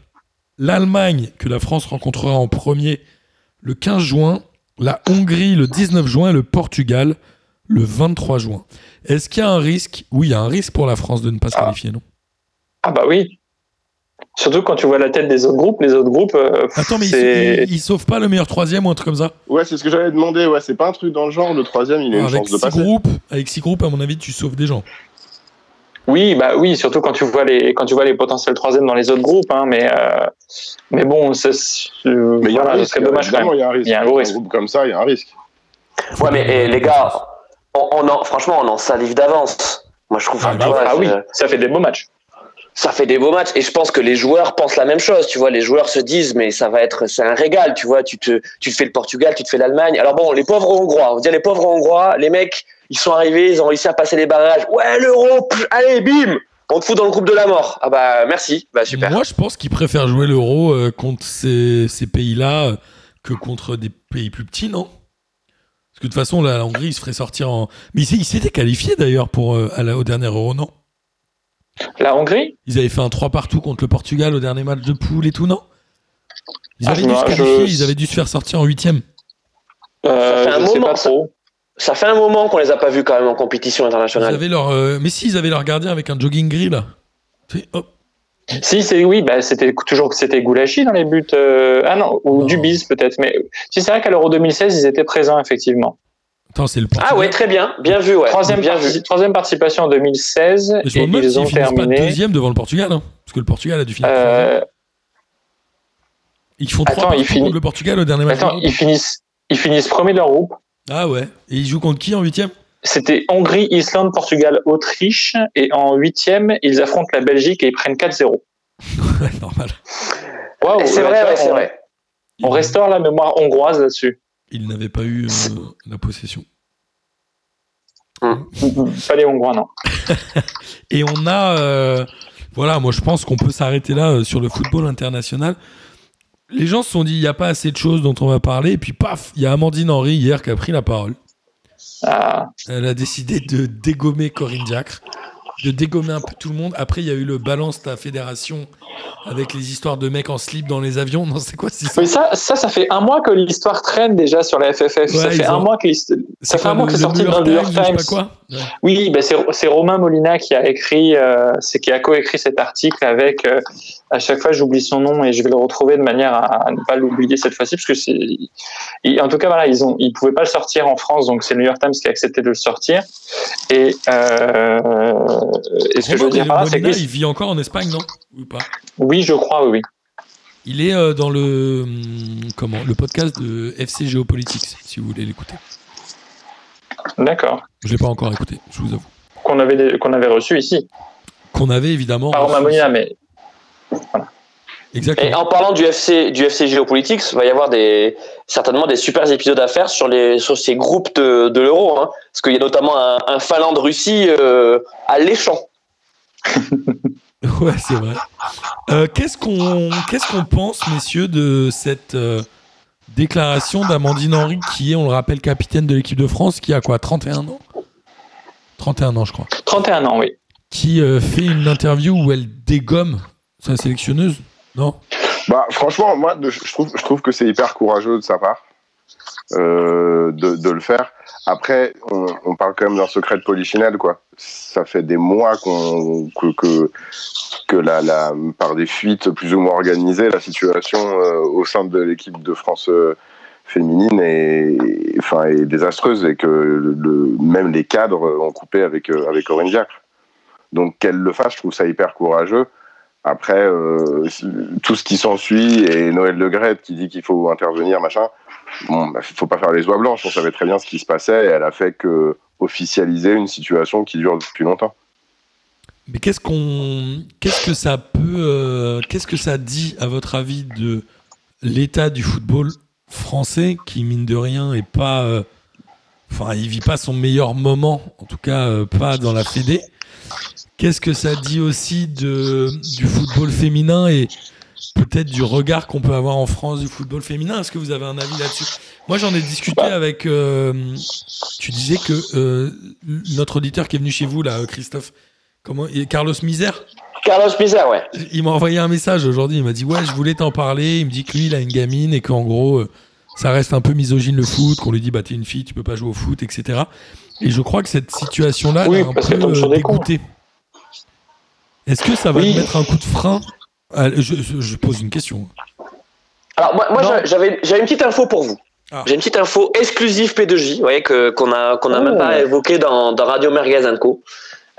B: l'Allemagne que la France rencontrera en premier le 15 juin, la Hongrie le 19 juin et le Portugal le 23 juin. Est-ce qu'il y a un risque? Oui, il y a un risque pour la France de ne pas se
D: Ah.
B: qualifier, non?
D: Ah bah oui. Surtout quand tu vois la tête des autres groupes, les autres groupes. euh,
B: Attends, mais ils, ils- ils sauvent pas le meilleur troisième ou un truc comme ça
C: Ouais, c'est ce que j'allais demander. Ouais, c'est pas un truc dans le genre. Le troisième, il a une
B: avec
C: chance de passer.
B: groupes, avec six groupes, à mon avis, tu sauves des gens.
D: Oui, bah oui, surtout quand tu vois les quand tu vois les potentiels troisièmes dans les autres groupes, hein, mais euh, mais bon, c'est euh,
C: Mais il y a un
D: voilà, ce
C: risque.
D: serait dommage quand même.
C: Il y a un risque.
D: Il y a un gros risque.
C: groupe comme ça, il y a un risque.
F: Ouais, mais eh, les gars, on, on en, franchement, on en salive d'avance. Moi, je trouve.
B: Ah, bah
F: tu vois,
D: Ah oui, ça fait des beaux matchs.
F: Ça fait des beaux matchs. Et je pense que les joueurs pensent la même chose. Tu vois les joueurs se disent mais ça va être c'est un régal. Tu vois tu te tu fais le Portugal tu te fais l'Allemagne. Alors bon les pauvres hongrois on va dire les pauvres hongrois les mecs ils sont arrivés ils ont réussi à passer les barrages. Ouais l'euro allez bim! On te fout dans le groupe de la mort. Ah bah merci. Bah super.
B: Moi, je pense qu'ils préfèrent jouer l'euro euh, contre ces, pays-là euh, que contre des pays plus petits, non? Parce que de toute façon, la, Hongrie, se ferait sortir en. Mais ils s'étaient qualifiés d'ailleurs pour euh, la- au dernier euro, non?
D: La Hongrie
B: Ils avaient fait un 3 partout contre le Portugal au dernier match de poule et tout, non Ils
D: Ah,
B: avaient dû
D: me-
B: se
D: je-
B: qualifier, ils avaient dû se faire sortir en huitième.
D: euh,
F: Ça fait un moment, ça. Ça fait un moment qu'on les a pas vus quand même en compétition
B: Ils
F: internationale.
B: avaient leur, euh, mais si, ils avaient leur gardien avec un jogging gris là. Hop.
D: Si, c'est oui, bah, c'était toujours c'était Goulashi dans les buts. euh, ah non, ou
B: Non.
D: Dubiz peut-être. Mais si c'est vrai qu'à l'Euro 2016, ils étaient présents effectivement.
B: Attends, c'est le Portugal.
F: Ah ouais, très bien, bien vu, ouais.
D: Troisième,
F: bien
D: parti-
F: vu.
D: troisième participation en 2016
B: Et je
D: et
B: me demande
D: ils ont
B: pas
D: terminé.
B: deuxième devant le Portugal, hein, parce que le Portugal a dû finir.
D: euh,
B: Ils font
D: attends,
B: trois
D: ils finissent-
B: contre le Portugal au dernier match.
D: attends, ils finissent ils finissent premier de leur groupe.
B: Ah ouais. Et ils jouent contre qui en huitième?
D: C'était Hongrie, Islande, Portugal, Autriche. Et en huitième, ils affrontent la Belgique et ils prennent 4-0.
B: Ouais, Normal.
F: C'est vrai, ouais, c'est vrai.
D: On restaure la mémoire hongroise là-dessus.
B: Ils n'avaient pas eu euh, la possession.
D: Pas les Hongrois, non.
B: Et on a, euh, voilà, moi je pense qu'on peut s'arrêter là euh, sur le football international. Les gens se sont dit, il n'y a pas assez de choses dont on va parler. Et puis paf, il y a Amandine Henry hier qui a pris la parole.
D: Ah,
B: Elle a décidé de dégommer Corinne Diacre, de dégommer un peu tout le monde. Après, il y a eu le balance ta fédération avec les histoires de mecs en slip dans les avions. Non, c'est quoi c'est ça
D: Mais ça, ça, ça fait un mois que l'histoire traîne déjà sur la FFF. ça fait un mois que ça fait un mois que c'est sorti dans le New York Times.
B: quoi Ouais.
D: Oui, ben c'est Romain Molina qui a écrit, euh, c'est qui a coécrit cet article avec. euh, à chaque fois, j'oublie son nom et je vais le retrouver de manière à, à ne pas l'oublier cette fois-ci, parce que c'est. En tout cas, voilà, ils ont, ils pouvaient pas le sortir en France, donc c'est le New York Times qui a accepté de le sortir. Et, euh, et ce que je veux dire par là, c'est
B: il vit encore en Espagne, non? Ou pas?
D: Oui, je crois, oui.
B: Il est euh, dans le hum, comment le podcast de FC Géopolitics, si vous voulez l'écouter.
D: D'accord.
B: Je l'ai pas encore écouté, je vous avoue.
D: Qu'on avait, qu'on avait reçu ici.
B: Qu'on avait évidemment.
D: Pas Romain mais
B: Exactement.
F: Et en parlant du FC, du FC Géopolitics, il va y avoir des, certainement des super épisodes à faire sur, les, sur ces groupes de, de l'euro. Hein, parce qu'il y a notamment un, un Finlande-Russie euh, alléchant.
B: Ouais, c'est vrai. Euh, qu'est-ce qu'on qu'est-ce qu'on pense, messieurs, de cette euh, déclaration d'Amandine Henry, qui est, on le rappelle, capitaine de l'équipe de France, qui a quoi, 31 ans? 31 ans, je crois.
D: 31 ans, oui.
B: Qui euh, fait une interview où elle dégomme sa sélectionneuse? Non?
C: Bah, franchement, moi, je trouve, je trouve que c'est hyper courageux de sa part de, de le faire. Après, on, parle quand même d'un secret de polichinelle, quoi. Ça fait des mois qu'on que, que, que la, par des fuites plus ou moins organisées, la situation euh, au sein de l'équipe de France euh, féminine est, enfin, est désastreuse et que même les cadres ont coupé avec, euh, avec Aurélien Diacre. Donc qu'elle le fasse, je trouve ça hyper courageux. Après, euh, tout ce qui s'ensuit et Noël Le Gret qui dit qu'il faut intervenir, machin, bon, bah, faut pas faire les oies blanches. On savait très bien ce qui se passait et elle a fait que officialiser une situation qui dure depuis longtemps.
B: Mais qu'est-ce qu'on, qu'est-ce que ça peut, euh, qu'est-ce que ça dit à votre avis de l'état du football français qui mine de rien est pas, euh, enfin, il vit pas son meilleur moment, en tout cas euh, pas dans la Fédé. Qu'est-ce que ça dit aussi de du football féminin et peut-être du regard qu'on peut avoir en France du football féminin Est-ce que vous avez un avis là-dessus? Moi, j'en ai discuté avec. euh, tu disais que euh, notre auditeur qui est venu chez vous là, Christophe. Comment Carlos Misère
F: Carlos Pizarro, ouais.
B: Il m'a envoyé un message aujourd'hui. Il m'a dit ouais, je voulais t'en parler. Il me dit que lui, il a une gamine et qu'en gros, euh, ça reste un peu misogyne le foot. Qu'on lui dit bah t'es une fille, tu peux pas jouer au foot, etc. Et je crois que cette situation-là
D: Oui,
B: l'a un peu euh, dégoûté. Est-ce que ça va
D: Oui.
B: te mettre un coup de frein Ah, je, pose une question.
F: Alors moi, moi j'avais une petite info pour vous.
B: Ah.
F: J'ai une petite info exclusive P2J, vous voyez, que qu'on a qu'on a
D: Oh.
F: même pas évoqué dans, dans Radio Merguez Co.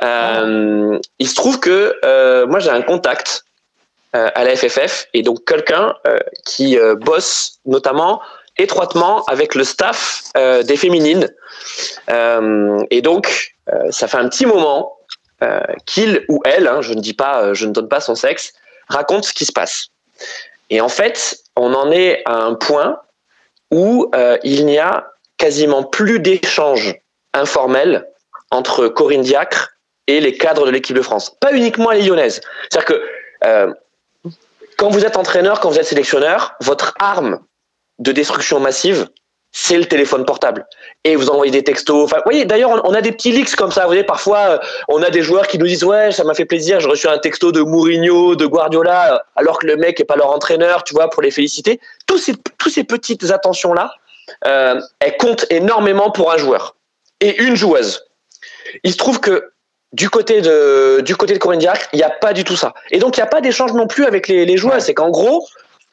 F: Euh, Il se trouve que euh, moi j'ai un contact euh, à la FFF et donc quelqu'un euh, qui euh, bosse notamment étroitement avec le staff euh, des féminines. Euh, et donc euh, ça fait un petit moment euh, qu'il ou elle, hein, je ne dis pas, euh, je ne donne pas son sexe, raconte ce qui se passe. Et en fait, on en est à un point où euh, il n'y a quasiment plus d'échanges informels entre Corinne Diacre et les cadres de l'équipe de France. Pas uniquement les lyonnaises. C'est-à-dire que euh, quand vous êtes entraîneur, quand vous êtes sélectionneur, votre arme de destruction massive, c'est le téléphone portable. Et vous envoyez des textos. Enfin, vous voyez, d'ailleurs, on, on a des petits leaks comme ça. Vous voyez, parfois, euh, on a des joueurs qui nous disent Ouais, ça m'a fait plaisir, j'ai reçu un texto de Mourinho, de Guardiola, euh, alors que le mec n'est pas leur entraîneur, tu vois, pour les féliciter. Tous ces, tous ces petites attentions-là, euh, elles comptent énormément pour un joueur. et une joueuse. Il se trouve que du côté de du côté de Corinne Diacre, il n'y a pas du tout ça. Et donc il n'y a pas d'échange non plus avec les, les joueuses. C'est qu'en gros,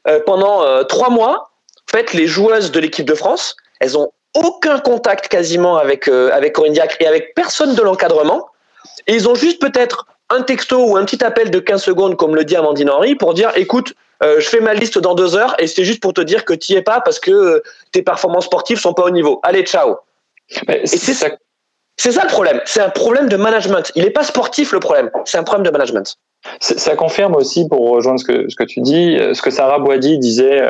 F: euh, pendant euh, trois mois, fait, les joueuses de l'équipe de France, elles ont aucun contact quasiment avec euh, avec Corinne Diacre et avec personne de l'encadrement. Et ils ont juste peut-être un texto ou un petit appel de 15 secondes, comme le dit Amandine Henry, pour dire écoute, euh, je fais ma liste dans deux heures et c'est juste pour te dire que tu es pas parce que euh, tes performances sportives sont pas au niveau. Allez, ciao.
D: Mais
F: Et c'est ça. C'est ça le problème. C'est un problème de management. Il n'est pas sportif le problème. C'est un problème de management.
D: Ça confirme aussi, pour rejoindre ce que, ce que tu dis, ce que Sarah Boidi disait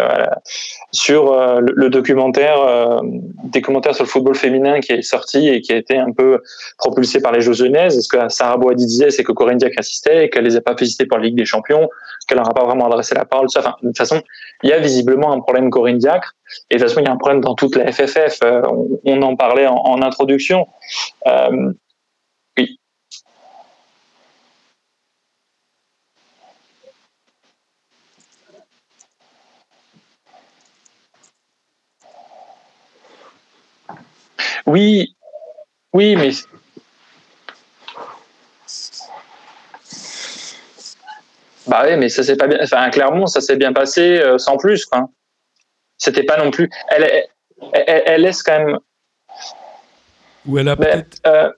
D: sur euh, le, le documentaire, euh, des commentaires sur le football féminin qui est sorti et qui a été un peu propulsé par les Jeux ce que Sarah Boidi disait, c'est que Corinne Diacre assistait et qu'elle les a pas félicité pour la Ligue des Champions, qu'elle n'aura pas vraiment adressé la parole. Enfin, de toute façon, il y a visiblement un problème Corinne Diacre. Et de toute façon, il y a un problème dans toute la FFF. Euh, on, on en parlait en, en introduction. Euh, Oui, oui, mais bah oui, mais ça s'est pas bien. Enfin, clairement, ça s'est bien passé euh, sans plus, quoi. C'était pas non plus. Elle, elle, elle- elle laisse quand même.
B: Ou elle a peut-être.
D: euh,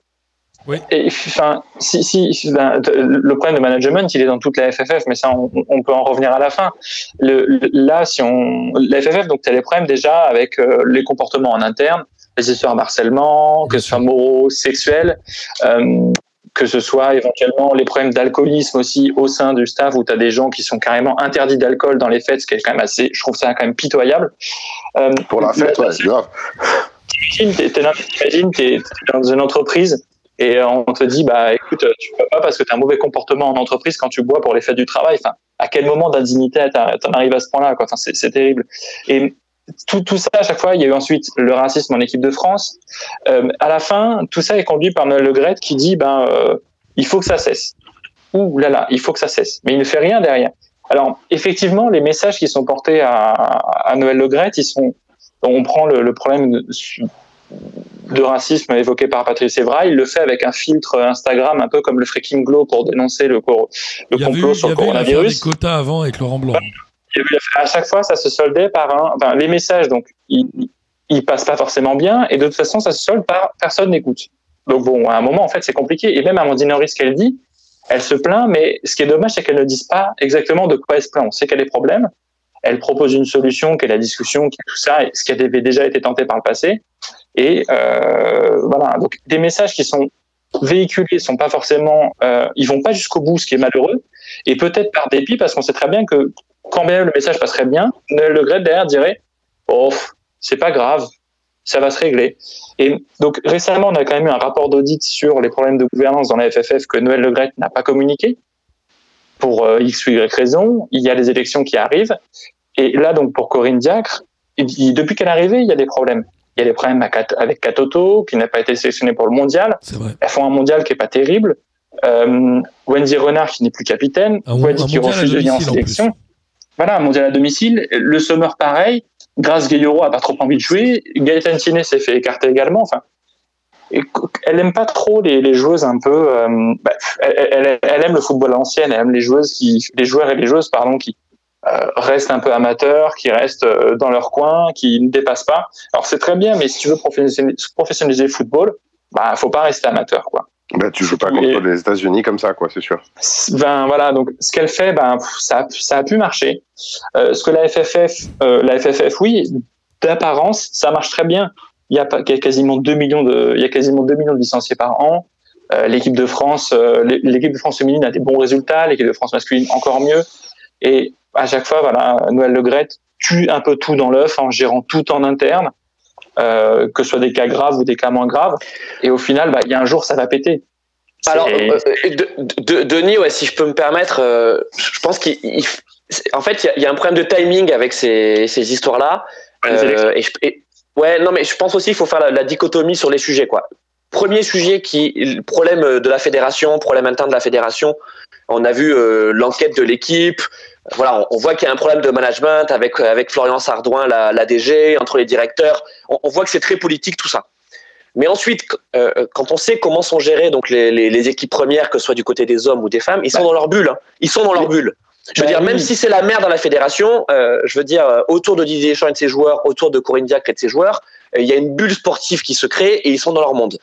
B: Oui.
D: enfin, si, si, ben, le problème de management, il est dans toute la FFF, mais ça, on, on peut en revenir à la fin. Le, le- là, si on, la FFF, donc, tu as les problèmes déjà avec euh, les comportements en interne, les histoires d'harcèlement, que ce soit moraux, sexuels, euh, que ce soit éventuellement les problèmes d'alcoolisme aussi au sein du staff, où tu as des gens qui sont carrément interdits d'alcool dans les fêtes, ce qui est quand même assez, je trouve ça quand même pitoyable. Euh,
C: Pour la fête, ouais, grave.
D: T'imagines, t'es, là, dans une entreprise et euh, on te dit, bah écoute, tu peux pas parce que tu as un mauvais comportement en entreprise quand tu bois pour les fêtes du travail. Enfin, à quel moment d'indignité t'en arrives à ce point-là quoi? Enfin, c'est, c'est terrible. Et tout, tout ça, à chaque fois, il y a eu ensuite le racisme en équipe de France. Euh, à la fin, tout ça est conduit par Noël Le Graët qui dit, ben, euh, il faut que ça cesse. Ouh là là, il faut que ça cesse. Mais il ne fait rien derrière. Alors, effectivement, les messages qui sont portés à, à Noël Le Graët, ils sont on prend le, le problème de, de racisme évoqué par Patrice Evra, il le fait avec un filtre Instagram un peu comme le freaking glow pour dénoncer le, le
B: Il y avait eu,
D: complot
B: il y
D: sur le
B: avait des
D: coronavirus.
B: quotas avant avec Laurent Blanc.
D: L'affaire- À chaque fois, ça se soldait par un. Les messages, donc, ils, ils passent pas forcément bien, et de toute façon, ça se solde par personne n'écoute. Donc, bon, à un moment, en fait, c'est compliqué. Et même Amandine Henry, ce qu'elle dit, elle se plaint, mais ce qui est dommage, c'est qu'elle ne dise pas exactement de quoi elle se plaint. On sait qu'elle a des problèmes. Elle propose une solution, qui est la discussion, qui est tout ça, et ce qui avait déjà été tenté par le passé. Et euh, voilà. Donc, des messages qui sont véhiculés sont pas forcément, euh, ils vont pas jusqu'au bout, ce qui est malheureux. Et peut-être par dépit, parce qu'on sait très bien que quand bien le message passerait bien, Noël Le Graët derrière dirait Oh, c'est pas grave, ça va se régler. Et donc récemment, on a quand même eu un rapport d'audit sur les problèmes de gouvernance dans la FFF que Noël Le Graët n'a pas communiqué pour euh, X ou Y raison. Il y a les élections qui arrivent. Et là, donc pour Corinne Diacre, depuis qu'elle est arrivée, il y a des problèmes. Il y a des problèmes avec Katoto, qui n'a pas été sélectionné pour le mondial. Elles font un mondial qui est pas terrible. Euh, Wendy Renard qui n'est plus capitaine.
B: Un-
D: Wendy
B: un
D: qui refuse de venir en sélection. Voilà, un mondial à domicile. Le Sommer, pareil. Grâce Gueyoro a pas trop envie de jouer. Gaëtan Tinet s'est fait écarter également. Enfin, elle aime pas trop les, les joueuses un peu. euh, bah, elle, elle- elle aime le football à l'ancienne. Elle aime les joueuses qui, les joueurs et les joueuses, pardon, qui restent un peu amateurs, qui restent euh, dans leur coin, qui ne dépassent pas. Alors c'est très bien, mais si tu veux professionnaliser, le football, bah faut pas rester amateur, quoi.
C: Bah, tu joues pas contre
D: Et-
C: les États-Unis comme ça, quoi, c'est sûr.
D: Ben voilà, donc ce qu'elle fait, ben ça, a- ça a pu marcher. Euh, ce que la FFF, euh, la FFF, oui, d'apparence, ça marche très bien. Il y a, pas- il y a quasiment 2 millions de, il y a quasiment 2 millions de licenciés par an. Euh, l'équipe de France, euh, l'é- l'équipe de France féminine a des bons résultats, l'équipe de France masculine encore mieux. Et à chaque fois, voilà, Noël Le Graët tue un peu tout dans l'œuf en gérant tout en interne, euh, que ce soit des cas graves ou des cas moins graves. Et au final, bah, il y a un jour, ça va péter.
F: Alors, euh, euh, de, de- Denis, ouais, si je peux me permettre, euh, je pense qu'il, en fait, il y a- il y, a un problème de timing avec ces, ces histoires-là.
D: Les
F: Euh,
D: élections.
F: et je- et- ouais, non, mais je pense aussi qu'il faut faire la, la dichotomie sur les sujets, quoi. Premier sujet qui, le problème de la fédération, problème interne de la fédération. On a vu euh, l'enquête de l'équipe. Voilà, on, on voit qu'il y a un problème de management avec avec Florian Sardouin, la, la DG, entre les directeurs. On, on voit que c'est très politique tout ça. Mais ensuite, euh, quand on sait comment sont gérées donc les, les, les, équipes premières, que ce soit du côté des hommes ou des femmes, ils sont
D: Bah.
F: dans leur bulle. hein. Ils sont dans leur bulle. Je veux
D: Bah
F: dire,
D: oui.
F: même si c'est la merde dans la fédération, euh, je veux dire, euh, autour de Didier Deschamps et de ses joueurs, autour de Corinne Diacre et de ses joueurs, euh, il y a une bulle sportive qui se crée et ils sont dans leur monde.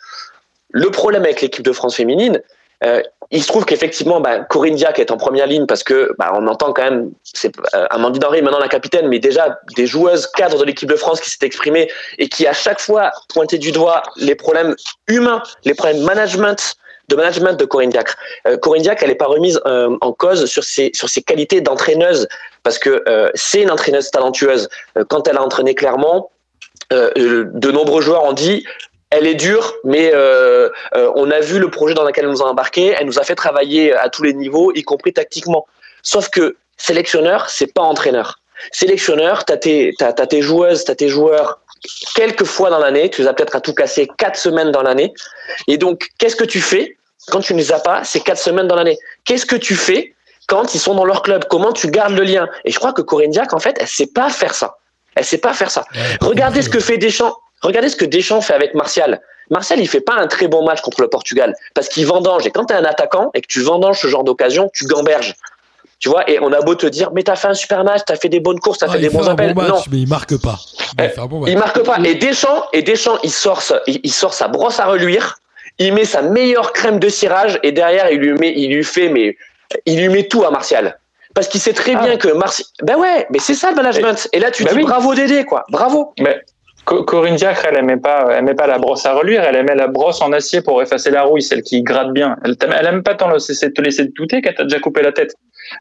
F: Le problème avec l'équipe de France féminine, euh, il se trouve qu'effectivement, bah, Corinne Diacre est en première ligne parce que bah, on entend quand même, c'est euh, Amandine Henry maintenant la capitaine, mais déjà des joueuses cadres de l'équipe de France qui s'est exprimée et qui à chaque fois pointé du doigt les problèmes humains, les problèmes management de management de Corinne Diacre. Euh, Corinne Diacre, elle n'est pas remise en cause sur ses sur ses qualités d'entraîneuse parce que c'est une entraîneuse talentueuse. Quand elle a entraîné clairement, euh, de nombreux joueurs ont dit elle est dure, mais euh, euh, on a vu le projet dans lequel elle nous a embarqué. Elle nous a fait travailler à tous les niveaux, y compris tactiquement. Sauf que sélectionneur, c'est pas entraîneur. Sélectionneur, t'as tes, t'as, t'as tes joueuses, t'as tes joueurs quelques fois dans l'année. Tu les as peut-être à tout casser quatre semaines dans l'année. Et donc, qu'est-ce que tu fais quand tu ne les as pas ces quatre semaines dans l'année? Qu'est-ce que tu fais quand ils sont dans leur club? Comment tu gardes le lien? Et je crois que Corinne Diac, en fait, elle sait pas faire ça. Elle sait pas faire ça. Regardez ce que fait Deschamps. Regardez ce que Deschamps fait avec Martial. Martial, il fait pas un très bon match contre le Portugal parce qu'il vendange. Et quand tu es un attaquant et que tu vendanges ce genre d'occasion, tu gamberges. Tu vois, et on a beau te dire, mais t'as fait un super match, t'as fait des bonnes courses, t'as
B: Ah,
F: fait des
B: fait
F: bons
B: un
F: appels.
B: bon match,
F: non,
B: mais il marque pas. Il bon
F: il marque pas. Et Deschamps, et Deschamps, il sort, sa, il, il sort sa brosse à reluire, il met sa meilleure crème de cirage et derrière il lui met, il lui fait, mais il lui met tout à Martial. Parce qu'il sait très
D: Ah.
F: bien que Martial. Ben ouais, mais c'est ça le management. Et là tu
D: Bah
F: dis
D: oui.
F: bravo Dédé quoi, bravo.
D: Mais Corinne Diacre, elle aimait pas, elle aimait pas la brosse à reluire, elle aimait la brosse en acier pour effacer la rouille, celle qui gratte bien. Elle, elle aime pas tant le- te laisser te douter qu'elle t'a déjà coupé la tête.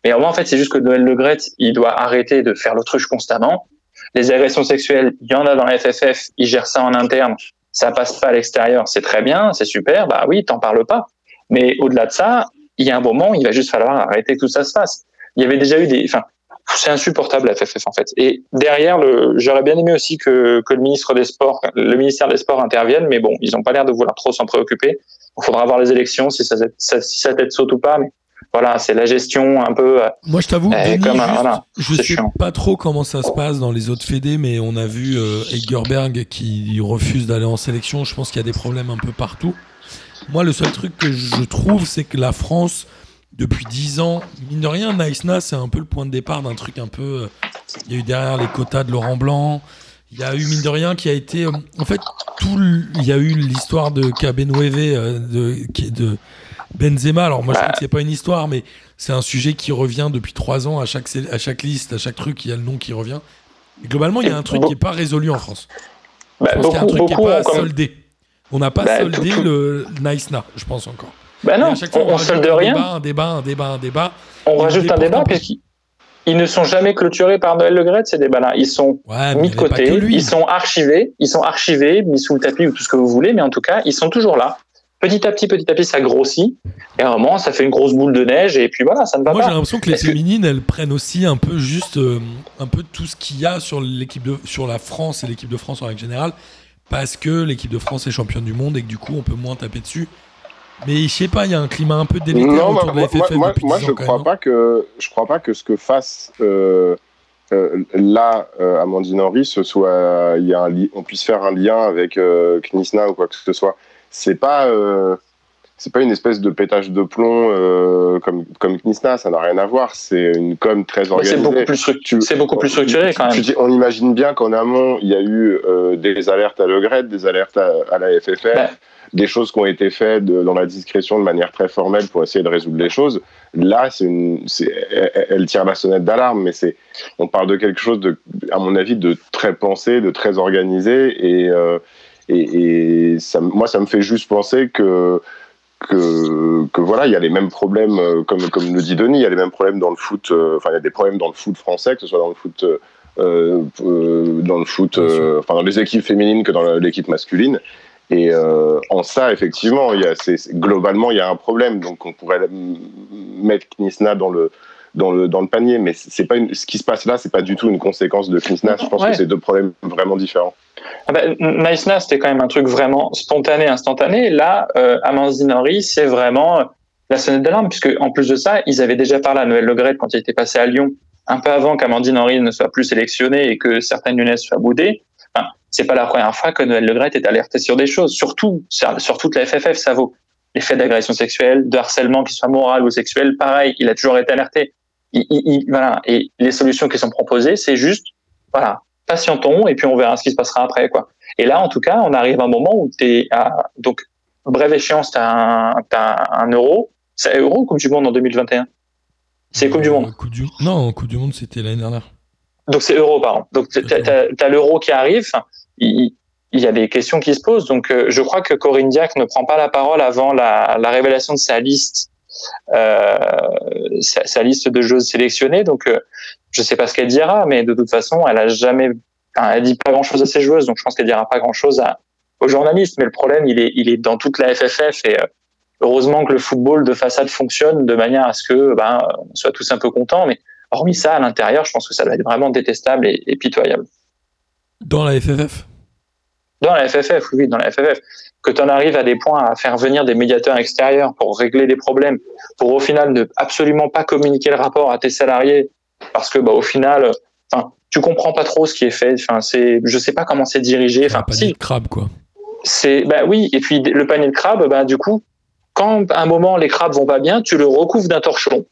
D: Mais moi, en fait, c'est juste que Noël Le Gret, il doit arrêter de faire l'autruche constamment. Les agressions sexuelles, il y en a dans la FFF, il gère ça en interne, ça passe pas à l'extérieur, c'est très bien, c'est super, bah oui, t'en parles pas. Mais au-delà de ça, il y a un moment, il va juste falloir arrêter que tout ça se fasse. Il y avait déjà eu des, enfin, c'est insupportable la FFF en fait. Et derrière, le, j'aurais bien aimé aussi que, que le ministre des Sports, le ministère des Sports intervienne, mais bon, ils n'ont pas l'air de vouloir trop s'en préoccuper. Il faudra voir les élections si ça, ça- si tête saute ou pas. Mais voilà, c'est la gestion un peu. euh,
B: Moi, je t'avoue, Denis,
D: comme un-
B: juste,
D: voilà,
B: je sais
D: chiant.
B: pas trop comment ça se passe dans les autres fédés, mais on a vu euh, Egerberg qui refuse d'aller en sélection. Je pense qu'il y a des problèmes un peu partout. Moi, le seul truc que je trouve, c'est que la France, depuis 10 ans, mine de rien, Naïsna, c'est un peu le point de départ d'un truc un peu. euh, Il y a eu derrière les quotas de Laurent Blanc. Il y a eu, mine de rien, qui a été. euh, en fait, tout le- il y a eu l'histoire de Cabenoueve, euh, de, de Benzema. Alors, moi, je trouve que c'est pas une histoire, mais c'est un sujet qui revient depuis trois ans à chaque, à chaque liste, à chaque truc, il y a le nom qui revient. Et globalement, il y a un truc qui n'est pas résolu en France.
D: bah,
B: Je pense y a un
D: beaucoup,
B: truc qui n'est pas soldé. On n'a pas
D: Bah,
B: soldé
D: tout- tout-
B: le Naïsna, je pense encore. Et
D: non,
B: fois,
D: on, on solde
B: un
D: rien.
B: Débat, un débat, un débat, un débat.
D: On rajoute un débat puisqu'ils ils ne sont jamais clôturés par Noël Le Gret, ces débats-là. Ils sont
B: Ouais,
D: mis de
B: pas
D: côté, ils sont archivés, ils sont archivés, mis sous le tapis ou tout ce que vous voulez, mais en tout cas, ils sont toujours là. Petit à petit, petit à petit, ça grossit. Et à un moment, ça fait une grosse boule de neige, et puis voilà, ça ne va
B: Moi, j'ai
D: pas.
B: l'impression que les
D: que-
B: féminines, elles prennent aussi un peu juste euh, un peu tout ce qu'il y a sur l'équipe de sur la France et l'équipe de France en règle générale, parce que l'équipe de France est championne du monde et que du coup, on peut moins taper dessus. Mais je sais pas, il y a un climat un peu délétère
C: Non,
B: autour
C: moi,
B: de la
C: moi,
B: FFF
C: moi,
B: depuis
C: moi,
B: 10
C: je crois
B: même,
C: pas que je crois pas que ce que fasse euh, euh, là euh, Amandine Henry, ce soit il y a un on puisse faire un lien avec euh, Knisna ou quoi que ce soit. C'est pas euh, c'est pas une espèce de pétage de plomb euh, comme comme Knisna, ça n'a rien à voir. C'est une com très
D: Mais C'est
C: organisée.
D: beaucoup, plus struc-
C: Tu-
D: c'est beaucoup plus structuré quand
C: Tu
D: même.
C: dis- on imagine bien qu'en amont, il y a eu euh, des alertes à Le Gret, des alertes à, à la FFF. Des choses qui ont été faites de- dans la discrétion de manière très formelle pour essayer de résoudre les choses. Là, une, elle, elle tire la sonnette d'alarme, mais c'est, on parle de quelque chose de, à mon avis, de très pensé, de très organisé, et, euh, et, et ça, moi, ça me fait juste penser que que, que voilà, il y a les mêmes problèmes, euh, comme, comme le dit Denis, il y a les mêmes problèmes dans le foot, euh, enfin, il y a des problèmes dans le foot français, que ce soit dans le foot, euh, euh, dans le foot, enfin, dans les équipes féminines que dans l'équipe masculine. Et euh, en ça, effectivement, il y a, globalement, il y a un problème. Donc, on pourrait mettre Knisna dans le, dans le, dans le panier, mais c'est pas une, ce qui se passe là, c'est pas du tout une conséquence de Knisna. Je pense
D: Ouais.
C: que c'est deux problèmes vraiment différents.
D: Ah bah, Nice c'était quand même un truc vraiment spontané, instantané. Là, euh, Amandine c'est vraiment euh, la sonnette d'alarme, puisque en plus de ça, ils avaient déjà parlé à Noël Le Gret quand il était passé à Lyon, un peu avant qu'Amandine Henry ne soit plus sélectionnée et que certaines Younes soient boudées. Enfin, c'est pas la première fois que Noël Legrette est alerté sur des choses. Surtout, sur, toute la FFF, ça vaut. Les faits d'agression sexuelle, de harcèlement, qu'il soit moral ou sexuel, pareil, il a toujours été alerté. Et les solutions qui sont proposées, c'est juste, voilà, patientons et puis on verra ce qui se passera après, quoi. Et là, en tout cas, on arrive à un moment où t'es à, donc, brève échéance, t'as un, t'as un euro. C'est euro ou Coupe du Monde en 2021? C'est Coupe du Monde.
B: Coupe du... Non, Coupe du Monde, c'était l'année dernière.
D: Donc c'est euro, pardon. Donc t'as- t'as t'as l'euro qui arrive. Il, il y a des questions qui se posent. Donc euh, je crois que Corinne Diac ne prend pas la parole avant la, la révélation de sa liste, euh, sa, sa liste de joueuses sélectionnées. Donc euh, je sais pas ce qu'elle dira, mais de toute façon, elle a jamais, enfin, elle dit pas grand chose à ses joueuses. Donc je pense qu'elle dira pas grand chose à, aux journalistes. Mais le problème, il est, il est dans toute la FFF et euh, heureusement que le football de façade fonctionne de manière à ce que ben, on soit tous un peu contents. Mais hormis ça, à l'intérieur, je pense que ça doit être vraiment détestable et, et pitoyable.
B: Dans la FFF.
D: Dans la FFF, oui, dans la FFF. Que tu en arrives à des points à faire venir des médiateurs extérieurs pour régler les problèmes, pour au final ne absolument pas communiquer le rapport à tes salariés, parce que bah, au final, enfin, tu comprends pas trop ce qui est fait. Enfin, c'est, je sais pas comment c'est dirigé. Enfin,
B: panier
D: si,
B: de crabe, quoi.
D: c'est, bah oui. Et puis le panier de crabes, bah du coup, quand à un moment les crabes vont pas bien, tu le recouvres d'un torchon.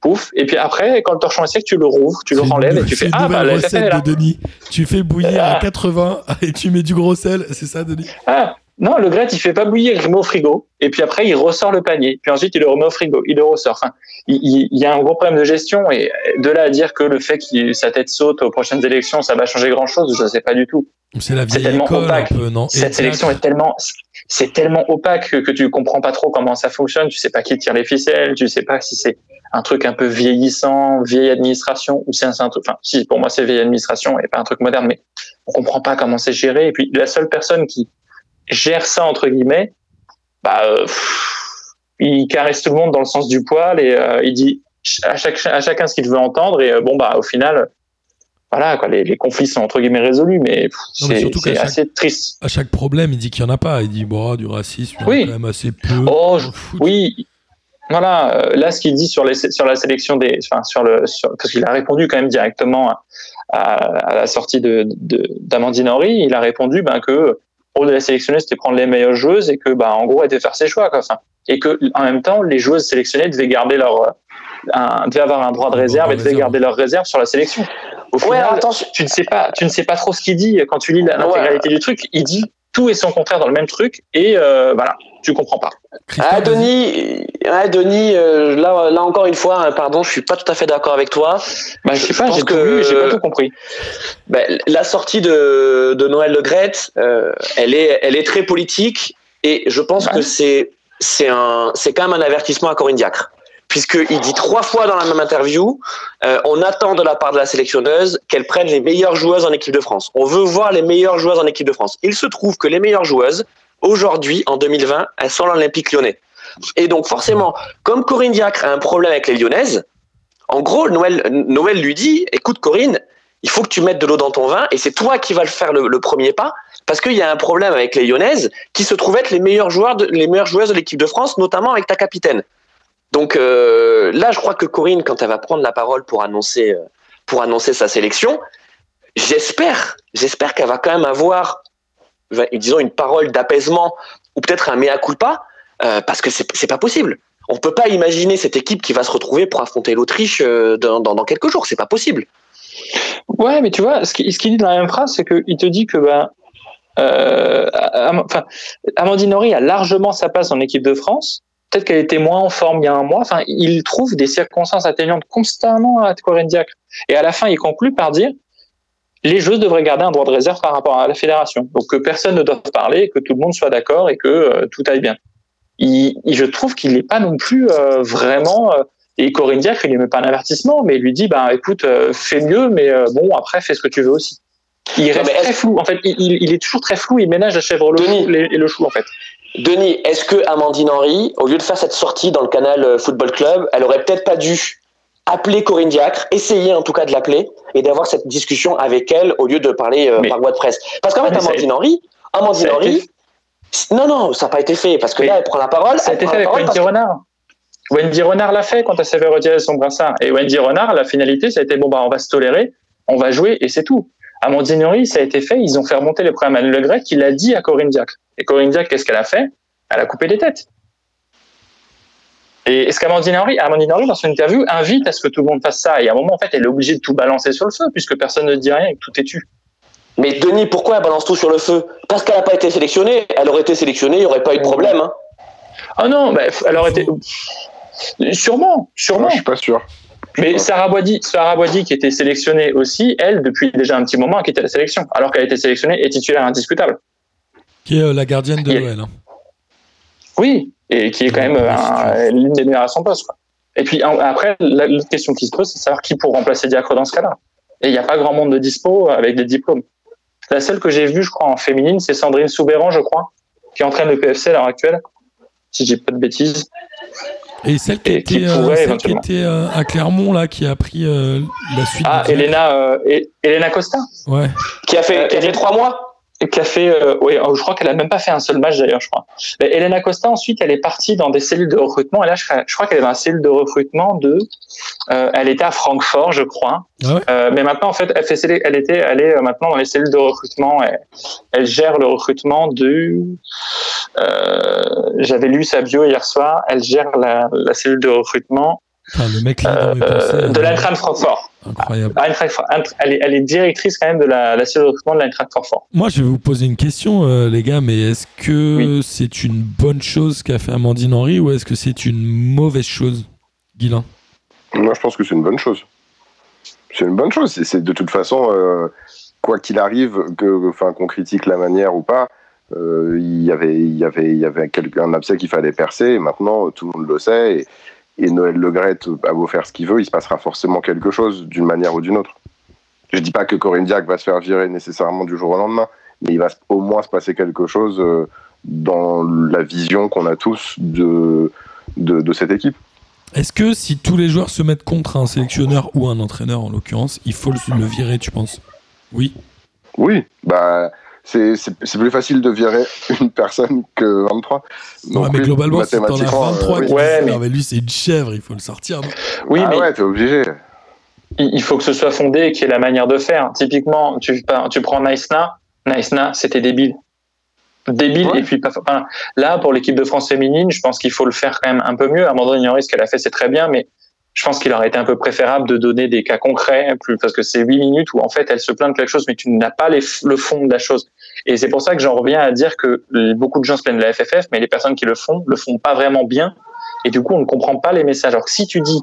D: Pouf. Et puis après, quand le torchon est sec, tu le rouvres, tu le renlèves et tu fais ah bah la est
B: recette
D: là.
B: de Denis. Tu fais bouillir à
D: Ah.
B: 80 et tu mets du gros sel, c'est ça, Denis?
D: Ah, non, le Gret, il fait pas bouillir, il le met au frigo. Et puis après, il ressort le panier. Puis ensuite, il le remet au frigo. Il le ressort. Enfin, il, y a un gros problème de gestion. Et de là à dire que le fait que sa tête saute aux prochaines élections, ça va changer grand chose, je ne sais pas du tout.
B: C'est la vieille école, un peu, non?
D: Cette
B: Exact.
D: sélection est tellement, c'est tellement opaque que, tu comprends pas trop comment ça fonctionne. Tu sais pas qui tire les ficelles. Tu sais pas si c'est un truc un peu vieillissant, vieille administration, ou c'est un, truc, enfin, si, pour moi, c'est vieille administration et pas un truc moderne, mais on comprend pas comment c'est géré. Et puis, la seule personne qui gère ça, entre guillemets, bah, euh, il caresse tout le monde dans le sens du poil et euh, il dit à chacun ce qu'il veut entendre. Et euh, bon, bah, au final, voilà, quoi, les, les conflits sont entre guillemets résolus, mais c'est assez triste.
B: À chaque problème, il dit qu'il y en a pas. Il dit, bon, du racisme, il y en a
D: Oui.
B: quand même assez peu.
D: Oh, je-. Oui, voilà. euh, Là, ce qu'il dit sur, les, sur la sélection des, enfin, sur le, sur- parce qu'il a répondu quand même directement à, à la sortie de de- d'Amandine Henry, il a répondu ben que le rôle de la sélectionneuse c'était prendre les meilleures joueuses et que ben en gros elle devait faire ses choix quoi. Et que en même temps les joueuses sélectionnées devaient garder leur un, devaient avoir un droit de réserve et devaient
B: réserve.
D: garder leur réserve sur la sélection. Au
F: Ouais,
D: final,
F: attention.
D: tu ne sais pas, tu ne sais pas trop ce qu'il dit quand tu lis la- l'intégralité du truc. Il dit tout et son contraire dans le même truc et euh, voilà, tu comprends pas.
B: Christophe,
F: Ah. Denis, ah, Denis euh, là, là encore une fois, hein, pardon, je suis pas tout à fait d'accord avec toi.
D: Bah, je sais pas, j'ai
F: que-
D: j'ai pas tout compris.
F: Ben, la sortie de, de Noël Le Graët, euh, elle, est, elle est très politique et je pense
D: Ouais.
F: que c'est c'est un c'est quand même un avertissement à Corinne Diacre puisqu'il dit trois fois dans la même interview euh, on attend de la part de la sélectionneuse qu'elle prenne les meilleures joueuses en équipe de France. On veut voir les meilleures joueuses en équipe de France. Il se trouve que les meilleures joueuses aujourd'hui en 2020, elles sont l'Olympique lyonnais. Et donc forcément, comme Corinne Diacre a un problème avec les lyonnaises, en gros Noël Noël lui dit écoute Corinne, il faut que tu mettes de l'eau dans ton vin et c'est toi qui vas le faire le, premier pas parce qu'il y a un problème avec les Lyonnaises qui se trouvent être les meilleurs joueurs, les meilleures joueuses de l'équipe de France, notamment avec ta capitaine. Donc euh, là, je crois que Corinne, quand elle va prendre la parole pour annoncer, euh, pour annoncer sa sélection, j'espère, j'espère qu'elle va quand même avoir, disons, une parole d'apaisement ou peut-être un mea culpa, euh, parce que c'est pas possible. On peut pas imaginer cette équipe qui va se retrouver pour affronter l'Autriche dans, quelques jours. C'est pas possible.
D: Ouais, mais tu vois, ce qu'il dit dans la même phrase, c'est qu'il te dit que ben, enfin, Amandine Henry a largement sa place en équipe de France. Peut-être qu'elle était moins en forme il y a un mois. Enfin, il trouve des circonstances atténuantes constamment à Corinne Diacre. Et à la fin, il conclut par dire les joueuses devraient garder un droit de réserve par rapport à la fédération. Donc que personne ne doive parler, que tout le monde soit d'accord et que euh, tout aille bien. Il, il- je trouve qu'il n'est pas non plus euh, vraiment. euh, et Corinne Diacre, il lui met pas un avertissement, mais il lui dit bah écoute, fais mieux, mais bon après fais ce que tu veux aussi. Il reste très flou. En fait, il, est toujours très flou. Il ménage la chèvre le et le chou en fait.
F: Denis, est-ce que Amandine Henry, au lieu de faire cette sortie dans le canal euh, Football Club, elle aurait peut-être pas dû appeler Corinne Diacre, essayer en tout cas de l'appeler et d'avoir cette discussion avec elle au lieu de parler euh,
D: Mais-
F: par voie de presse? Parce qu'en fait,
D: Mais ça a
F: Amandine Henry, Amandine Henry,
D: été-
F: non, non, ça n'a pas été fait parce que
D: Mais
F: là, elle prend la parole.
D: Ça a été fait avec Wendy
F: que-
D: Renard. Wendy Renard l'a fait quand elle s'est fait retirer son brassard. Et Wendy Renard, la finalité, ça a été bon bah on va se tolérer, on va jouer et c'est tout. Amandine Henry, ça a été fait, ils ont fait remonter les problèmes à Le Gret, qui l'a dit à Corinne Diacre. Et Corinne Diacre, qu'est-ce qu'elle a fait? Elle a coupé des têtes. Et est-ce qu'Amandine Henry, Amandine Henry, dans son interview, invite à ce que tout le monde fasse ça? Et à un moment, en fait, elle est obligée de tout balancer sur le feu, puisque personne ne dit rien et que tout est tu.
F: Mais Denis, pourquoi elle balance tout sur le feu? Parce qu'elle n'a pas été sélectionnée. Elle aurait été sélectionnée, il n'y aurait pas eu de problème. Hein.
D: Ah non, bah, elle aurait été. Sûrement, sûrement.
C: Moi, je suis pas sûr.
D: Mais Sarah Boidi, Sarah Boidi, qui était sélectionnée aussi, elle, depuis déjà un petit moment, a quitté la sélection, alors qu'elle a été sélectionnée et titulaire indiscutable.
B: Qui est euh, la gardienne de l'OL. hein.
D: Oui, et qui est quand même euh, un- l'une des meilleures à son poste. quoi. Et puis en- après, la- l'autre question qui se pose, c'est de savoir qui pour remplacer Diacre dans ce cas-là. Et il n'y a pas grand monde de dispo avec des diplômes. La seule que j'ai vue, je crois, en féminine, c'est Sandrine Soubéran, je crois, qui entraîne le PFC à l'heure actuelle, si je dis pas de bêtises.
B: Et celle qui
D: Et qui
B: était, euh,
D: pourrait
B: celle qui était euh, à Clermont, là, qui a pris euh, la suite.
D: Ah, Elena, euh, E- Elena Costa,
B: Ouais.
F: Qui a fait, qui a fait trois mois
D: qui a fait, euh, oui, oh, je crois qu'elle a même pas fait un seul match d'ailleurs, je crois. Mais Elena Costa, ensuite, elle est partie dans des cellules de recrutement. Et là, je, crois- je crois qu'elle est dans la cellule de recrutement de. euh, elle était à Francfort, je crois.
B: Ah ouais
D: Euh, mais maintenant, en fait, elle, fait, elle était, elle est euh, maintenant dans les cellules de recrutement. Elle, elle gère le recrutement de. Euh, J'avais lu sa bio hier soir. Elle gère la, la cellule de recrutement
B: Enfin, le mec là, dans mes
D: euh,
B: pensées,
D: de
B: euh,
D: l'Eintracht Francfort.
B: Incroyable.
D: Eintracht- Elle est, elle est directrice quand même de la, la cellule de recrutement de l'Eintracht Francfort.
B: Moi, je vais vous poser une question, euh, les gars, mais est-ce que c'est une bonne chose qu'a fait Amandine Henry ou est-ce que c'est une mauvaise chose, Guilain?
C: Moi, je pense que c'est une bonne chose. C'est une bonne chose. C'est- C'est de toute façon, euh, quoi qu'il arrive, que, enfin, qu'on critique la manière ou pas, euh, il y avait, il y avait, il y avait quelque- un abcès qu'il fallait percer. Et maintenant, tout le monde le sait. Et, et Noël Le Gret a beau faire ce qu'il veut, il se passera forcément quelque chose d'une manière ou d'une autre. Je dis pas que Corinne Diac va se faire virer nécessairement du jour au lendemain, mais il va au moins se passer quelque chose euh, dans la vision qu'on a tous de, de, de cette équipe.
B: Est-ce que si tous les joueurs se mettent contre un sélectionneur ou un entraîneur, en l'occurrence, il faut le, le virer, tu penses? Oui.
C: Oui, bah c'est c'est- c'est plus facile de virer une personne que 23. Donc,
B: ouais, mais globalement, si t'en as
C: mathématiquement,
B: 23
C: euh,
B: qui
C: oui.
D: Ouais, mais-
B: Ah, mais lui, c'est une chèvre, il faut le sortir. non
D: Oui,
C: ah
D: mais
C: ouais, t'es obligé.
D: il faut que ce soit fondé et qu'il y ait la manière de faire. Typiquement, tu, tu prends Naïsna, Naïsna, c'était débile. Débile,
C: Ouais.
D: et puis pas. enfin, là, pour l'équipe de France féminine, je pense qu'il faut le faire quand même un peu mieux. Amandine Ignoris, ce qu'elle a fait, c'est très bien, mais je pense qu'il aurait été un peu préférable de donner des cas concrets, plus, parce que c'est huit minutes où en fait elle se plaint de quelque chose, mais tu n'as pas les, le fond de la chose. Et c'est pour ça que j'en reviens à dire que beaucoup de gens se plaignent de la FFF, mais les personnes qui le font le font pas vraiment bien, et du coup on ne comprend pas les messages. Alors que si tu dis,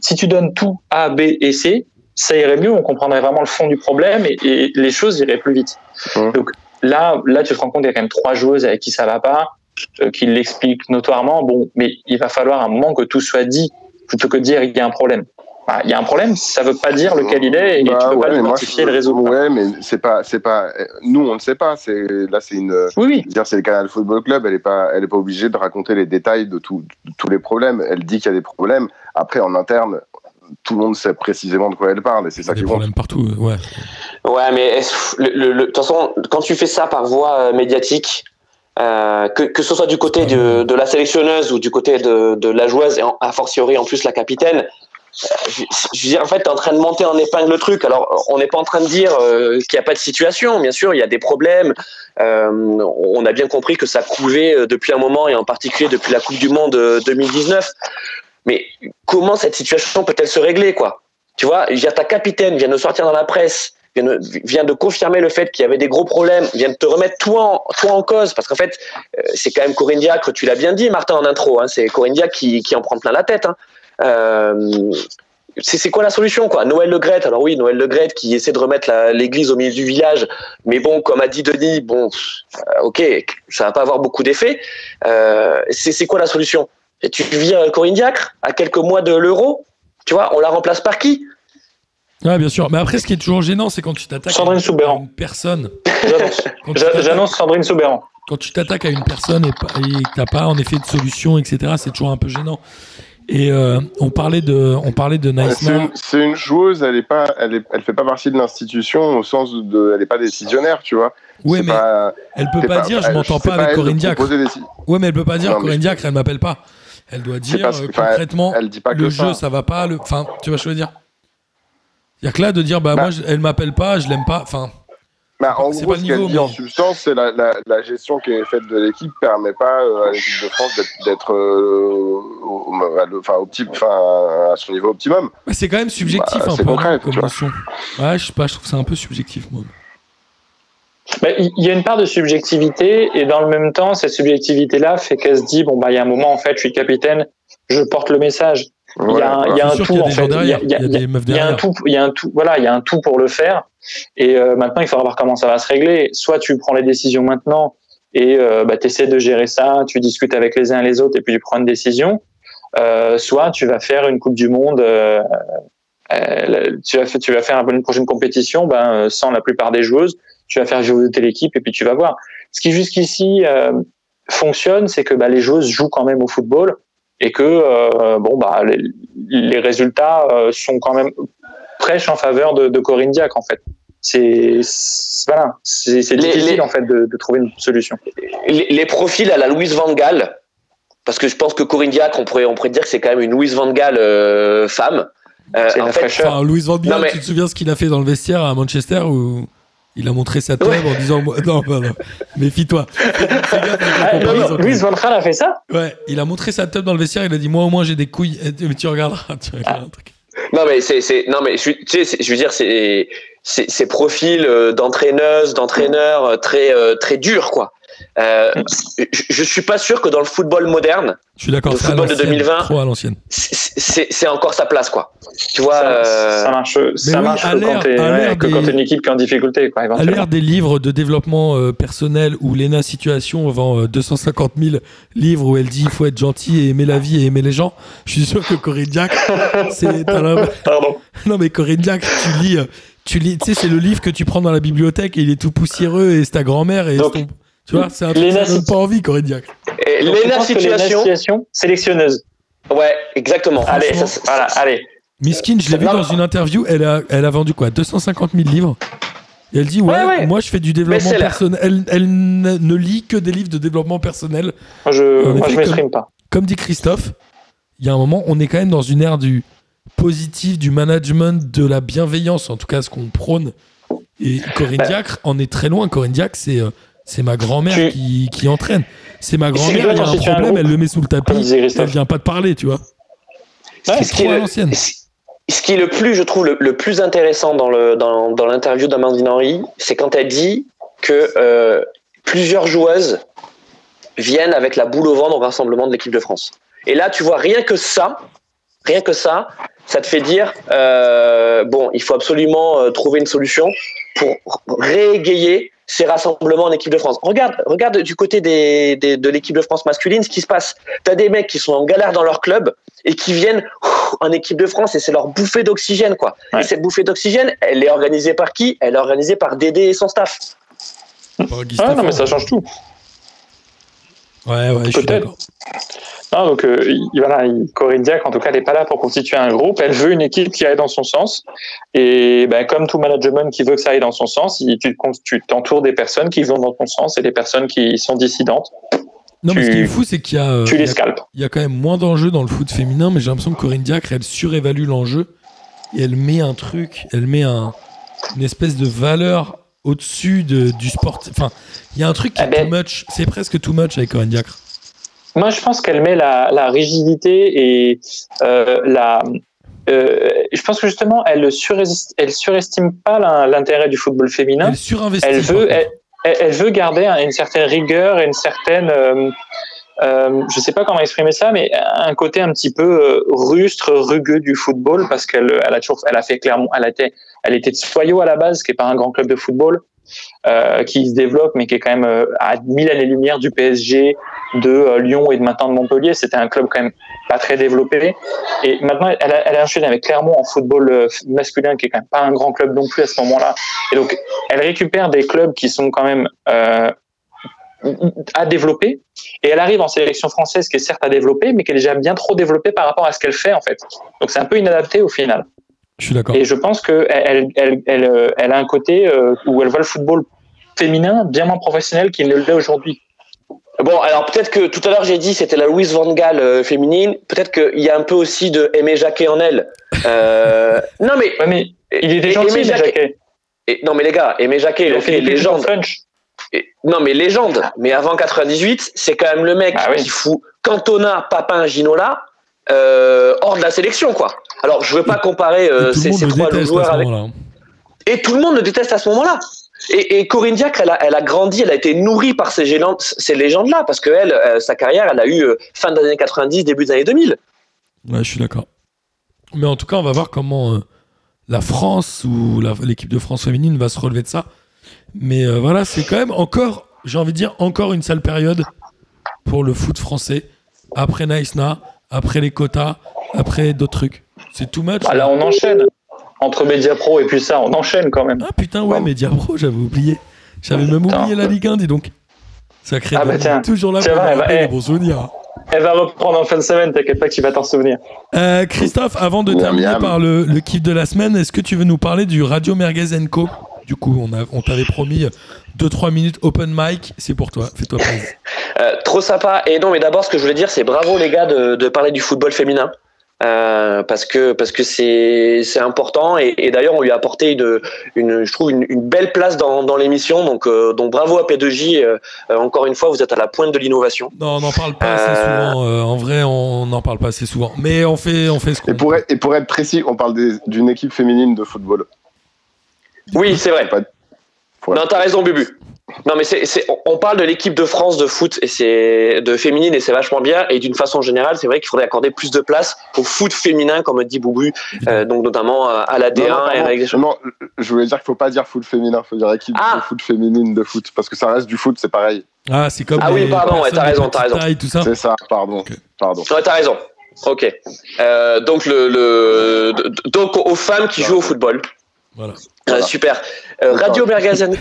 D: si tu donnes tout A, B et C, ça irait mieux, on comprendrait vraiment le fond du problème et, et les choses iraient plus vite. Donc là, là, tu te rends compte qu'il y a quand même trois joueuses avec qui ça va pas, euh, qui l'expliquent notoirement. Bon, mais il va falloir un moment que tout soit dit plutôt que de dire il y a un problème. Bah, Il y a un problème, ça veut pas dire lequel il est et
C: Bah
D: tu peux
C: ouais,
D: pas l'identifier et le résoudre.
C: Ouais, mais c'est pas, c'est pas. Nous, on ne sait pas. C'est là, c'est une.
D: Oui, oui.
C: dire, c'est le Canal Football Club. Elle est pas, elle est pas obligée de raconter les détails de, tout- de tous les problèmes. Elle dit qu'il y a des problèmes. Après, en interne, tout le monde sait précisément de quoi elle parle, et c'est
B: Il y
C: ça
B: a des
C: qui compte.
B: problèmes partout, ouais.
F: Ouais, mais de toute façon, quand tu fais ça par voie euh, médiatique, euh, que, que ce soit du côté de, de la sélectionneuse ou du côté de, de la joueuse, et en- a fortiori en plus la capitaine, euh, je, je en fait, tu es en train de monter en épingle le truc. Alors, on n'est pas en train de dire euh, qu'il n'y a pas de situation. Bien sûr, il y a des problèmes. Euh, on a bien compris que ça couvait euh, depuis un moment, et en particulier depuis la Coupe du Monde euh, 2019. Mais comment cette situation peut-elle se régler, quoi? Tu vois, je veux ta capitaine vient de sortir dans la presse vient de, confirmer le fait qu'il y avait des gros problèmes, vient de te remettre toi en, cause, parce qu'en fait, euh, c'est quand même Corinne Diacre, tu l'as bien dit, Martin, en intro, hein, c'est Corinne Diacre qui, en prend plein la tête. Hein. Euh, c'est quoi la solution quoi? Noël Le Gret, alors oui, Noël Le Gret qui essaie de remettre l'église au milieu du village, mais bon, comme a dit Denis, bon, euh, ok, ça va pas avoir beaucoup d'effet. C'est quoi la solution? Tu vires Corinne Diacre à quelques mois de l'euro, tu vois, on la remplace par qui?
B: Ouais, bien sûr. Mais après, ce qui est toujours gênant, c'est quand tu t'attaques à
D: Sandrine
B: une-
D: Soubéran.
B: à une personne.
D: J'annonce. Sandrine Soubéran.
B: quand tu t'attaques à une personne et, pas- que t'as pas en effet de solution, etc., c'est toujours un peu gênant. Et euh, on parlait de, on parlait de
C: C'est une, c'est une joueuse, elle est pas, elle, est, elle fait pas partie de l'institution au sens de, elle est pas décisionnaire, tu vois. C'est
B: mais
C: pas-
B: elle peut pas, dire, je
C: elle-
B: m'entends pas avec Corinne Diacre.
C: des-
B: Ouais, mais elle peut pas dire
C: Non,
B: Corinne
C: je-
B: Diacre, elle m'appelle pas. Elle doit dire euh, concrètement,
C: Elle dit pas que
B: le
C: ça.
B: jeu ça va pas. Le... Enfin, tu vois ce que je veux dire? A que là de dire, bah,
C: Bah.
B: moi, je- elle m'appelle pas, je l'aime pas. Enfin,
C: Bah, en
B: C'est
C: gros,
B: pas le
C: ce qu'elle
B: niveau,
C: dit
B: mais-
C: en substance, c'est la, la, la gestion qui est faite de l'équipe permet pas euh, à l'équipe de France d'être- euh, au- à son niveau optimum.
B: bah, c'est quand même subjectif
C: Bah,
B: un
C: c'est
B: peu
C: concret,
B: comme notion. Ouais, je sais pas, je trouve ça un peu subjectif, moi.
D: Bah, Il y a une part de subjectivité et dans le même temps, cette subjectivité-là fait qu'elle se dit bon bah il y a un moment en fait, je suis capitaine, je porte le message. Il y a un, il y a
B: Je
D: un
B: suis sûr
D: tout en fait. Il y a, un tout, il y a un tout, voilà, il y a un tout pour le faire. Et euh, maintenant, il faudra voir comment ça va se régler. Soit tu prends les décisions maintenant et euh, bah, tu essaies de gérer ça, tu discutes avec les uns et les autres et puis tu prends une décision. Euh, soit tu vas faire une Coupe du Monde, euh, euh, tu, vas, tu vas faire une prochaine compétition ben, euh, sans la plupart des joueuses, tu vas faire jouer l'équipe et puis tu vas voir. Ce qui jusqu'ici euh, fonctionne, c'est que bah, les joueuses jouent quand même au football et que euh, bon bah les, les résultats euh, sont quand même prêchent en faveur de, de Corinne Diacre en fait. C'est voilà, c'est difficile
F: les-
D: en fait de, de trouver une solution.
F: les, les profils à la Louise Van Gaal, parce que je pense que Corinne Diacre, on pourrait, on pourrait dire que c'est quand même une Louise Van Gaal euh, femme. Euh, en
D: la
F: fait,
D: fraîcheur.
B: Enfin, Louis Van Gaal,
F: mais-
B: tu te souviens ce qu'il a fait dans le vestiaire à Manchester où il a montré sa tub
F: Ouais.
B: en disant moi- non, non, non, méfie-toi.
D: Ah, Louise Van Gaal a fait ça?
B: Ouais, il a montré sa tub dans le vestiaire, il a dit moi au moins j'ai des couilles. Et tu- mais tu regarderas, tu regarderas un truc.
F: Non mais c'est c'est non mais je, tu sais c'est- je veux dire c'est c'est- ces profils euh, d'entraîneuses d'entraîneurs euh, très euh, très durs quoi. Euh, je, suis pas sûr que dans le football moderne
B: Je suis d'accord,
F: Le football de
B: l'ancienne,
F: 2020.
B: Trop à l'ancienne.
F: c'est- encore sa place quoi. Tu vois
D: ça,
F: euh,
D: ça marche, ça
B: oui,
D: marche que quand t'es
B: à l'ère
D: ouais, que
B: des-
D: quand t'es une équipe qui est en difficulté quoi,
B: À l'ère des livres de développement euh, personnel où Lena Situation vend euh, 250 000 livres où elle dit il faut être gentil et aimer la vie et aimer les gens, je suis sûr que Corinne Diacre, c'est.
D: Pardon.
B: Non mais Corinne Diacre, tu lis, euh, tu lis, tu sais, c'est le livre que tu prends dans la bibliothèque et il est tout poussiéreux et c'est ta grand-mère et
D: Donc,
B: c'est ton- tu vois, c'est un truc
D: Lena
B: ça donne pas envie Corinne Diacre.
F: et
D: Donc,
F: Lena situation
D: Situation, sélectionneuse.
F: ouais exactement.
D: Allez,
F: Ça, ça-
D: voilà, allez.
B: Miskin, je l'ai vu
F: Non,
B: dans une interview, elle a, elle a vendu quoi 250 000 livres et elle dit ouais,
F: Ouais, ouais.
B: moi je fais du développement personnel. Elle, elle ne lit que des livres de développement personnel.
D: Moi je,
B: En
D: moi, je m'exprime pas.
B: comme dit Christophe, il y a un moment, on est quand même dans une ère du positif, du management, de la bienveillance, en tout cas ce qu'on prône. Et Corinne
D: Bah.
B: Diacre en est très loin. Corinne Diacre, c'est euh, c'est ma grand-mère
D: Tu-
B: qui, qui entraîne. C'est ma grand-mère, il y a un problème, elle le met sous le tapis, elle vient pas te parler, tu vois.
F: ce qui
B: trop
F: est
B: à
F: le-
B: l'ancienne.
F: ce qui est le plus, je trouve, le, le plus intéressant dans le dans, dans l'interview d'Amandine Henry, c'est quand elle dit que euh, plusieurs joueuses viennent avec la boule au ventre au rassemblement de l'équipe de France. Et là, tu vois, rien que ça, rien que ça, ça te fait dire euh, bon, il faut absolument euh, trouver une solution pour réégayer ces rassemblements en équipe de France. Regarde, regarde du côté des, des- de l'équipe de France masculine ce qui se passe. T'as des mecs qui sont en galère dans leur club et qui viennent ouf, en équipe de France et c'est leur bouffée d'oxygène quoi.
D: Ouais.
F: Et cette bouffée d'oxygène, elle est organisée par qui? Elle est organisée par Dédé et son staff.
D: Ah, non, mais ça change tout.
B: Ouais, ouais, je suis
D: Peut-être.
B: d'accord.
D: Non, donc euh, il- voilà, il- Corinne Diacre, en tout cas, elle n'est pas là pour constituer un groupe. Elle veut une équipe qui aille dans son sens. Et ben, comme tout management qui veut que ça aille dans son sens, il- tu te- tu t'entoures des personnes qui vont dans ton sens et des personnes qui sont dissidentes.
B: Non, mais ce qui est fou, c'est qu'il y a, euh,
D: tu
B: il y
D: les
B: a- il y a quand même moins d'enjeux dans le foot féminin, mais j'ai l'impression que Corinne Diacre, elle surévalue l'enjeu et elle met un truc, elle met un, une espèce de valeur au-dessus de, du sport. Enfin, il y a un truc qui
D: Ah
B: est
D: ben-
B: too much, c'est presque too much avec Corinne Diacre.
D: Moi, je pense qu'elle met la, la rigidité et euh, la. euh, je pense que justement, elle, elle surestime pas l'intérêt du football féminin.
B: Elle surinvestit.
D: elle veut, elle, elle- veut garder un- une certaine rigueur et une certaine, euh, euh, je sais pas comment exprimer ça, mais un côté un petit peu euh, rustre, rugueux du football parce qu'elle, elle a toujours, elle a fait clairement, elle été, elle était de Soyaux à la base, qui est pas un grand club de football, euh, qui se développe, mais qui est quand même euh, à mille années-lumière du PSG, de euh, Lyon et de maintenant de Montpellier. C'était un club quand même pas très développé. Et maintenant, elle a, elle a enchaîné avec Clermont en football masculin, qui est quand même pas un grand club non plus à ce moment-là. Et donc, elle récupère des clubs qui sont quand même euh, à développer, et elle arrive en sélection française qui est certes à développer, mais qui est déjà bien trop développée par rapport à ce qu'elle fait en fait. Donc c'est un peu inadapté au final.
B: Je suis d'accord.
D: Et je pense qu'elle elle, elle, elle, euh, elle a un côté euh, où elle voit le football féminin bien moins professionnel qu'il ne l'est aujourd'hui.
F: Bon, alors peut-être que tout à l'heure j'ai dit c'était la Louise Van Gaal euh, féminine. Peut-être qu'il y a un peu aussi de Aimé Jacquet en elle. Euh, non mais
D: Ouais, mais Il était gentil,
F: Aimé Jacquet.
D: Jacquet.
F: Et, non mais les gars, Aimé Jacquet,
D: Il a fait des
F: légende.
D: French.
F: Et- non mais légende. Mais avant 98, c'est quand même le mec
D: Ah oui.
F: qui fout Cantona, Papin, Ginola euh, hors de la sélection quoi. Alors je veux pas comparer euh, ces, trois joueurs
B: ce
F: avec.
B: moment-là.
F: Et tout le monde le déteste à ce moment-là. Et, et Corinne Diacre, elle a, elle a grandi, elle a été nourrie par ces, gélandes- ces légendes-là, parce que elle, euh, sa carrière, elle a eu euh, fin des années 90, début des années 2000.
B: Ouais, je suis d'accord. Mais en tout cas, on va voir comment euh, la France ou l'équipe de France féminine va se relever de ça. Mais euh, voilà, c'est quand même encore, j'ai envie de dire, encore une sale période pour le foot français. Après Naïsna, après les quotas, après d'autres trucs. C'est too much.
D: Bah, là, on enchaîne. Entre Media Pro et puis ça, on enchaîne quand même.
B: Ah putain, ouais, Media Pro, j'avais oublié. J'avais même oublié la Ligue 1, dis donc. Sacré
D: Ah bah tiens.
B: toujours là pour
D: vrai, bah,
B: les
D: eh.
B: bons souvenirs.
D: Elle va reprendre en fin de semaine, t'inquiète pas que tu vas t'en souvenir.
B: Euh, Christophe, avant de terminer
C: miam.
B: par le, le kiff de la semaine, est-ce que tu veux nous parler du Radio Merguez Co? Du coup, on, a- on t'avait promis 2-3 minutes open mic, c'est pour toi, fais-toi plaisir.
F: Euh, trop sympa. Et non, mais d'abord, ce que je voulais dire, c'est bravo les gars de, de parler du football féminin. Euh, parce que parce que c'est c'est important et, et d'ailleurs on lui a apporté une, une je trouve une, une belle place dans, dans l'émission donc euh, donc bravo à P2J euh, euh, encore une fois vous êtes à la pointe de l'innovation
B: Non, on n'en parle pas assez
F: Euh.
B: souvent, euh, en vrai, on n'en parle pas assez souvent. Mais on fait, on fait ce qu'on
C: Et pour, être, et pour être précis, on parle des- d'une équipe féminine de football.
F: Oui c'est vrai
C: Pas- Voilà.
F: non t'as raison Bubu non mais c'est c'est on- parle de l'équipe de France de foot et c'est de féminine et c'est vachement bien et d'une façon générale c'est vrai qu'il faudrait accorder plus de place au foot féminin comme dit Bubu euh, donc notamment à à la D1
C: Non, non,
F: et à.
C: Non, je voulais dire qu'il faut pas dire foot féminin, il faut dire équipe
F: Ah.
C: de foot féminine de foot, parce que ça reste du foot, c'est pareil.
B: Ah, c'est comme
F: Ah oui, pardon, ouais, t'as raison, t'as raison.
B: taille, tout ça.
C: C'est ça, pardon.
B: Ok.
C: Pardon.
F: Ouais, t'as raison. Ok. Euh, donc le, le donc aux femmes qui jouent au football.
B: Voilà.
F: Euh,
C: Voilà.
F: super. Euh, Radio Mergazen.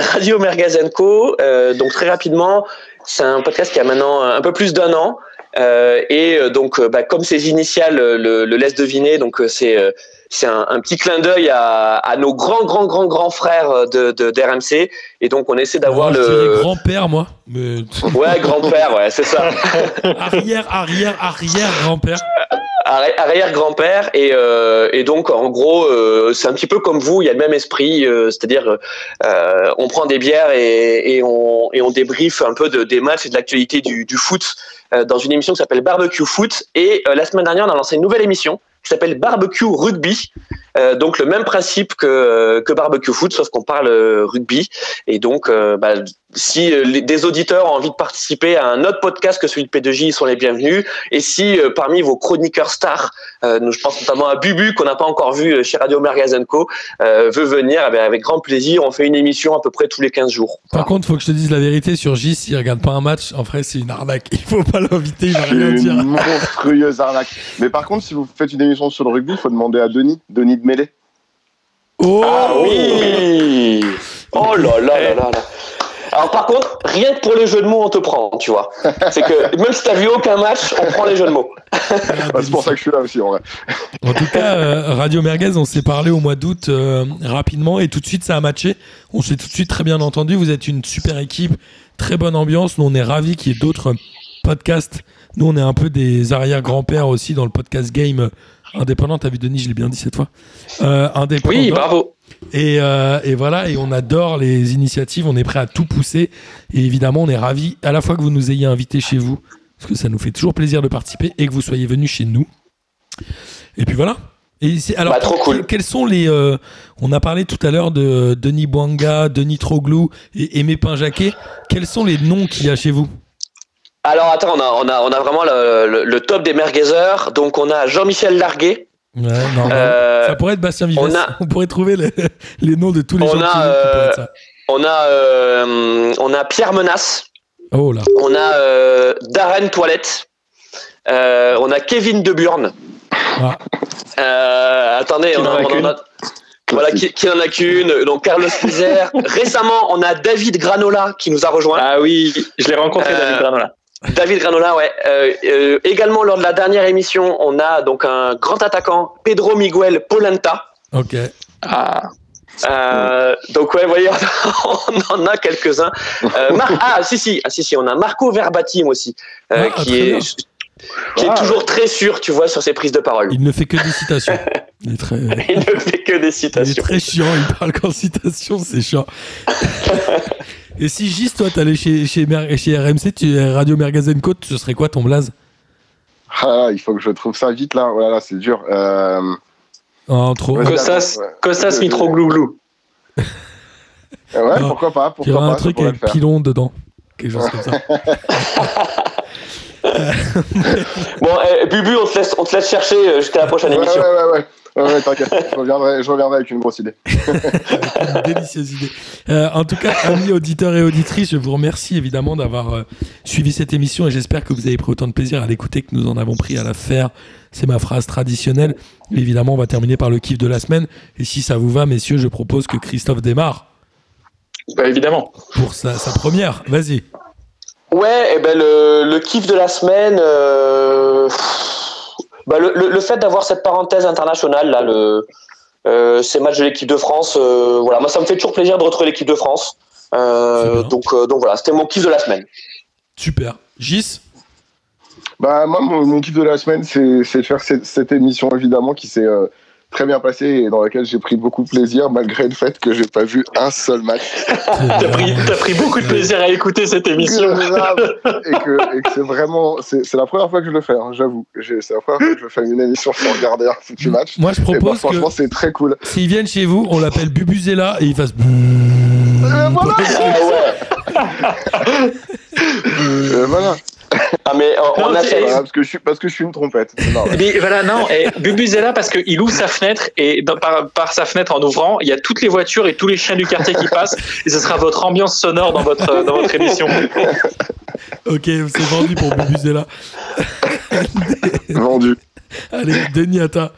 F: Radio Mergazenco, euh, donc très rapidement, c'est un podcast qui a maintenant un peu plus d'un an. Euh, et euh, donc, euh, bah, comme ses initiales euh, le, le laissent deviner, donc euh, c'est euh, c'est un, un petit clin d'œil à, à nos grands grands grands grands frères euh, de de- d'RMC. Et donc, on essaie d'avoir le
B: grand-père, moi. Mais
F: ouais grand père, ouais, c'est ça.
B: arrière, arrière, arrière grand-père.
F: Arri- arrière-grand-père et, euh, et donc en gros euh, c'est un petit peu comme vous il y a le même esprit euh, c'est-à-dire euh, on prend des bières et, et on et on débriefe un peu de, des matchs et de l'actualité du, du foot euh, dans une émission qui s'appelle Barbecue Foot. Et euh, la semaine dernière on a lancé une nouvelle émission qui s'appelle Barbecue Rugby Euh, donc le même principe que que Barbecue Foot sauf qu'on parle euh, rugby et donc euh, bah, si les- des auditeurs ont envie de participer à un autre podcast que celui de P2J ils sont les bienvenus et si euh, parmi vos chroniqueurs stars, euh, nous, je pense notamment à Bubu qu'on n'a pas encore vu chez Radio Mergazenco, euh, veut venir, eh bien, avec grand plaisir, on fait une émission à peu près tous les 15 jours.
B: Par contre, faut que je te dise la vérité sur J, s'il regarde pas un match, en vrai, c'est une arnaque. Il faut pas l'inviter, il va
C: C'est
B: rien dire.
C: une monstrueuse arnaque. Mais par contre, si vous faites une émission sur le rugby, il faut demander à Denis, Denis de Mêlée.
B: Oh
F: Ah oui Oh là là là là là alors par contre, rien que pour les jeux de mots, on te prend, tu vois. C'est que même si t'as vu aucun match, on prend les jeux de mots.
C: Bah, c'est pour ça que je suis là aussi, en vrai.
B: En tout cas, euh, Radio Merguez, on s'est parlé au mois d'août euh, rapidement et tout de suite ça a matché. On s'est tout de suite très bien entendu. Vous êtes une super équipe, très bonne ambiance. Nous, on est ravis qu'il y ait d'autres podcasts. Nous, on est un peu des arrière-grands-pères aussi dans le podcast game indépendant. T'as vu, Denis, je l'ai bien dit cette fois. Euh, indépendant.
F: Oui, bravo.
B: Et, euh, et voilà, et on adore les initiatives, on est prêt à tout pousser. Et évidemment, on est ravis à la fois que vous nous ayez invités chez vous, parce que ça nous fait toujours plaisir de participer, et que vous soyez venus chez nous. Et puis voilà. Et alors,
F: Bah, trop
B: que-
F: cool.
B: quels sont les. euh, on a parlé tout à l'heure de Denis Bouanga, Denis Troglou et Aimé Pinjaquet. Quels sont les noms qu'il y a chez vous?
F: Alors attends, on a, on a, on a vraiment le, le- le top des merguezers. Donc on a Jean-Michel Larguet.
B: Ouais, non, non.
F: Euh,
B: Ça pourrait être Bastien Vives.
F: on a-
B: On pourrait trouver les, les noms de tous les
F: On
B: gens qui
F: euh,
B: pourraient être ça.
F: on a, euh, on a Pierre Menace.
B: Oh là.
F: On a euh, Darren Toilette. Euh, on a Kevin De Burn.
B: Ah.
F: Euh, attendez,
D: Qui
F: on, en
D: qu'une.
F: a- Voilà, qui, qui n'en a qu'une. Donc Carlos Pizer. Récemment, on a David Granola qui nous a rejoint.
D: Ah oui, je l'ai rencontré,
F: Euh,
D: David Granola.
F: David Granola, ouais. Euh, euh, également, lors de la dernière émission, on a donc un grand attaquant, Pedro Miguel Polenta.
B: Ok.
D: Ah,
F: Euh, donc ouais, vous voyez, on en a quelques-uns. Euh, Mar- ah si si, ah si si, on a Marco Verbatim aussi, euh,
B: Ah,
F: qui est
B: bien.
F: qui
C: Ah,
F: est toujours très sûr, tu vois, sur ses prises de parole.
B: Il ne fait que des citations. Il est très,
F: Il ne fait que des
B: il est
F: citations.
B: très chiant, il parle qu'en citation, c'est chiant. Et si Gis, toi, t'allais chez, chez, Mer- chez RMC, tu, Radio Mergazen Côte, ce serait quoi ton blaze?
C: Ah, il faut que je trouve ça vite là. Voilà, là, c'est dur. Euh...
B: En trop.
C: Ouais.
D: Costas,
C: Ouais.
D: Costas Mitroglouglou.
C: Ouais,
B: Non.
C: pourquoi pas
B: Il y
C: Pourquoi
B: aura
C: pas
B: un truc avec pilon dedans. Quelque chose comme ça.
F: Bon, eh, Bubu, on te laisse, on te laisse chercher euh, jusqu'à la prochaine
C: Ouais, ouais,
F: émission.
C: ouais, ouais. Ouais, ouais, t'inquiète. je, reviendrai, je reviendrai avec une grosse idée.
B: Une délicieuse idée. Euh, en tout cas, amis auditeurs et auditrices, je vous remercie évidemment d'avoir euh, suivi cette émission et j'espère que vous avez pris autant de plaisir à l'écouter que nous en avons pris à la faire. C'est ma phrase traditionnelle. Évidemment, on va terminer par le kiff de la semaine. Et si ça vous va, messieurs, je propose que Christophe démarre
D: Bah, évidemment.
B: pour sa, sa première. Vas-y.
F: Ouais, et ben le, le kiff de la semaine, euh, bah le, le, le fait d'avoir cette parenthèse internationale là, le, euh, ces matchs de l'équipe de France, euh, voilà, moi ça me fait toujours plaisir de retrouver l'équipe de France. Euh, donc, euh, donc voilà, c'était mon kiff de la semaine.
B: Super. Gis?
C: Bah, moi, mon, mon kiff de la semaine, c'est c'est de faire cette, cette émission, évidemment, qui s'est euh, très bien passée et dans laquelle j'ai pris beaucoup de plaisir, malgré le fait que j'ai pas vu un seul match.
D: T'as pris, t'as pris beaucoup de plaisir à écouter cette émission.
C: Et que, et que c'est vraiment. C'est c'est la première fois que je le fais, hein, j'avoue. J'ai- C'est la première fois que je fais une émission sans regarder un foutu match.
B: Moi, je
C: Et
B: propose
C: franchement,
B: que
C: c'est très cool.
B: s'ils viennent chez vous, on l'appelle Bubuzela et il fasse.
C: Euh, voilà. Euh, voilà.
F: Ah mais on
D: Non,
F: a
D: c'est-
F: fait.
C: Voilà, parce, que je suis, parce que je suis une trompette. C'est normal.
D: Mais voilà, non, et Bubuzela parce qu'il ouvre sa fenêtre et dans- par, par sa fenêtre en ouvrant, il y a toutes les voitures et tous les chiens du quartier qui passent et ce sera votre ambiance sonore dans votre, dans votre émission.
B: Ok, c'est vendu pour Bubuzela.
C: Vendu.
B: Allez, toi.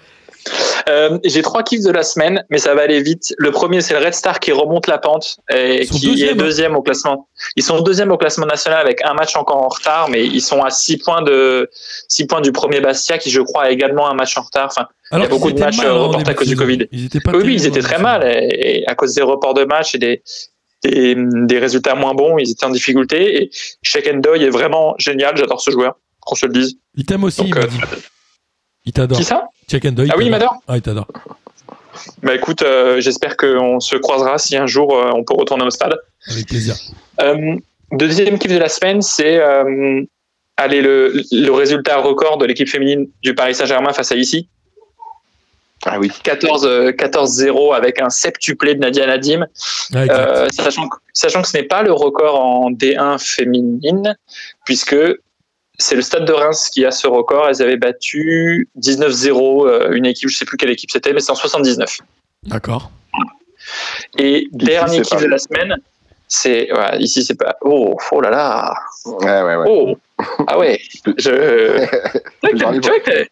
D: Euh, J'ai trois kiffs de la semaine, mais ça va aller vite. Le premier, c'est le Red Star qui remonte la pente et qui
B: deuxième,
D: est
B: hein.
D: deuxième au classement. Ils sont deuxième au classement national avec un match encore en retard, mais ils sont à six points de six points du premier Bastia qui, je crois, a également un match en retard. Enfin,
B: Alors
D: Il y a beaucoup de matchs, euh,
B: hein,
D: reportés à cause du. Covid.
B: Ils étaient pas
D: oui, ils étaient
B: hein,
D: très mal et, et à cause des reports de matchs et des, des, des résultats moins bons, ils étaient en difficulté. Et Shake and Doy est vraiment génial. J'adore ce joueur, qu'on se le dise.
B: Il t'aime aussi,
D: Donc,
B: il
D: euh.
B: Il t'adore.
D: Qui ça?
B: Check and Doy,
D: Ah oui, il m'adore.
B: Ah, il t'adore.
D: Bah écoute, euh, j'espère qu'on se croisera si un jour euh, on peut retourner au stade.
B: Avec plaisir.
D: Euh, deuxième kiff de la semaine, c'est euh, allez, le, le résultat record de l'équipe féminine du Paris Saint-Germain face à ici.
C: Ah oui.
D: 14, euh, 14-0 avec un septuplé de Nadia Nadim. Euh, sachant, que, sachant que ce n'est pas le record en D1 féminine, puisque c'est le Stade de Reims qui a ce record. Elles avaient battu 19-0 euh, une équipe, je sais plus quelle équipe c'était, mais c'est en 79.
B: D'accord.
D: Et dernier kiff
C: pas
D: de la semaine, c'est ouais, ici c'est pas oh oh là là
C: Ouais, ouais, ouais.
D: oh ah ouais je tu vois que-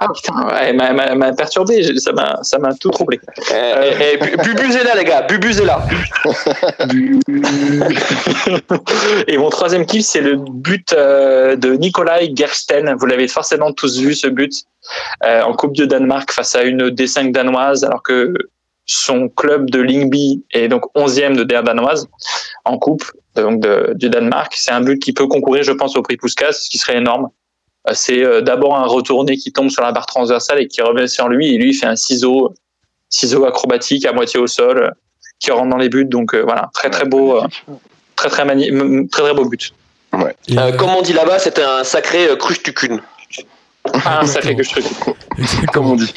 D: Ah putain elle m'a- perturbé ça m'a tout troublé
F: Eh, eh, eh, Bu- Bubuzela, les gars, Bubuzela.
D: Et mon troisième kiff, c'est le but euh, de Nikolai Gersten. Vous l'avez forcément tous vu, ce but, euh, en Coupe de Danemark face à une D5 danoise, alors que son club de Lingby est donc 11e de DR danoise en Coupe donc de- du Danemark. C'est un but qui peut concourir, je pense, au prix Puskas, ce qui serait énorme. Euh, C'est euh, d'abord un retourné qui tombe sur la barre transversale et qui revient sur lui, et lui il fait un ciseau, ciseau acrobatique à moitié au sol, euh, qui rentre dans les buts. Donc euh, voilà, très très beau. euh, très très, très très beau but.
F: Euh, comme on dit là-bas, c'était un sacré euh, cruche-tucune.
D: Ah, un sacré que je truc.
B: exactement.
C: Comme on dit.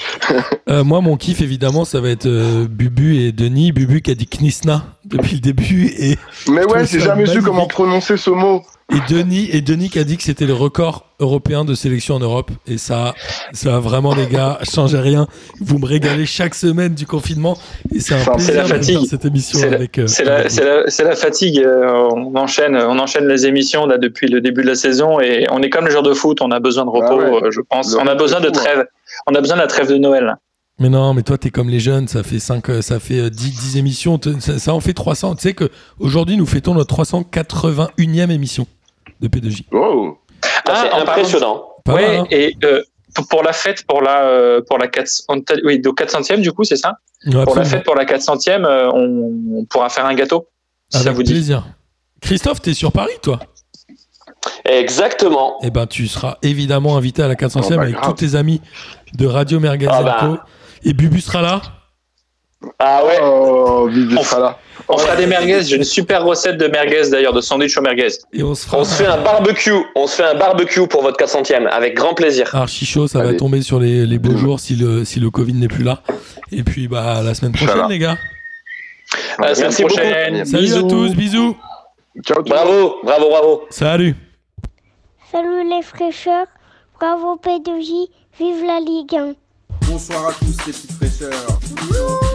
B: Euh, moi, mon kiff, évidemment, ça va être euh, Bubu et Denis. Bubu qui a dit Knisna depuis le début et,
C: Mais ouais, j'ai jamais su comment prononcer ce mot.
B: Et Denis et Denis qui a dit que c'était le record européen de sélection en Europe. Et ça, ça vraiment, les gars, changez rien. Vous me régalez chaque semaine du confinement et c'est un
C: C'est
B: plaisir
D: la
B: de
D: fatigue.
B: faire cette émission
D: C'est la-
B: avec. euh,
D: C'est la,
B: avec
D: c'est la, c'est la fatigue. euh, On enchaîne, on enchaîne les émissions là depuis le début de la saison et on est comme le joueur de foot. On a besoin de repos,
C: Bah ouais.
D: euh, je pense.
C: Le
D: On a besoin de
C: fou, hein.
D: trêve. On a besoin de la trêve de Noël.
B: Mais non, mais toi, t'es comme les jeunes, ça fait 5, ça fait euh, 10, 10 émissions, ça, ça en fait 300. Tu sais que aujourd'hui nous fêtons notre 381e émission de P2J.
C: Oh.
F: Ah, c'est impressionnant.
B: Pas
D: ouais,
B: mal, hein
D: et euh, pour- la fête, pour la, euh, pour la 400, oui, donc 400e du coup, c'est ça?
B: Ouais,
D: Pour la fête, pour la 400e, euh, on, on pourra faire un gâteau. Si ça
B: Avec
D: vous dit.
B: plaisir. Christophe, t'es sur Paris, toi?
F: Exactement.
B: Eh ben, tu seras évidemment invité à la 400e
C: Oh, bah,
B: avec
C: grave.
B: tous tes amis de Radio Merguez
F: Ah, bah.
B: Et Bubu sera là.
F: Ah ouais.
C: Oh, Bibi sera là.
D: On fera des merguez. J'ai une super recette de merguez d'ailleurs, de sandwich au merguez.
B: Et on se fera
F: On se fait un barbecue. On se fait un barbecue pour votre 400e avec grand plaisir.
B: archi chaud. Ça va tomber sur les, les beaux jours si le, si le Covid n'est plus là. Et puis, bah, la semaine prochaine, les gars.
D: À la semaine
F: Merci beaucoup.
D: prochaine.
B: Salut à tous. Bisous.
C: Ciao.
F: Bravo, bravo, bravo.
B: Salut.
E: Salut les fraîcheurs, bravo P2J, vive la Ligue 1.
A: Bonsoir à tous les petites fraîcheurs.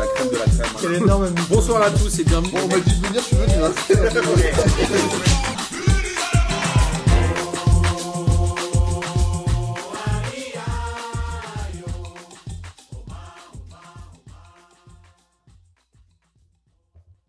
A: La crème de la crème. Quel énorme Bonsoir à tous et bienvenue.
C: On m'a dit de venir, je suis venu. hein.